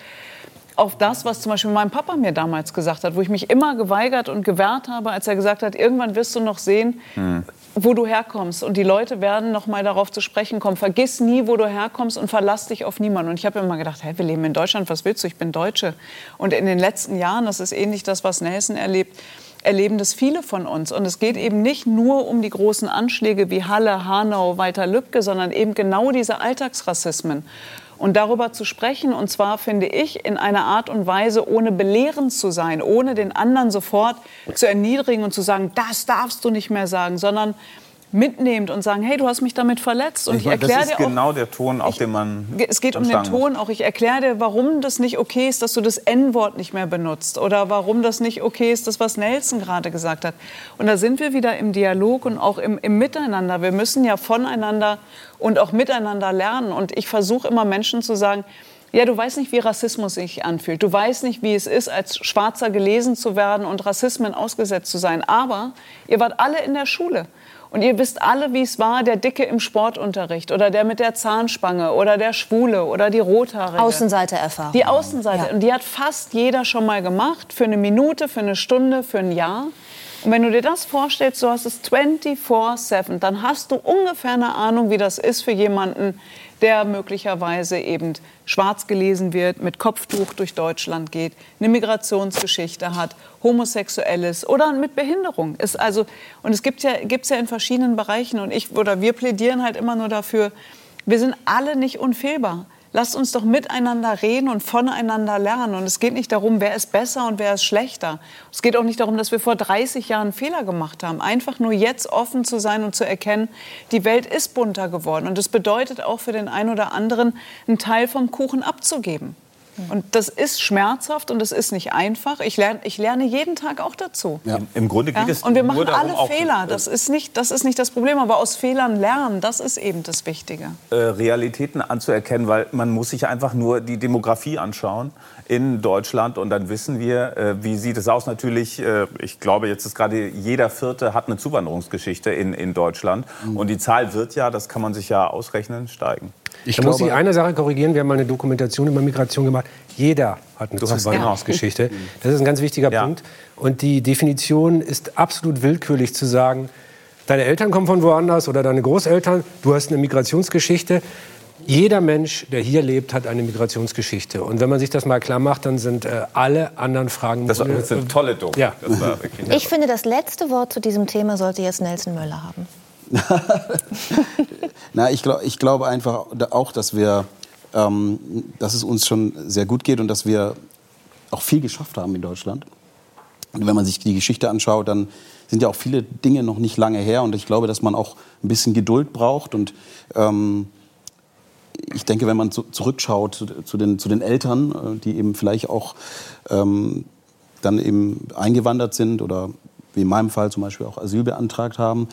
auf das, was zum Beispiel mein Papa mir damals gesagt hat, wo ich mich immer geweigert und gewehrt habe, als er gesagt hat, irgendwann wirst du noch sehen, hm wo du herkommst. Und die Leute werden noch mal darauf zu sprechen kommen. Vergiss nie, wo du herkommst und verlass dich auf niemanden. Und ich habe immer gedacht, hey, wir leben in Deutschland, was willst du? Ich bin Deutsche. Und in den letzten Jahren, das ist ähnlich das, was Nelson erlebt, erleben das viele von uns. Und es geht eben nicht nur um die großen Anschläge wie Halle, Hanau, Walter Lübcke, sondern eben genau diese Alltagsrassismen. Und darüber zu sprechen, und zwar finde ich in einer Art und Weise, ohne belehrend zu sein, ohne den anderen sofort zu erniedrigen und zu sagen, das darfst du nicht mehr sagen, sondern mitnehmend und sagen, hey, du hast mich damit verletzt. Und ich, ich erkläre dir auch, genau der Ton, auf ich, den man Es geht um den Ton auch. Ich erkläre dir, warum das nicht okay ist, dass du das N-Wort nicht mehr benutzt oder warum das nicht okay ist, das was Nelson gerade gesagt hat. Und da sind wir wieder im Dialog und auch im, im Miteinander. Wir müssen ja voneinander und auch miteinander lernen. Und ich versuche immer Menschen zu sagen, ja, du weißt nicht, wie Rassismus sich anfühlt. Du weißt nicht, wie es ist, als Schwarzer gelesen zu werden und Rassismen ausgesetzt zu sein. Aber ihr wart alle in der Schule. Und ihr wisst alle, wie es war, der Dicke im Sportunterricht oder der mit der Zahnspange oder der Schwule oder die Rothaarige. Außenseitererfahrung. Die Außenseite. Ja. Und die hat fast jeder schon mal gemacht. Für eine Minute, für eine Stunde, für ein Jahr. Und wenn du dir das vorstellst, du hast es 24-7, dann hast du ungefähr eine Ahnung, wie das ist für jemanden, der möglicherweise eben schwarz gelesen wird, mit Kopftuch durch Deutschland geht, eine Migrationsgeschichte hat, homosexuell ist oder mit Behinderung ist. Also, und es gibt ja, gibt's ja in verschiedenen Bereichen und ich oder wir plädieren halt immer nur dafür, wir sind alle nicht unfehlbar lasst uns doch miteinander reden und voneinander lernen. Und es geht nicht darum, wer ist besser und wer ist schlechter. Es geht auch nicht darum, dass wir vor 30 Jahren Fehler gemacht haben. Einfach nur jetzt offen zu sein und zu erkennen, die Welt ist bunter geworden. Und das bedeutet auch für den einen oder anderen, einen Teil vom Kuchen abzugeben. Und das ist schmerzhaft und das ist nicht einfach. Ich lerne, ich lerne jeden Tag auch dazu. Ja. Im Grunde geht ja? es Und wir machen darum, alle Fehler. Das ist, nicht, das ist nicht das Problem. Aber aus Fehlern lernen, das ist eben das Wichtige. Äh, Realitäten anzuerkennen, weil man muss sich einfach nur die Demografie anschauen in Deutschland und dann wissen wir, äh, wie sieht es aus. Natürlich, äh, ich glaube, jetzt ist gerade jeder Vierte hat eine Zuwanderungsgeschichte in, in Deutschland. Mhm. Und die Zahl wird ja, das kann man sich ja ausrechnen, steigen. Ich da muss ich eine Sache korrigieren. Wir haben mal eine Dokumentation über Migration gemacht. Jeder hat eine Zuwanderungsgeschichte. Das ist ein ganz wichtiger ja. Punkt. Und die Definition ist absolut willkürlich zu sagen, deine Eltern kommen von woanders oder deine Großeltern, du hast eine Migrationsgeschichte. Jeder Mensch, der hier lebt, hat eine Migrationsgeschichte. Und wenn man sich das mal klar macht, dann sind äh, alle anderen Fragen. Das war eine äh, tolle Doku. Ja. ich finde, das letzte Wort zu diesem Thema sollte jetzt Nelson Möller haben. Na, ich, glaub, ich glaube einfach auch, dass wir, ähm, dass es uns schon sehr gut geht und dass wir auch viel geschafft haben in Deutschland. Und wenn man sich die Geschichte anschaut, dann sind ja auch viele Dinge noch nicht lange her. Und ich glaube, dass man auch ein bisschen Geduld braucht. Und ähm, ich denke, wenn man zu, zurückschaut zu, den, zu den Eltern, äh, die eben vielleicht auch ähm, dann eben eingewandert sind oder wie in meinem Fall zum Beispiel auch Asyl beantragt haben,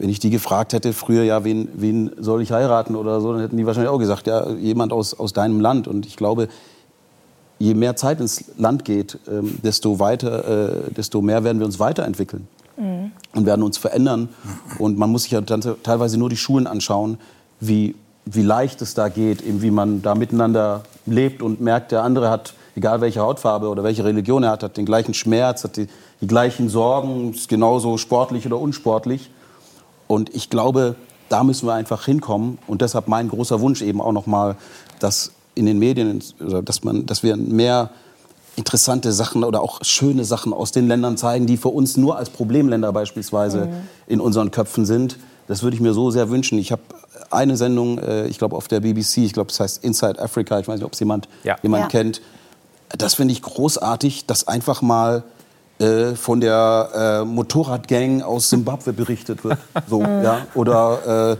wenn ich die gefragt hätte früher, ja, wen, wen soll ich heiraten oder so, dann hätten die wahrscheinlich auch gesagt, ja, jemand aus, aus deinem Land. Und ich glaube, je mehr Zeit ins Land geht, ähm, desto, weiter, äh, desto mehr werden wir uns weiterentwickeln mhm. und werden uns verändern. Und man muss sich ja dann teilweise nur die Schulen anschauen, wie, wie leicht es da geht, eben wie man da miteinander lebt und merkt, der andere hat, egal welche Hautfarbe oder welche Religion er hat, hat den gleichen Schmerz, hat die, die gleichen Sorgen, ist genauso sportlich oder unsportlich. Und ich glaube, da müssen wir einfach hinkommen. Und deshalb mein großer Wunsch eben auch nochmal, dass in den Medien, dass, man, dass wir mehr interessante Sachen oder auch schöne Sachen aus den Ländern zeigen, die für uns nur als Problemländer beispielsweise mhm. in unseren Köpfen sind. Das würde ich mir so sehr wünschen. Ich habe eine Sendung, äh, ich glaube auf der BBC, ich glaube, das heißt Inside Africa, ich weiß nicht, ob es jemand, ja. jemand ja. kennt. Das finde ich großartig, dass einfach mal äh, von der äh, Motorradgang aus Simbabwe berichtet wird. So, ja? Oder äh,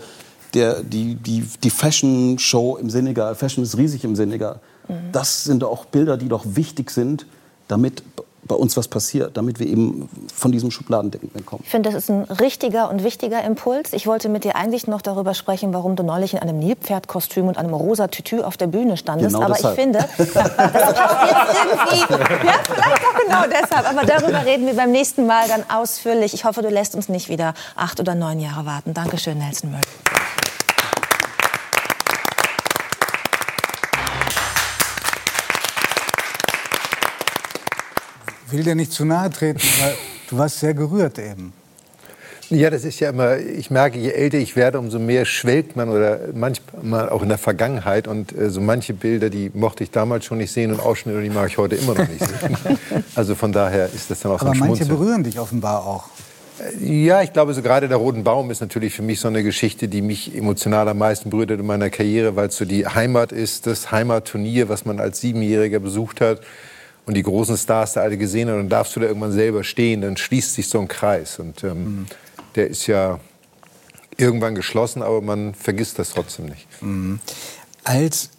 der, die, die, die Fashion Show im Senegal. Fashion ist riesig im Senegal. Mhm. Das sind auch Bilder, die doch wichtig sind, damit bei uns was passiert, damit wir eben von diesem Schubladendenken wegkommen. Ich finde, das ist ein richtiger und wichtiger Impuls. Ich wollte mit dir eigentlich noch darüber sprechen, warum du neulich in einem Nilpferdkostüm und einem rosa Tütü auf der Bühne standest. Genau Aber deshalb. ich finde, das passt jetzt irgendwie. Ja, vielleicht auch genau deshalb. Aber darüber reden wir beim nächsten Mal dann ausführlich. Ich hoffe, du lässt uns nicht wieder acht oder neun Jahre warten. Dankeschön, Nelson Möll. Will dir nicht zu nahe treten, aber du warst sehr gerührt eben. Ja, das ist ja immer, ich merke, je älter ich werde, umso mehr schwelgt man oder manchmal auch in der Vergangenheit. Und äh, so manche Bilder, die mochte ich damals schon nicht sehen und Ausschnitte, die mag ich heute immer noch nicht sehen. also von daher ist das dann auch Aber so ein manche berühren dich offenbar auch. Äh, ja, ich glaube, so gerade der Roten Baum ist natürlich für mich so eine Geschichte, die mich emotional am meisten berührt hat in meiner Karriere, weil es so die Heimat ist, das Heimatturnier, was man als Siebenjähriger besucht hat und die großen Stars da alle gesehen hat, dann darfst du da irgendwann selber stehen, dann schließt sich so ein Kreis. Und ähm, mhm. der ist ja irgendwann geschlossen, aber man vergisst das trotzdem nicht. Mhm. Als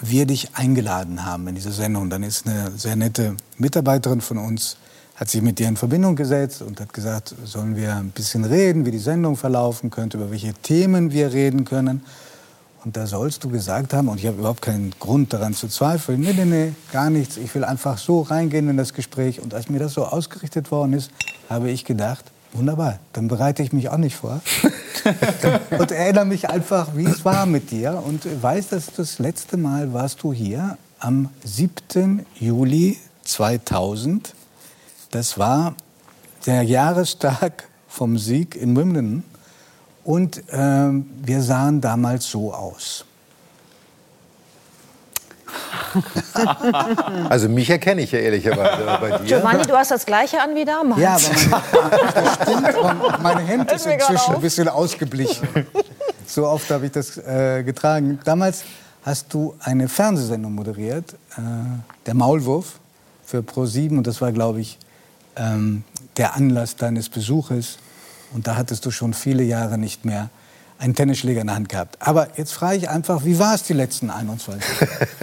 wir dich eingeladen haben in diese Sendung, dann ist eine sehr nette Mitarbeiterin von uns, hat sich mit dir in Verbindung gesetzt und hat gesagt, sollen wir ein bisschen reden, wie die Sendung verlaufen könnte, über welche Themen wir reden können. Und da sollst du gesagt haben, und ich habe überhaupt keinen Grund daran zu zweifeln, nee, nee, nee, gar nichts, ich will einfach so reingehen in das Gespräch. Und als mir das so ausgerichtet worden ist, habe ich gedacht, wunderbar, dann bereite ich mich auch nicht vor. und erinnere mich einfach, wie es war mit dir. Und weiß, dass das letzte Mal warst du hier am 7. Juli 2000. Das war der Jahrestag vom Sieg in Wimbledon. Und ähm, wir sahen damals so aus. Also mich erkenne ich ja ehrlicherweise bei dir. Giovanni, du hast das gleiche an wie damals. Ja, aber mein, stimmt, und mein Hemd ist inzwischen ein bisschen ausgeblichen. So oft habe ich das äh, getragen. Damals hast du eine Fernsehsendung moderiert, äh, der Maulwurf für Pro7 und das war, glaube ich, ähm, der Anlass deines Besuches und da hattest du schon viele Jahre nicht mehr einen Tennisschläger in der Hand gehabt. Aber jetzt frage ich einfach, wie war es die letzten 21 Jahre?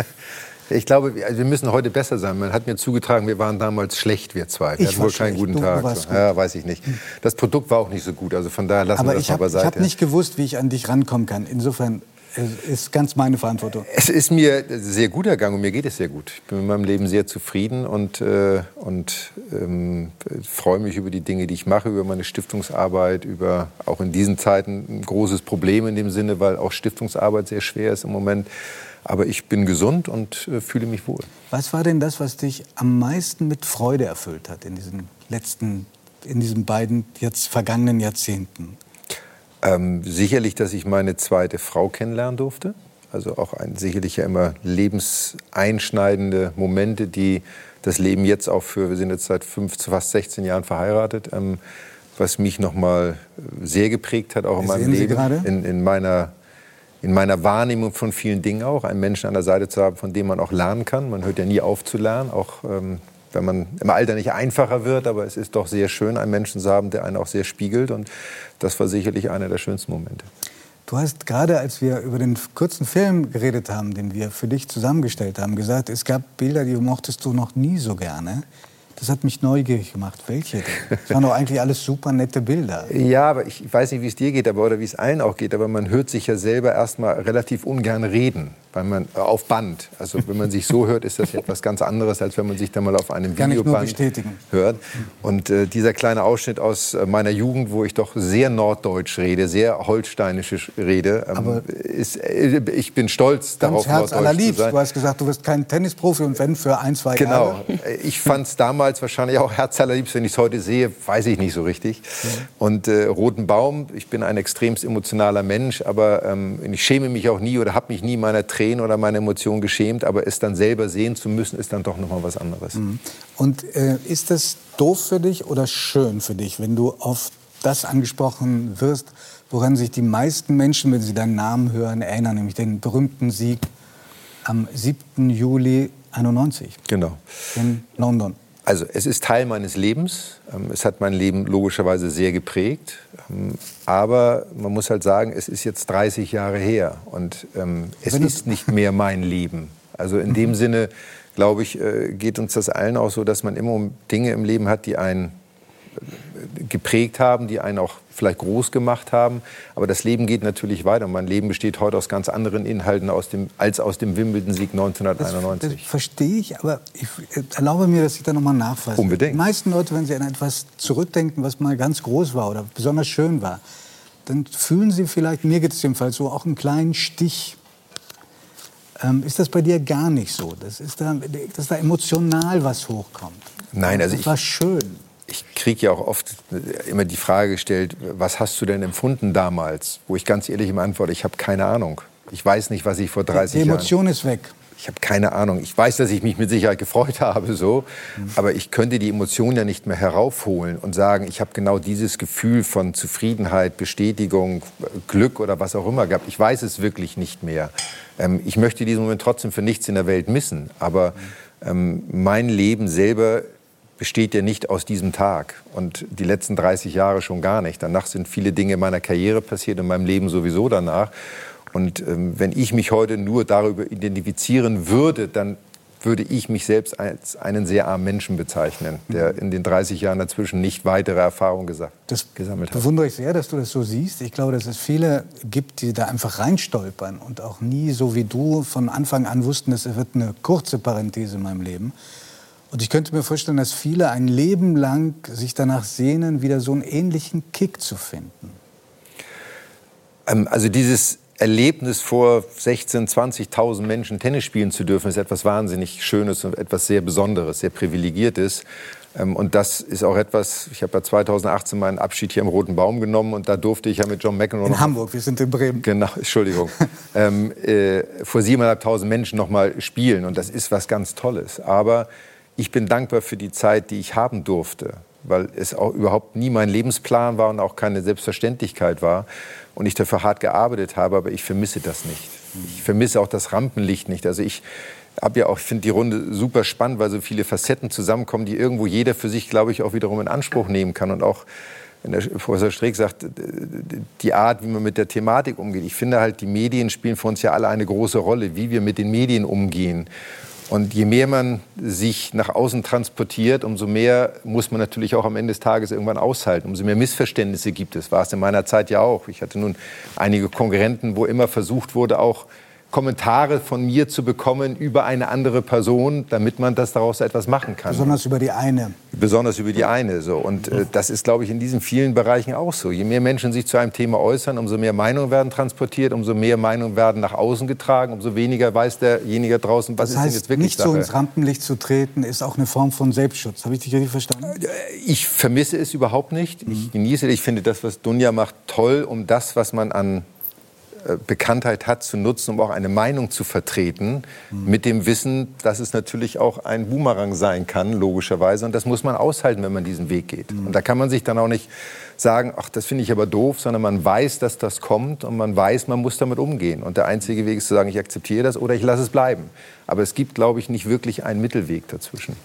Ich glaube, wir müssen heute besser sein. Man hat mir zugetragen, wir waren damals schlecht, wir zwei. Wir ich hatten wohl keinen guten du, Tag. So. Ja, weiß ich nicht. Das Produkt war auch nicht so gut. Also von daher lassen Aber wir das ich hab, mal beiseite. Ich habe nicht gewusst, wie ich an dich rankommen kann. Insofern es ist ganz meine Verantwortung. Es ist mir sehr gut ergangen und mir geht es sehr gut. Ich bin mit meinem Leben sehr zufrieden und, äh, und ähm, freue mich über die Dinge, die ich mache, über meine Stiftungsarbeit, über auch in diesen Zeiten ein großes Problem in dem Sinne, weil auch Stiftungsarbeit sehr schwer ist im Moment. Aber ich bin gesund und äh, fühle mich wohl. Was war denn das, was dich am meisten mit Freude erfüllt hat in diesen letzten, in diesen beiden jetzt vergangenen Jahrzehnten? Ähm, sicherlich, dass ich meine zweite Frau kennenlernen durfte. Also auch ein, sicherlich ja immer lebenseinschneidende Momente, die das Leben jetzt auch für, wir sind jetzt seit fünf, fast 16 Jahren verheiratet, ähm, was mich noch mal sehr geprägt hat, auch in meinem Leben, in, in, meiner, in meiner Wahrnehmung von vielen Dingen auch, einen Menschen an der Seite zu haben, von dem man auch lernen kann. Man hört ja nie auf zu lernen, auch ähm, wenn man im Alter nicht einfacher wird, aber es ist doch sehr schön, einen Menschen zu haben, der einen auch sehr spiegelt. Und das war sicherlich einer der schönsten Momente. Du hast gerade, als wir über den kurzen Film geredet haben, den wir für dich zusammengestellt haben, gesagt, es gab Bilder, die mochtest du noch nie so gerne. Das hat mich neugierig gemacht. Welche denn? Das waren doch eigentlich alles super nette Bilder. Ja, aber ich weiß nicht, wie es dir geht, aber oder wie es allen auch geht, aber man hört sich ja selber erstmal relativ ungern reden weil man äh, auf Band. Also wenn man sich so hört, ist das etwas ganz anderes, als wenn man sich dann mal auf einem Kann Videoband hört. Und äh, dieser kleine Ausschnitt aus äh, meiner Jugend, wo ich doch sehr norddeutsch rede, sehr holsteinisch rede, ähm, ist, äh, ich bin stolz darauf, Herz allerliebst. Du hast gesagt, du wirst kein Tennisprofi und wenn für ein, zwei genau. Jahre. Genau. Ich fand es damals wahrscheinlich auch Herz allerliebst. Wenn ich es heute sehe, weiß ich nicht so richtig. Mhm. Und äh, Roten Baum, ich bin ein extremst emotionaler Mensch, aber ähm, ich schäme mich auch nie oder habe mich nie meiner Tränen Tränen oder meine Emotionen geschämt, aber es dann selber sehen zu müssen, ist dann doch noch mal was anderes. Mhm. Und äh, ist das doof für dich oder schön für dich, wenn du auf das angesprochen wirst, woran sich die meisten Menschen, wenn sie deinen Namen hören, erinnern, nämlich den berühmten Sieg am 7. Juli 91 genau. in London? Also es ist Teil meines Lebens. Ähm, es hat mein Leben logischerweise sehr geprägt. Ähm, aber man muss halt sagen, es ist jetzt 30 Jahre her und ähm, es ist nicht mehr mein Leben. Also in dem Sinne, glaube ich, äh, geht uns das allen auch so, dass man immer Dinge im Leben hat, die einen geprägt haben, die einen auch vielleicht groß gemacht haben. Aber das Leben geht natürlich weiter. Mein Leben besteht heute aus ganz anderen Inhalten aus dem, als aus dem Wimbledon-Sieg 1991. Das, das verstehe ich, aber ich erlaube mir, dass ich da nochmal nachfasse. Unbedingt. Die meisten Leute, wenn sie an etwas zurückdenken, was mal ganz groß war oder besonders schön war, dann fühlen sie vielleicht, mir geht es jedenfalls so, auch einen kleinen Stich. Ähm, ist das bei dir gar nicht so? Das ist da, dass da emotional was hochkommt? Nein, also das ich... war schön ich kriege ja auch oft immer die Frage gestellt, was hast du denn empfunden damals? Wo ich ganz ehrlich immer antworte, ich habe keine Ahnung. Ich weiß nicht, was ich vor 30 Jahren... Die Emotion Jahren, ist weg. Ich habe keine Ahnung. Ich weiß, dass ich mich mit Sicherheit gefreut habe, so. Aber ich könnte die Emotion ja nicht mehr heraufholen und sagen, ich habe genau dieses Gefühl von Zufriedenheit, Bestätigung, Glück oder was auch immer gehabt. Ich weiß es wirklich nicht mehr. Ähm, ich möchte diesen Moment trotzdem für nichts in der Welt missen. Aber ähm, mein Leben selber besteht ja nicht aus diesem Tag und die letzten 30 Jahre schon gar nicht. Danach sind viele Dinge in meiner Karriere passiert, in meinem Leben sowieso danach. Und ähm, wenn ich mich heute nur darüber identifizieren würde, dann würde ich mich selbst als einen sehr armen Menschen bezeichnen, der in den 30 Jahren dazwischen nicht weitere Erfahrungen gesagt, das gesammelt hat. Das bewundere ich sehr, dass du das so siehst. Ich glaube, dass es viele gibt, die da einfach reinstolpern und auch nie, so wie du, von Anfang an wussten, es wird eine kurze Parenthese in meinem Leben. Und ich könnte mir vorstellen, dass viele ein Leben lang sich danach sehnen, wieder so einen ähnlichen Kick zu finden. Ähm, also dieses Erlebnis vor 16, 20.000 Menschen Tennis spielen zu dürfen, ist etwas wahnsinnig Schönes und etwas sehr Besonderes, sehr Privilegiertes. Ähm, und das ist auch etwas, ich habe ja 2018 meinen Abschied hier im Roten Baum genommen und da durfte ich ja mit John McEnroe... In Hamburg, wir sind in Bremen. Genau, Entschuldigung. ähm, äh, vor 7.500 Menschen noch mal spielen und das ist was ganz Tolles. Aber ich bin dankbar für die Zeit, die ich haben durfte, weil es auch überhaupt nie mein Lebensplan war und auch keine Selbstverständlichkeit war und ich dafür hart gearbeitet habe, aber ich vermisse das nicht. Ich vermisse auch das Rampenlicht nicht. Also ich habe ja auch, finde die Runde super spannend, weil so viele Facetten zusammenkommen, die irgendwo jeder für sich, glaube ich, auch wiederum in Anspruch nehmen kann und auch wenn der Professor Streeck sagt, die Art, wie man mit der Thematik umgeht. Ich finde halt, die Medien spielen für uns ja alle eine große Rolle, wie wir mit den Medien umgehen. Und je mehr man sich nach außen transportiert, umso mehr muss man natürlich auch am Ende des Tages irgendwann aushalten. Umso mehr Missverständnisse gibt es. War es in meiner Zeit ja auch. Ich hatte nun einige Konkurrenten, wo immer versucht wurde, auch Kommentare von mir zu bekommen über eine andere Person, damit man das daraus etwas machen kann. Besonders über die eine. Besonders über die eine. So. Und äh, das ist, glaube ich, in diesen vielen Bereichen auch so. Je mehr Menschen sich zu einem Thema äußern, umso mehr Meinungen werden transportiert, umso mehr Meinungen werden nach außen getragen, umso weniger weiß derjenige draußen, was Das ist denn heißt, jetzt wirklich nicht so Sache. ins Rampenlicht zu treten, ist auch eine Form von Selbstschutz. Habe ich dich richtig verstanden? Ich vermisse es überhaupt nicht. Ich genieße es. Ich finde das, was Dunja macht, toll, um das, was man an äh, Bekanntheit hat, zu nutzen, um auch eine Meinung zu vertreten, mit dem Wissen, dass es natürlich auch ein Boomerang sein kann, logischerweise. Und das muss man aushalten, wenn man diesen Weg geht. Und da kann man sich dann auch nicht sagen, ach, das finde ich aber doof, sondern man weiß, dass das kommt und man weiß, man muss damit umgehen. Und der einzige Weg ist zu sagen, ich akzeptiere das oder ich lasse es bleiben. Aber es gibt, glaube ich, nicht wirklich einen Mittelweg dazwischen.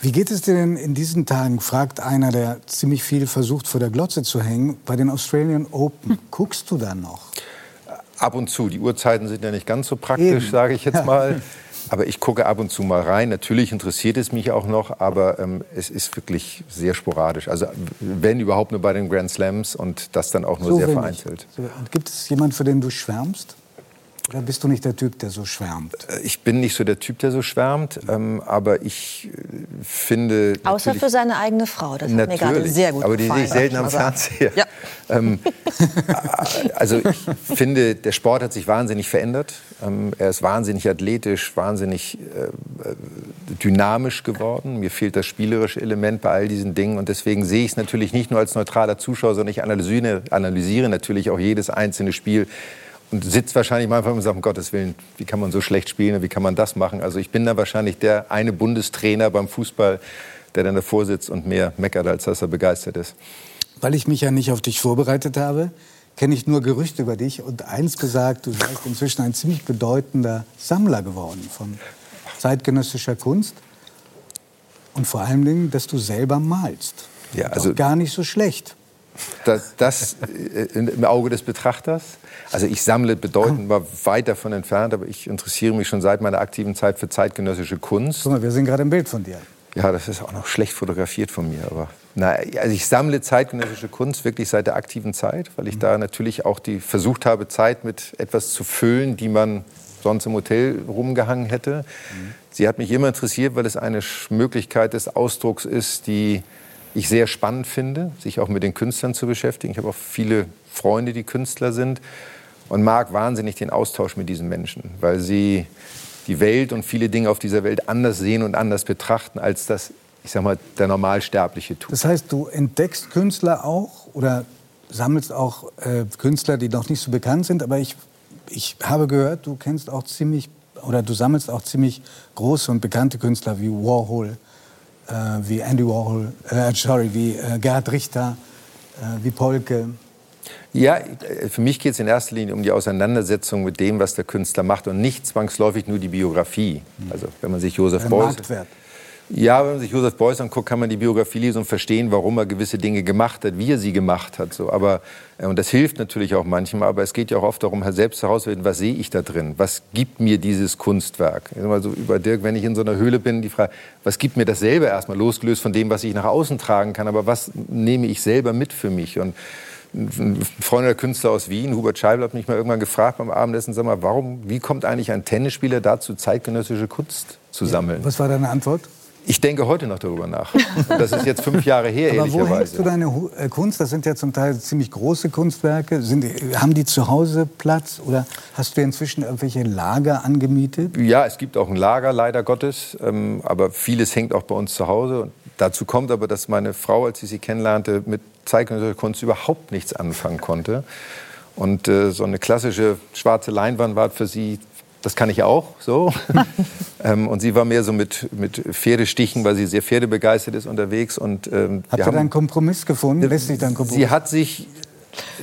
Wie geht es dir denn in diesen Tagen, fragt einer, der ziemlich viel versucht, vor der Glotze zu hängen, bei den Australian Open? Guckst du da noch? Ab und zu. Die Uhrzeiten sind ja nicht ganz so praktisch, sage ich jetzt mal. Aber ich gucke ab und zu mal rein. Natürlich interessiert es mich auch noch, aber ähm, es ist wirklich sehr sporadisch. Also wenn überhaupt nur bei den Grand Slams und das dann auch nur sehr wenig. vereinzelt. So, Und gibt es jemanden, für den du schwärmst? Oder bist du nicht der Typ, der so schwärmt? Äh, Ich bin nicht so der Typ, der so schwärmt, ähm, aber ich äh, finde. Außer für seine eigene Frau. Das hat mir gerade Natürlich, sehr gut aber die sehe gefallen. ich selten am. Fernseher. Ja. Ähm, also ich finde, der Sport hat sich wahnsinnig verändert. Ähm, er ist wahnsinnig athletisch, wahnsinnig äh, äh, dynamisch geworden. Mir fehlt das spielerische Element bei all diesen Dingen. Und deswegen sehe ich es natürlich nicht nur als neutraler Zuschauer, sondern ich analysiere, analysiere natürlich auch jedes einzelne Spiel. Und sitzt wahrscheinlich manchmal und sagt, um Gottes Willen, wie kann man so schlecht spielen und wie kann man das machen? Also ich bin da wahrscheinlich der eine Bundestrainer beim Fußball, der dann davor sitzt und mehr meckert, als dass er begeistert ist. Weil ich mich ja nicht auf dich vorbereitet habe, kenne ich nur Gerüchte über dich und eins gesagt, du seist inzwischen ein ziemlich bedeutender Sammler geworden von zeitgenössischer Kunst und vor allen Dingen, dass du selber malst. Ja, Doch also- gar nicht so schlecht. Das, das äh, im Auge des Betrachters. Also ich sammle bedeutend mal weit davon entfernt, aber ich interessiere mich schon seit meiner aktiven Zeit für zeitgenössische Kunst. Guck mal, wir sehen gerade ein Bild von dir. Ja, das ist auch noch schlecht fotografiert von mir. Aber na, also ich sammle zeitgenössische Kunst wirklich seit der aktiven Zeit, weil ich da natürlich auch die versucht habe, Zeit mit etwas zu füllen, die man sonst im Hotel rumgehangen hätte. Sie hat mich immer interessiert, weil es eine Möglichkeit des Ausdrucks ist, die ich sehr spannend finde, sich auch mit den Künstlern zu beschäftigen. Ich habe auch viele Freunde, die Künstler sind und mag wahnsinnig den Austausch mit diesen Menschen, weil sie die Welt und viele Dinge auf dieser Welt anders sehen und anders betrachten, als das, ich sag mal, der Normalsterbliche tut. Das heißt, du entdeckst Künstler auch oder sammelst auch äh, Künstler, die noch nicht so bekannt sind. Aber ich, ich habe gehört, du kennst auch ziemlich oder du sammelst auch ziemlich große und bekannte Künstler wie Warhol, äh, wie Andy Warhol, äh, sorry, wie äh, Gerhard Richter, äh, wie Polke. Ja, für mich geht es in erster Linie um die Auseinandersetzung mit dem, was der Künstler macht und nicht zwangsläufig nur die Biografie. Also wenn man sich Josef Der Beuys Marktwert. Ja, wenn man sich Josef Beuys anguckt, kann man die Biografie lesen und verstehen, warum er gewisse Dinge gemacht hat, wie er sie gemacht hat. So. Aber, äh, und das hilft natürlich auch manchmal, aber es geht ja auch oft darum, selbst herauszufinden, was sehe ich da drin? Was gibt mir dieses Kunstwerk? Ich sag mal so über Dirk, wenn ich in so einer Höhle bin, die Frage, was gibt mir das selber erstmal, losgelöst von dem, was ich nach außen tragen kann, aber was nehme ich selber mit für mich? Und ein Freund der Künstler aus Wien, Hubert Scheibel, hat mich mal irgendwann gefragt beim Abendessen, sag mal, warum, wie kommt eigentlich ein Tennisspieler dazu, zeitgenössische Kunst zu sammeln? Was war deine Antwort? Ich denke heute noch darüber nach. Und das ist jetzt fünf Jahre her, Aber wo hängst du ehrlicherweise. deine äh, Kunst? Das sind ja zum Teil ziemlich große Kunstwerke. Sind, haben die zu Hause Platz oder hast du inzwischen irgendwelche Lager angemietet? Ja, es gibt auch ein Lager, leider Gottes. Ähm, aber vieles hängt auch bei uns zu Hause. Und dazu kommt aber, dass meine Frau, als ich sie kennenlernte, mit zeitgenössischer Kunst überhaupt nichts anfangen konnte. Und äh, so eine klassische schwarze Leinwand war für sie, das kann ich auch, so. ähm, und sie war mehr so mit, mit Pferdestichen, weil sie sehr pferdebegeistert ist unterwegs. Und, ähm, wir ihr haben- einen Kompromiss gefunden? Lässt sich da ein Kompromiss? Sie hat sich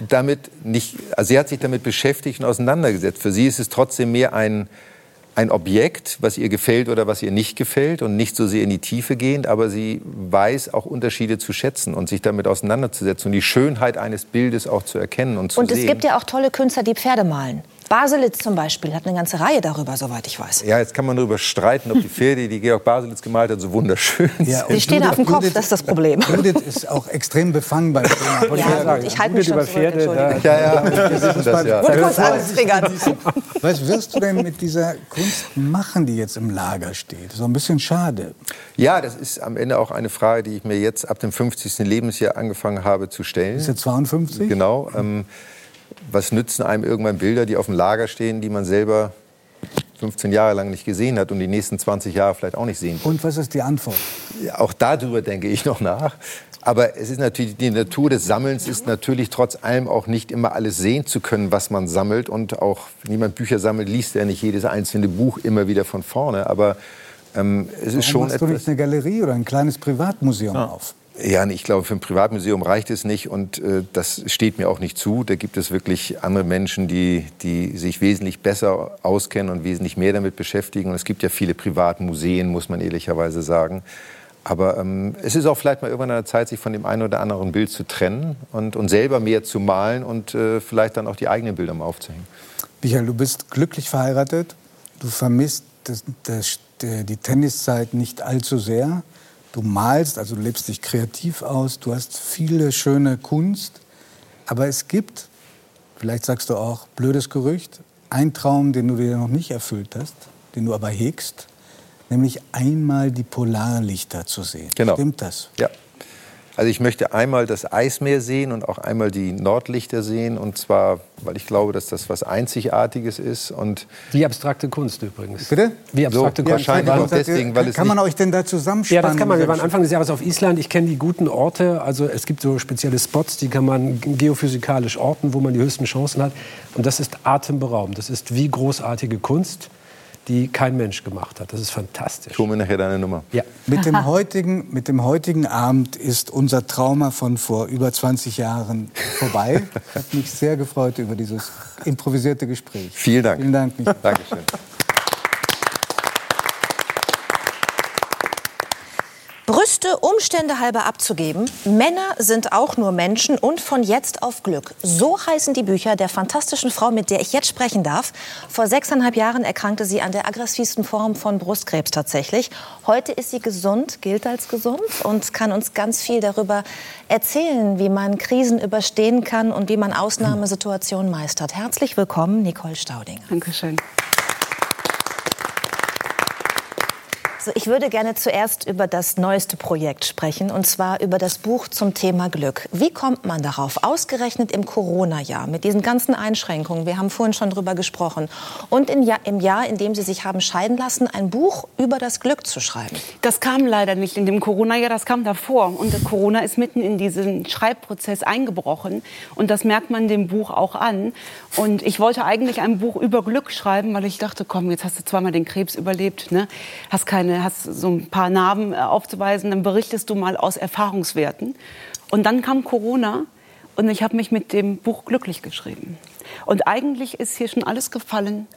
damit nicht, also sie hat sich damit beschäftigt und auseinandergesetzt. Für sie ist es trotzdem mehr ein, ein Objekt, was ihr gefällt oder was ihr nicht gefällt und nicht so sehr in die Tiefe gehend, aber sie weiß auch Unterschiede zu schätzen und sich damit auseinanderzusetzen und die Schönheit eines Bildes auch zu erkennen und zu Und es sehen. gibt ja auch tolle Künstler, die Pferde malen. Baselitz zum Beispiel hat eine ganze Reihe darüber, soweit ich weiß. Ja, jetzt kann man darüber streiten, ob die Pferde, die Georg Baselitz gemalt hat, so wunderschön Ja, sind. Die stehen Judith- auf dem Kopf, Judith- das ist das Problem. Judith ist auch extrem befangen beim Thema. Ja, gut, ich halte mich schon über zurück, Pferde, Entschuldigung. Ja, ja, wir wissen das ja. Wurde kurz angetriggert. Was wirst du denn mit dieser Kunst machen, die jetzt im Lager steht? So ein bisschen schade. Ja, das ist am Ende auch eine Frage, die ich mir jetzt ab dem 50. Lebensjahr angefangen habe zu stellen. Ist er 52? Genau. Ähm, was nützen einem irgendwann Bilder, die auf dem Lager stehen, die man selber 15 Jahre lang nicht gesehen hat und die nächsten 20 Jahre vielleicht auch nicht sehen wird? Und was ist die Antwort? Ja, Auch darüber denke ich noch nach. Aber es ist natürlich, die Natur des Sammelns ist natürlich trotz allem auch nicht immer alles sehen zu können, was man sammelt. Und auch, wenn jemand Bücher sammelt, liest er nicht jedes einzelne Buch immer wieder von vorne. Aber ähm, es ist Warum schon machst du nicht etwas. eine Galerie oder ein kleines Privatmuseum auf? Ja, ich glaube, für ein Privatmuseum reicht es nicht und äh, das steht mir auch nicht zu. Da gibt es wirklich andere Menschen, die, die sich wesentlich besser auskennen und wesentlich mehr damit beschäftigen. Und es gibt ja viele Privatmuseen, muss man ehrlicherweise sagen. Aber ähm, es ist auch vielleicht mal irgendwann an der Zeit, sich von dem einen oder anderen Bild zu trennen und, und selber mehr zu malen und äh, vielleicht dann auch die eigenen Bilder mal aufzuhängen. Michael, du bist glücklich verheiratet. Du vermisst das, das, die Tenniszeit nicht allzu sehr. Du malst, also du lebst dich kreativ aus. Du hast viele schöne Kunst. Aber es gibt, vielleicht sagst du auch, blödes Gerücht, ein Traum, den du dir noch nicht erfüllt hast, den du aber hegst, nämlich einmal die Polarlichter zu sehen. Genau. Stimmt das? Ja. Also ich möchte einmal das Eismeer sehen und auch einmal die Nordlichter sehen. Und zwar, weil ich glaube, dass das was Einzigartiges ist. Und Wie abstrakte Kunst übrigens. Bitte? Wie abstrakte So, Kunst. wahrscheinlich auch deswegen, weil es kann man euch denn da zusammenspannen? Ja, das kann man. Wir waren Anfang des Jahres auf Island. Ich kenne die guten Orte. Also es gibt so spezielle Spots, die kann man geophysikalisch orten, wo man die höchsten Chancen hat. Und das ist atemberaubend. Das ist wie großartige Kunst, die kein Mensch gemacht hat. Das ist fantastisch. ich hole mir nachher deine Nummer. Ja. Mit dem, heutigen, mit dem heutigen Abend ist unser Trauma von vor über 20 Jahren vorbei. Ich habe mich sehr gefreut über dieses improvisierte Gespräch. Vielen Dank. Vielen Dank, Michael. Dankeschön. Brüste Umstände halber abzugeben. Männer sind auch nur Menschen und von jetzt auf Glück. So heißen die Bücher der fantastischen Frau, mit der ich jetzt sprechen darf. Vor sechseinhalb Jahren erkrankte sie an der aggressivsten Form von Brustkrebs tatsächlich. Heute ist sie gesund, gilt als gesund und kann uns ganz viel darüber erzählen, wie man Krisen überstehen kann und wie man Ausnahmesituationen meistert. Herzlich willkommen, Nicole Staudinger. Dankeschön. Also ich würde gerne zuerst über das neueste Projekt sprechen, und zwar über das Buch zum Thema Glück. Wie kommt man darauf, ausgerechnet im Corona-Jahr, mit diesen ganzen Einschränkungen, wir haben vorhin schon drüber gesprochen, und im Jahr, im Jahr, in dem Sie sich haben scheiden lassen, ein Buch über das Glück zu schreiben? Das kam leider nicht in dem Corona-Jahr, das kam davor. Und Corona ist mitten in diesen Schreibprozess eingebrochen. Und das merkt man dem Buch auch an. Und ich wollte eigentlich ein Buch über Glück schreiben, weil ich dachte, komm, jetzt hast du zweimal den Krebs überlebt, ne? hast, keine, hast so ein paar Narben äh, aufzuweisen, dann berichtest du mal aus Erfahrungswerten. Und dann kam Corona und ich habe mich mit dem Buch glücklich geschrieben. Und eigentlich ist hier schon alles gefallen,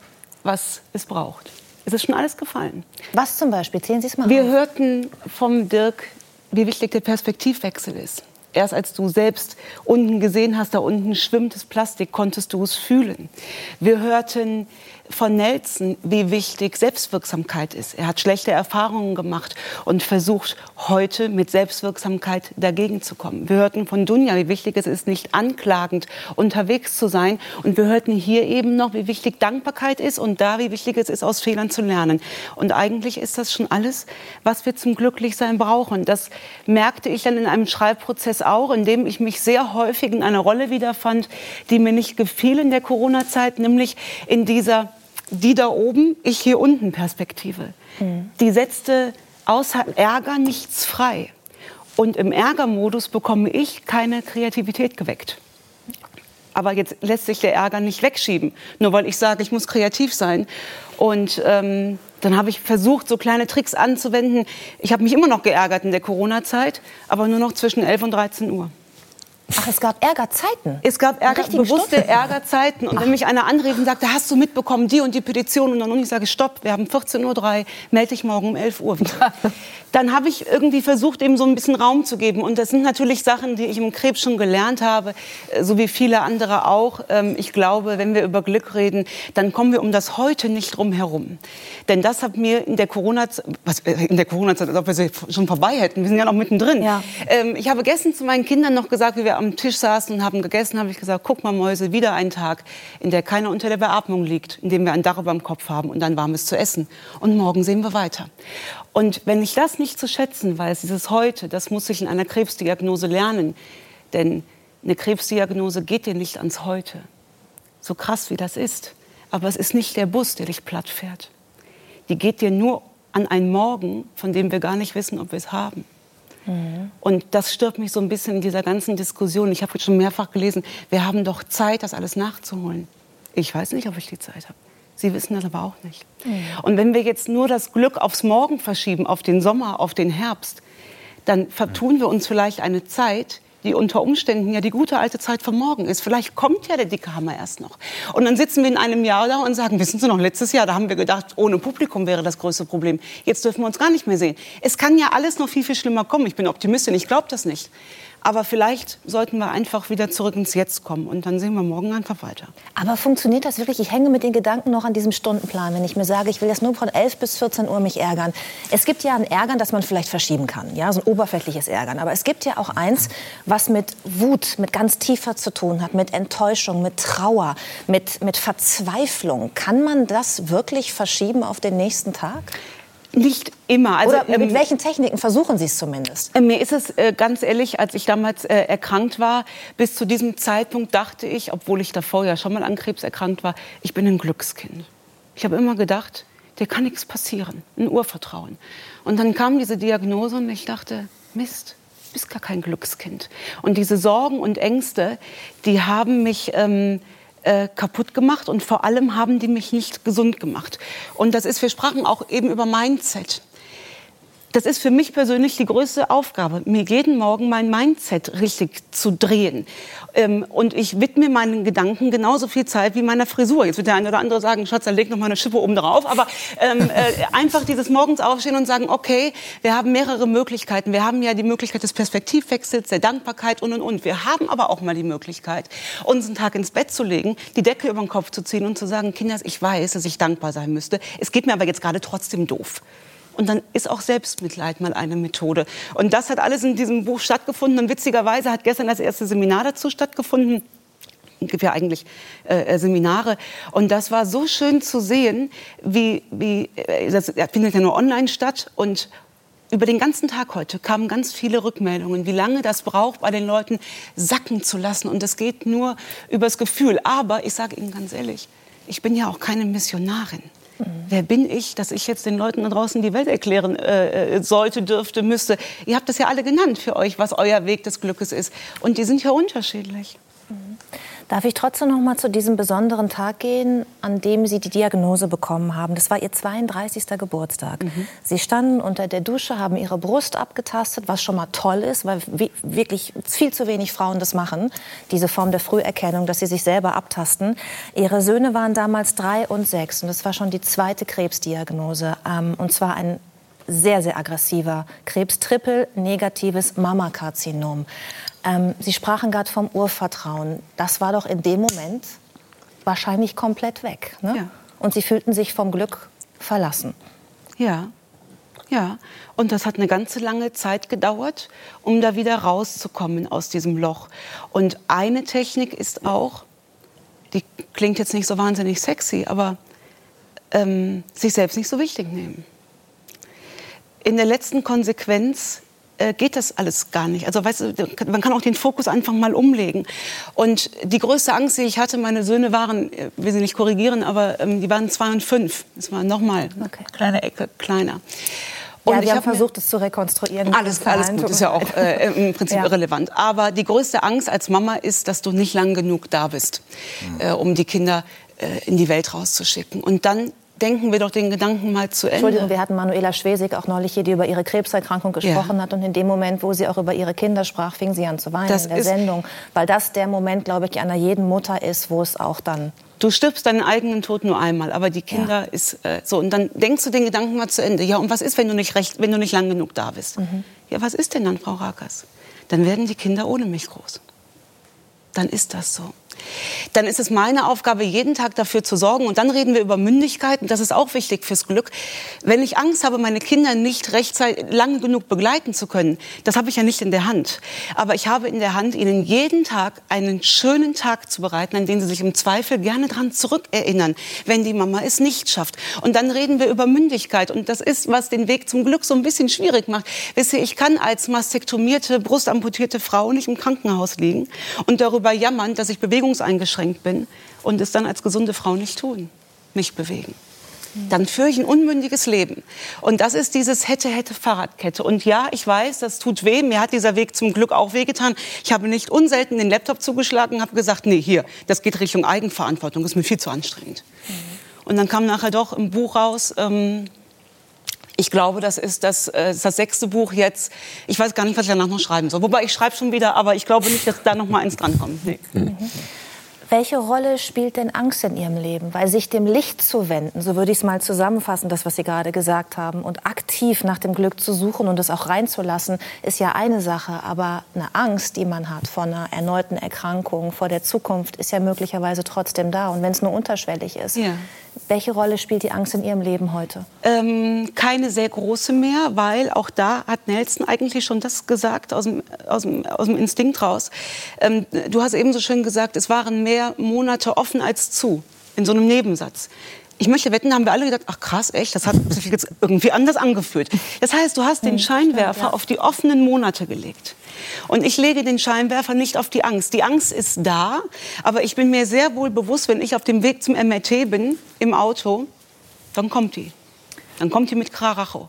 was es braucht. Es ist schon alles gefallen. Was zum Beispiel? Zählen Sie es mal Wir auf. hörten vom Dirk, wie wichtig der Perspektivwechsel ist. Erst als du selbst unten gesehen hast, da unten schwimmt das Plastik, konntest du es fühlen. Wir hörten von Nelson, wie wichtig Selbstwirksamkeit ist. Er hat schlechte Erfahrungen gemacht und versucht heute mit Selbstwirksamkeit dagegen zu kommen. Wir hörten von Dunja, wie wichtig es ist, nicht anklagend unterwegs zu sein. Und wir hörten hier eben noch, wie wichtig Dankbarkeit ist und da, wie wichtig es ist, aus Fehlern zu lernen. Und eigentlich ist das schon alles, was wir zum Glücklichsein brauchen. Das merkte ich dann in einem Schreibprozess auch, in dem ich mich sehr häufig in einer Rolle wiederfand, die mir nicht gefiel in der Corona-Zeit, nämlich in dieser die da oben, ich hier unten Perspektive. Die setzte außer Ärger nichts frei. Und im Ärgermodus bekomme ich keine Kreativität geweckt. Aber jetzt lässt sich der Ärger nicht wegschieben, nur weil ich sage, ich muss kreativ sein. Und ähm, dann habe ich versucht, so kleine Tricks anzuwenden. Ich habe mich immer noch geärgert in der Corona-Zeit, aber nur noch zwischen 11 und 13 Uhr. Ach, es gab Ärgerzeiten. Es gab Ärger, bewusste Ärgerzeiten. Und wenn mich einer anrief und sagte, hast du mitbekommen, die und die Petition? Und dann und ich sage, stopp, wir haben 14.03 Uhr, melde dich morgen um 11 Uhr wieder. Dann habe ich irgendwie versucht, ihm so ein bisschen Raum zu geben. Und das sind natürlich Sachen, die ich im Krebs schon gelernt habe, äh, so wie viele andere auch. Ähm, ich glaube, wenn wir über Glück reden, dann kommen wir um das Heute nicht drum herum. Denn das hat mir in der Corona-Zeit, was, äh, in der Corona-Zeit, als ob wir sie schon vorbei hätten, wir sind ja noch mittendrin. Ja. Ähm, ich habe gestern zu meinen Kindern noch gesagt, wie wir am Tisch saßen und haben gegessen, habe ich gesagt, guck mal Mäuse, wieder ein Tag, in der keiner unter der Beatmung liegt, in dem wir ein Dach über dem Kopf haben und ein warmes zu essen. Und morgen sehen wir weiter. Und wenn ich das nicht zu schätzen weiß, dieses Heute, das muss ich in einer Krebsdiagnose lernen. Denn eine Krebsdiagnose geht dir nicht ans Heute. So krass wie das ist. Aber es ist nicht der Bus, der dich platt fährt. Die geht dir nur an einen Morgen, von dem wir gar nicht wissen, ob wir es haben. Und das stört mich so ein bisschen in dieser ganzen Diskussion. Ich habe jetzt schon mehrfach gelesen, wir haben doch Zeit, das alles nachzuholen. Ich weiß nicht, ob ich die Zeit habe. Sie wissen das aber auch nicht. Und wenn wir jetzt nur das Glück aufs Morgen verschieben, auf den Sommer, auf den Herbst, dann vertun wir uns vielleicht eine Zeit, die unter Umständen ja die gute alte Zeit von morgen ist. Vielleicht kommt ja der dicke Hammer erst noch. Und dann sitzen wir in einem Jahr da und sagen, wissen Sie noch, letztes Jahr, da haben wir gedacht, ohne Publikum wäre das größte Problem. Jetzt dürfen wir uns gar nicht mehr sehen. Es kann ja alles noch viel, viel schlimmer kommen. Ich bin Optimistin, ich glaube das nicht. Aber vielleicht sollten wir einfach wieder zurück ins Jetzt kommen und dann sehen wir morgen einfach weiter. Aber funktioniert das wirklich? Ich hänge mit den Gedanken noch an diesem Stundenplan, wenn ich mir sage, ich will jetzt nur von 11 bis 14 Uhr mich ärgern. Es gibt ja ein Ärgern, das man vielleicht verschieben kann, ja, so ein oberflächliches Ärgern. Aber es gibt ja auch eins, was mit Wut, mit ganz tiefer zu tun hat, mit Enttäuschung, mit Trauer, mit, mit Verzweiflung. Kann man das wirklich verschieben auf den nächsten Tag? Nicht immer. Also, Oder mit ähm, welchen Techniken versuchen Sie es zumindest? Äh, Mir ist es äh, ganz ehrlich, als ich damals äh, erkrankt war, bis zu diesem Zeitpunkt dachte ich, obwohl ich davor ja schon mal an Krebs erkrankt war, ich bin ein Glückskind. Ich habe immer gedacht, dir kann nichts passieren, ein Urvertrauen. Und dann kam diese Diagnose und ich dachte, Mist, du bist gar kein Glückskind. Und diese Sorgen und Ängste, die haben mich ähm, äh, kaputt gemacht und vor allem haben die mich nicht gesund gemacht. Und das ist, wir sprachen auch eben über Mindset. Das ist für mich persönlich die größte Aufgabe, mir jeden Morgen mein Mindset richtig zu drehen. Ähm, und ich widme meinen Gedanken genauso viel Zeit wie meiner Frisur. Jetzt wird der eine oder andere sagen, Schatz, dann leg noch mal eine Schippe oben drauf. Aber ähm, äh, einfach dieses morgens aufstehen und sagen, okay, wir haben mehrere Möglichkeiten. Wir haben ja die Möglichkeit des Perspektivwechsels, der Dankbarkeit und und und. Wir haben aber auch mal die Möglichkeit, uns einen Tag ins Bett zu legen, die Decke über den Kopf zu ziehen und zu sagen, Kinders, ich weiß, dass ich dankbar sein müsste. Es geht mir aber jetzt gerade trotzdem doof. Und dann ist auch Selbstmitleid mal eine Methode. Und das hat alles in diesem Buch stattgefunden. Und witzigerweise hat gestern das erste Seminar dazu stattgefunden. Es gibt ja eigentlich äh, Seminare. Und das war so schön zu sehen, wie, wie äh, das findet ja nur online statt. Und über den ganzen Tag heute kamen ganz viele Rückmeldungen, wie lange das braucht, bei den Leuten sacken zu lassen. Und das geht nur übers Gefühl. Aber ich sage Ihnen ganz ehrlich, ich bin ja auch keine Missionarin. Wer bin ich, dass ich jetzt den Leuten da draußen die Welt erklären äh, äh, sollte, dürfte, müsste? Ihr habt das ja alle genannt für euch, was euer Weg des Glückes ist. Und die sind ja unterschiedlich. Darf ich trotzdem noch mal zu diesem besonderen Tag gehen, an dem Sie die Diagnose bekommen haben? Das war Ihr 32. Geburtstag. Sie standen unter der Dusche, haben Ihre Brust abgetastet, was schon mal toll ist, weil wi- wirklich viel zu wenig Frauen das machen, diese Form der Früherkennung, dass sie sich selber abtasten. Ihre Söhne waren damals drei und sechs und das war schon die zweite Krebsdiagnose. Ähm, und zwar ein sehr, sehr aggressiver Krebs, triple-negatives Mammakarzinom. Ähm, Sie sprachen gerade vom Urvertrauen. Das war doch in dem Moment wahrscheinlich komplett weg. Ne? Ja. Und Sie fühlten sich vom Glück verlassen. Ja, ja. Und das hat eine ganze lange Zeit gedauert, um da wieder rauszukommen aus diesem Loch. Und eine Technik ist auch, die klingt jetzt nicht so wahnsinnig sexy, aber ähm, sich selbst nicht so wichtig nehmen. In der letzten Konsequenz äh, geht das alles gar nicht. Also weißt du, man kann auch den Fokus einfach mal umlegen. Und die größte Angst, die ich hatte, meine Söhne waren, äh, will sie nicht korrigieren, aber ähm, die waren zwei und fünf. Das war nochmal Okay. kleine Ecke kleiner. Und ja, ich wir haben hab mir- versucht, es zu rekonstruieren. alles, alles gut, ist ja auch äh, im Prinzip Ja. irrelevant. Aber die größte Angst als Mama ist, dass du nicht lang genug da bist, äh, um die Kinder äh, in die Welt rauszuschicken. Und dann denken wir doch den Gedanken mal zu Ende. Entschuldigung, wir hatten Manuela Schwesig auch neulich hier, die über ihre Krebserkrankung gesprochen Ja. hat. Und in dem Moment, wo sie auch über ihre Kinder sprach, fing sie an zu weinen Das in der Sendung. Weil das der Moment, glaube ich, einer jeden Mutter ist, wo es auch dann Du stirbst deinen eigenen Tod nur einmal, aber die Kinder Ja. ist äh, so. Und dann denkst du den Gedanken mal zu Ende. Ja, und was ist, wenn du nicht recht, wenn du nicht lang genug da bist? Ja, was ist denn dann, Frau Rakas? Dann werden die Kinder ohne mich groß. Dann ist das so. Dann ist es meine Aufgabe, jeden Tag dafür zu sorgen. Und dann reden wir über Mündigkeit. Und das ist auch wichtig fürs Glück. Wenn ich Angst habe, meine Kinder nicht rechtzeitig lange genug begleiten zu können, das habe ich ja nicht in der Hand. Aber ich habe in der Hand, ihnen jeden Tag einen schönen Tag zu bereiten, an den sie sich im Zweifel gerne dran zurückerinnern, wenn die Mama es nicht schafft. Und dann reden wir über Mündigkeit. Und das ist, was den Weg zum Glück so ein bisschen schwierig macht. Wisst ihr, ich kann als mastektomierte, brustamputierte Frau nicht im Krankenhaus liegen und darüber jammern, dass ich bewegungseingeschränkt bin und es dann als gesunde Frau nicht tun, mich bewegen. Dann führe ich ein unmündiges Leben. Und das ist dieses hätte, hätte Fahrradkette. Und ja, ich weiß, das tut weh. Mir hat dieser Weg zum Glück auch wehgetan. Ich habe nicht unselten den Laptop zugeschlagen und habe gesagt, nee, hier, das geht Richtung Eigenverantwortung. Das ist mir viel zu anstrengend. Und dann kam nachher doch im Buch raus, ähm, ich glaube, das ist das, äh, das sechste Buch jetzt. Ich weiß gar nicht, was ich danach noch schreiben soll. Wobei ich schreibe schon wieder, aber ich glaube nicht, dass da noch mal eins drankommt. Nee. Welche Rolle spielt denn Angst in Ihrem Leben? Weil sich dem Licht zu wenden, so würde ich es mal zusammenfassen, das, was Sie gerade gesagt haben, und aktiv nach dem Glück zu suchen und es auch reinzulassen, ist ja eine Sache. Aber eine Angst, die man hat vor einer erneuten Erkrankung, vor der Zukunft, ist ja möglicherweise trotzdem da. Und wenn es nur unterschwellig ist. Ja. Welche Rolle spielt die Angst in Ihrem Leben heute? Ähm, keine sehr große mehr, weil auch da hat Nelson eigentlich schon das gesagt, aus dem, aus dem, aus dem Instinkt raus. Ähm, du hast eben so schön gesagt, es waren mehr Monate offen als zu, in so einem Nebensatz. Ich möchte wetten, da haben wir alle gedacht, ach krass, echt, das hat sich jetzt irgendwie anders angefühlt. Das heißt, du hast den Scheinwerfer auf die offenen Monate gelegt. Und ich lege den Scheinwerfer nicht auf die Angst. Die Angst ist da, aber ich bin mir sehr wohl bewusst, wenn ich auf dem Weg zum MRT bin, im Auto, dann kommt die. Dann kommt die mit Kraracho.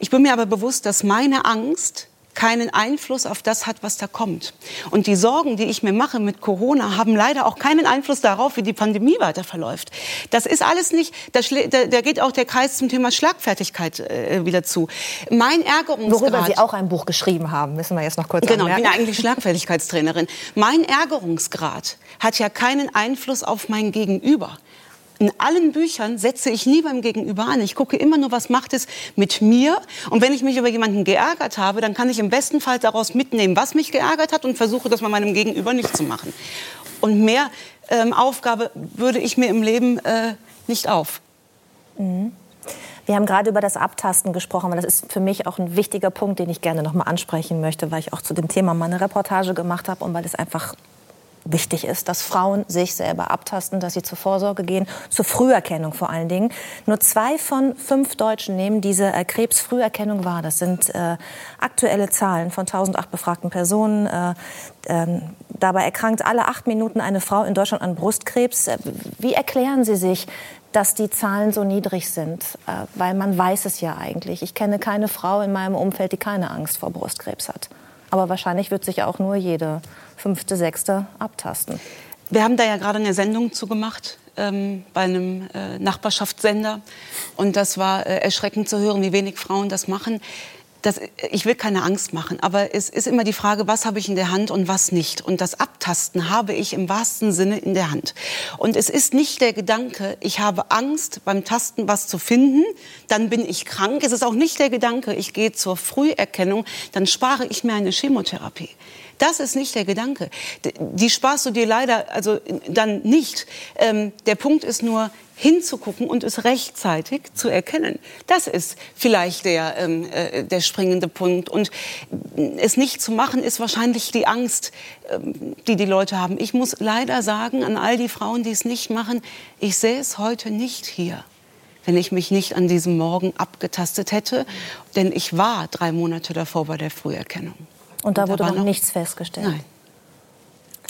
Ich bin mir aber bewusst, dass meine Angst keinen Einfluss auf das hat, was da kommt. Und die Sorgen, die ich mir mache mit Corona, haben leider auch keinen Einfluss darauf, wie die Pandemie weiter verläuft. Das ist alles nicht, da, da, geht auch der Kreis zum Thema Schlagfertigkeit äh, wieder zu. Mein Ärgerungsgrad... Worüber Sie auch ein Buch geschrieben haben, müssen wir jetzt noch kurz Genau, ich bin anmerken. eigentlich Schlagfertigkeitstrainerin. Mein Ärgerungsgrad hat ja keinen Einfluss auf mein Gegenüber. In allen Büchern setze ich nie beim Gegenüber an. Ich gucke immer nur, was macht es mit mir. Und wenn ich mich über jemanden geärgert habe, dann kann ich im besten Fall daraus mitnehmen, was mich geärgert hat und versuche, das bei meinem Gegenüber nicht zu machen. Und mehr ähm, Aufgabe würde ich mir im Leben äh, nicht auf. Wir haben gerade über das Abtasten gesprochen, weil das ist für mich auch ein wichtiger Punkt, den ich gerne noch mal ansprechen möchte, weil ich auch zu dem Thema mal eine Reportage gemacht habe und weil es einfach wichtig ist, dass Frauen sich selber abtasten, dass sie zur Vorsorge gehen, zur Früherkennung vor allen Dingen. Nur zwei von fünf Deutschen nehmen diese äh, Krebsfrüherkennung wahr. Das sind äh, aktuelle Zahlen von 1008 befragten Personen. Äh, ähm, dabei erkrankt alle acht Minuten eine Frau in Deutschland an Brustkrebs. Äh, Wie erklären Sie sich, dass die Zahlen so niedrig sind? Äh, weil man weiß es ja eigentlich. Ich kenne keine Frau in meinem Umfeld, die keine Angst vor Brustkrebs hat. Aber wahrscheinlich wird sich auch nur jede fünfte, sechste abtasten. Wir haben da ja gerade eine Sendung zu gemacht ähm, bei einem äh, Nachbarschaftssender. Und das war äh, erschreckend zu hören, wie wenig Frauen das machen. Das, ich will keine Angst machen, aber es ist immer die Frage, was habe ich in der Hand und was nicht. Und das Abtasten habe ich im wahrsten Sinne in der Hand. Und es ist nicht der Gedanke, ich habe Angst beim Tasten was zu finden, dann bin ich krank. Es ist auch nicht der Gedanke, ich gehe zur Früherkennung, dann spare ich mir eine Chemotherapie. Das ist nicht der Gedanke. Die sparst du dir leider also dann nicht. Ähm, der Punkt ist nur, hinzugucken und es rechtzeitig zu erkennen. Das ist vielleicht der, ähm, äh, der springende Punkt. Und es nicht zu machen, ist wahrscheinlich die Angst, ähm, die die Leute haben. Ich muss leider sagen, an all die Frauen, die es nicht machen, ich sehe es heute nicht hier wenn ich mich nicht an diesem Morgen abgetastet hätte. Denn ich war drei Monate davor bei der Früherkennung. Und da Und da wurde war noch, noch- nichts festgestellt. Nein.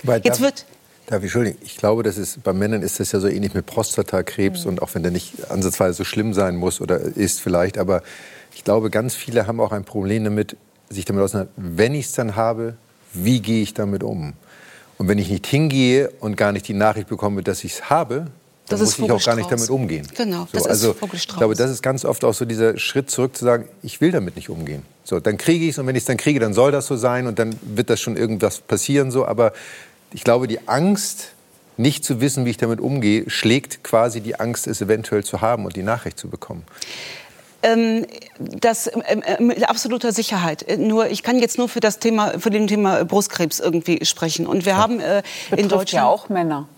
Weil Jetzt wird Darf ich, Entschuldigung, ich glaube, das ist, bei Männern ist das ja so ähnlich mit Prostatakrebs und auch wenn der nicht ansatzweise so schlimm sein muss oder ist vielleicht, aber ich glaube, ganz viele haben auch ein Problem damit, sich damit auseinandersetzen, wenn ich es dann habe, wie gehe ich damit um? Und wenn ich nicht hingehe und gar nicht die Nachricht bekomme, dass ich es habe, Das muss ist ich auch gar nicht damit umgehen. Genau, so, das ist also, Vogelstrauß. Ich glaube, das ist ganz oft auch so dieser Schritt zurück zu sagen, ich will damit nicht umgehen. So, dann kriege ich es und wenn ich es dann kriege, dann soll das so sein und dann wird das schon irgendwas passieren. So. Aber ich glaube, die Angst, nicht zu wissen, wie ich damit umgehe, schlägt quasi die Angst, es eventuell zu haben und die Nachricht zu bekommen. Ähm, das ähm, äh, mit absoluter Sicherheit. Äh, Nur ich kann jetzt nur für das Thema, für den Thema Brustkrebs irgendwie sprechen. Und wir haben äh, in Deutschland ja auch Männer.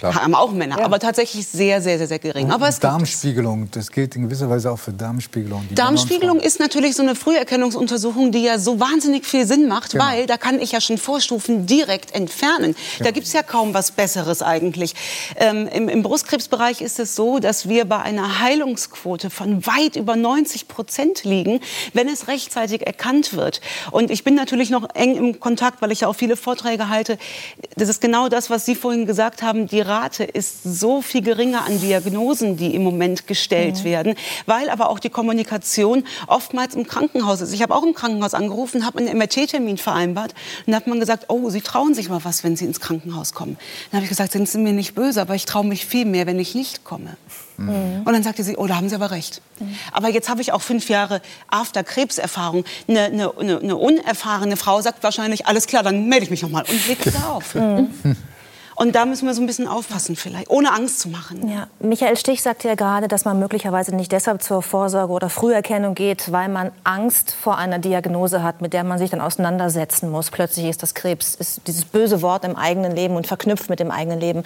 Klar. haben auch Männer, aber tatsächlich sehr, sehr, sehr, sehr gering. Aber es gibt es. Darmspiegelung, das gilt in gewisser Weise auch für Darmspiegelung. die Darmspiegelung ist natürlich so eine Früherkennungsuntersuchung, die ja so wahnsinnig viel Sinn macht, Genau. weil da kann ich ja schon Vorstufen direkt entfernen. Da gibt's ja kaum was Besseres eigentlich. Ähm, im, Im Brustkrebsbereich ist es so, dass wir bei einer Heilungsquote von weit über 90 Prozent liegen, wenn es rechtzeitig erkannt wird. Und ich bin natürlich noch eng im Kontakt, weil ich ja auch viele Vorträge halte. Das ist genau das, was Sie vorhin gesagt haben. Die Rate ist so viel geringer an Diagnosen, die im Moment gestellt werden, weil aber auch die Kommunikation oftmals im Krankenhaus ist. Ich habe auch im Krankenhaus angerufen, habe einen MRT-Termin vereinbart und hat man gesagt, oh, Sie trauen sich mal was, wenn Sie ins Krankenhaus kommen. Dann habe ich gesagt, sind Sie mir nicht böse, aber ich traue mich viel mehr, wenn ich nicht komme. Und dann sagte sie, oh, da haben Sie aber recht. Aber jetzt habe ich auch fünf Jahre After-Krebserfahrung. Eine, eine, eine, unerfahrene Frau sagt wahrscheinlich, alles klar, dann melde ich mich nochmal und legt wieder auf. Und da müssen wir so ein bisschen aufpassen vielleicht, ohne Angst zu machen. Ja, Michael Stich sagte ja gerade, dass man möglicherweise nicht deshalb zur Vorsorge oder Früherkennung geht, weil man Angst vor einer Diagnose hat, mit der man sich dann auseinandersetzen muss. Plötzlich ist das Krebs, ist dieses böse Wort im eigenen Leben und verknüpft mit dem eigenen Leben.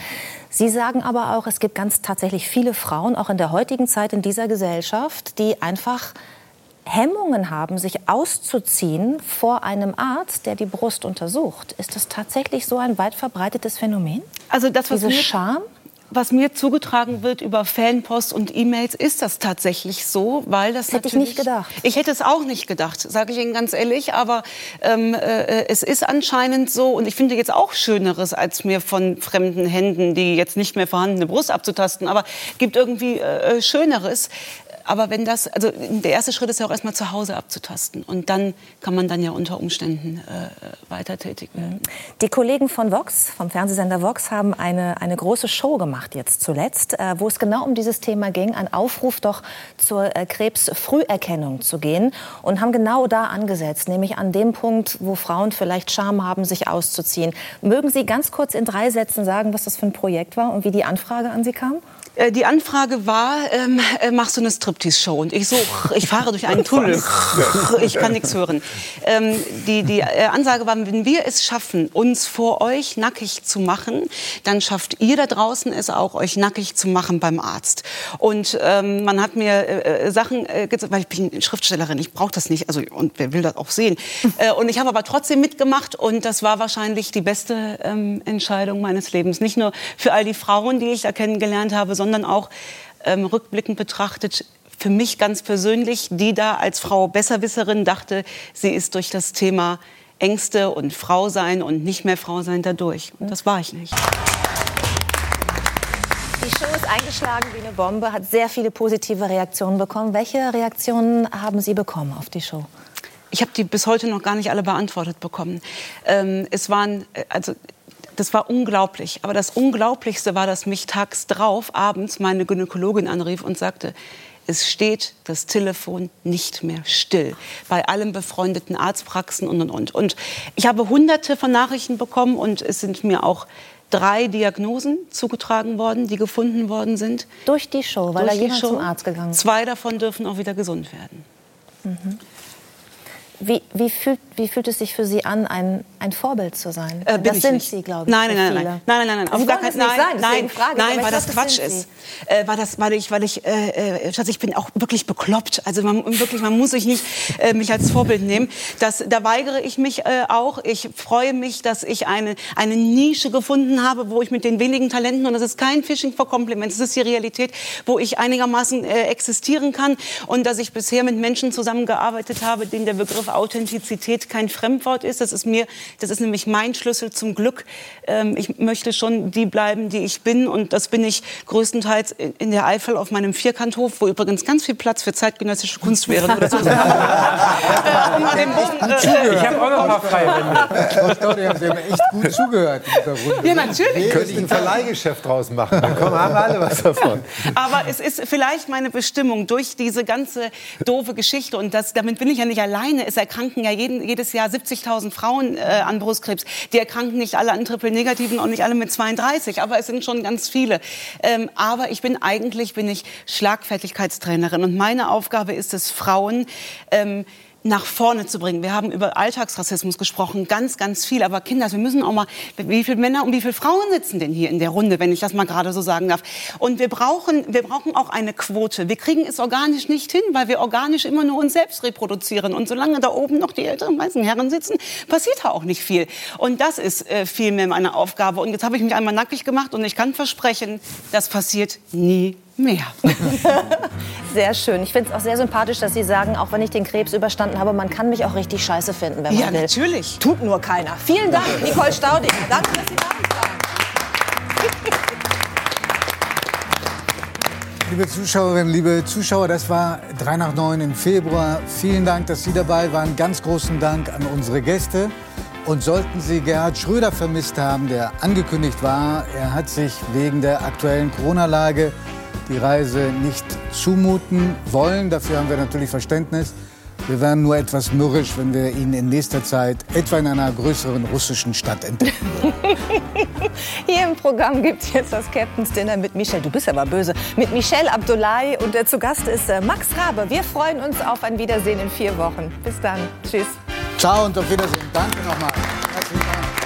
Sie sagen aber auch, es gibt ganz tatsächlich viele Frauen, auch in der heutigen Zeit in dieser Gesellschaft, die einfach Hemmungen haben, sich auszuziehen vor einem Arzt, der die Brust untersucht. Ist das tatsächlich so ein weit verbreitetes Phänomen? Also das, was Diese mir, Scham? was mir zugetragen wird über Fanpost und E-Mails, ist das tatsächlich so, weil das, Das hätte ich nicht gedacht. Ich hätte es auch nicht gedacht, sage ich Ihnen ganz ehrlich. Aber ähm, äh, es ist anscheinend so, und ich finde jetzt auch Schöneres, als mir von fremden Händen die jetzt nicht mehr vorhandene Brust abzutasten. Aber gibt irgendwie äh, Schöneres. Aber wenn das, also der erste Schritt ist ja auch erstmal zu Hause abzutasten. Und dann kann man dann ja unter Umständen äh, weiter tätig werden. Die Kollegen von Vox, vom Fernsehsender Vox, haben eine, eine große Show gemacht jetzt zuletzt, äh, wo es genau um dieses Thema ging, ein Aufruf doch zur äh, Krebsfrüherkennung zu gehen und haben genau da angesetzt, nämlich an dem Punkt, wo Frauen vielleicht Scham haben, sich auszuziehen. Mögen Sie ganz kurz in drei Sätzen sagen, was das für ein Projekt war und wie die Anfrage an Sie kam? Äh, Die Anfrage war, ähm, äh, machst du eine Striptease-Show? Und ich so, ich fahre durch einen Tunnel, ich kann nichts hören. Ähm, die die äh, Ansage war, wenn wir es schaffen, uns vor euch nackig zu machen, dann schafft ihr da draußen es auch, euch nackig zu machen beim Arzt. Und ähm, man hat mir äh, Sachen, äh, gezeigt, weil ich bin Schriftstellerin, ich brauche das nicht, also und wer will das auch sehen. Äh, und ich habe aber trotzdem mitgemacht und das war wahrscheinlich die beste ähm, Entscheidung meines Lebens. Nicht nur für all die Frauen, die ich da kennengelernt habe, sondern auch ähm, rückblickend betrachtet für mich ganz persönlich, die da als Frau Besserwisserin dachte, sie ist durch das Thema Ängste und Frau sein und nicht mehr Frau sein dadurch. Und das war ich nicht. Die Show ist eingeschlagen wie eine Bombe, hat sehr viele positive Reaktionen bekommen. Welche Reaktionen haben Sie bekommen auf die Show? Ich habe die bis heute noch gar nicht alle beantwortet bekommen. Ähm, es waren, äh, also das war unglaublich. Aber das Unglaublichste war, dass mich tags drauf abends meine Gynäkologin anrief und sagte, es steht das Telefon nicht mehr still. Bei allen befreundeten Arztpraxen und, und, und. Und ich habe hunderte von Nachrichten bekommen und es sind mir auch drei Diagnosen zugetragen worden, die gefunden worden sind. Durch die Show, weil Durch da jemand Show. zum Arzt gegangen ist. Zwei davon dürfen auch wieder gesund werden. Wie, wie, fühlt, wie fühlt es sich für Sie an, ein, ein Vorbild zu sein? Äh, das sind nicht. Sie, glaube ich. Nein, nein, nein, nein, nein, nein, nein, auf gar keinen nicht nein, nein, frage nein, weil das Quatsch ist. Äh, weil das, weil ich, weil ich, äh, äh, Schatz, ich bin auch wirklich bekloppt. Also man, wirklich, man muss sich nicht äh, mich als Vorbild nehmen. Das, da weigere ich mich äh, auch. Ich freue mich, dass ich eine eine Nische gefunden habe, wo ich mit den wenigen Talenten und das ist kein Fishing for Compliments, das ist die Realität, wo ich einigermaßen äh, existieren kann und dass ich bisher mit Menschen zusammengearbeitet habe, denen der Begriff Authentizität kein Fremdwort ist. Das ist mir, das ist nämlich mein Schlüssel zum Glück. Ähm, ich möchte schon die bleiben, die ich bin. Und das bin ich größtenteils in der Eifel auf meinem Vierkanthof, wo übrigens ganz viel Platz für zeitgenössische Kunst wäre. Nur, dass man- um den Bogen, äh, Ich habe auch noch ein paar. Frau Staudinger, Sie haben echt gut zugehört in dieser Runde. ja, natürlich. Könnte ich ein Verleihgeschäft draus machen. Dann kommen, haben alle was davon. Aber es ist vielleicht meine Bestimmung durch diese ganze doofe Geschichte und das, damit bin ich ja nicht alleine. Es erkranken ja jeden, jedes Jahr 70.000 Frauen äh, an Brustkrebs. Die erkranken nicht alle an Triple-Negativen und nicht alle mit 32, aber es sind schon ganz viele. Ähm, aber ich bin eigentlich bin ich Schlagfertigkeitstrainerin und meine Aufgabe ist es, Frauen ähm, nach vorne zu bringen. Wir haben über Alltagsrassismus gesprochen, ganz, ganz viel. Aber Kinder, wir müssen auch mal, wie viele Männer und wie viele Frauen sitzen denn hier in der Runde, wenn ich das mal gerade so sagen darf. Und wir brauchen, wir brauchen auch eine Quote. Wir kriegen es organisch nicht hin, weil wir organisch immer nur uns selbst reproduzieren. Und solange da oben noch die älteren weißen Herren sitzen, passiert da auch nicht viel. Und das ist äh, vielmehr meine Aufgabe. Und jetzt habe ich mich einmal nackig gemacht und ich kann versprechen, das passiert nie mehr. Sehr schön. Ich finde es auch sehr sympathisch, dass Sie sagen, auch wenn ich den Krebs überstanden habe, man kann mich auch richtig scheiße finden, wenn man Ja, will. natürlich. Tut nur keiner. Vielen Dank, Nicole Staudinger. Danke, dass Sie da waren. Liebe Zuschauerinnen, liebe Zuschauer, das war 3 nach 9 im Februar. Vielen Dank, dass Sie dabei waren. Ganz großen Dank an unsere Gäste. Und sollten Sie Gerhard Schröder vermisst haben, der angekündigt war, er hat sich wegen der aktuellen Corona-Lage die Reise nicht zumuten wollen. Dafür haben wir natürlich Verständnis. Wir wären nur etwas mürrisch, wenn wir ihn in nächster Zeit etwa in einer größeren russischen Stadt entdecken. Hier im Programm gibt es jetzt das Captain's Dinner mit Michelle. Du bist aber böse. Mit Michelle Abdullahi und äh, zu Gast ist äh, Max Rabe. Wir freuen uns auf ein Wiedersehen in vier Wochen. Bis dann. Tschüss. Ciao und auf Wiedersehen. Danke nochmal. Herzlichen Dank.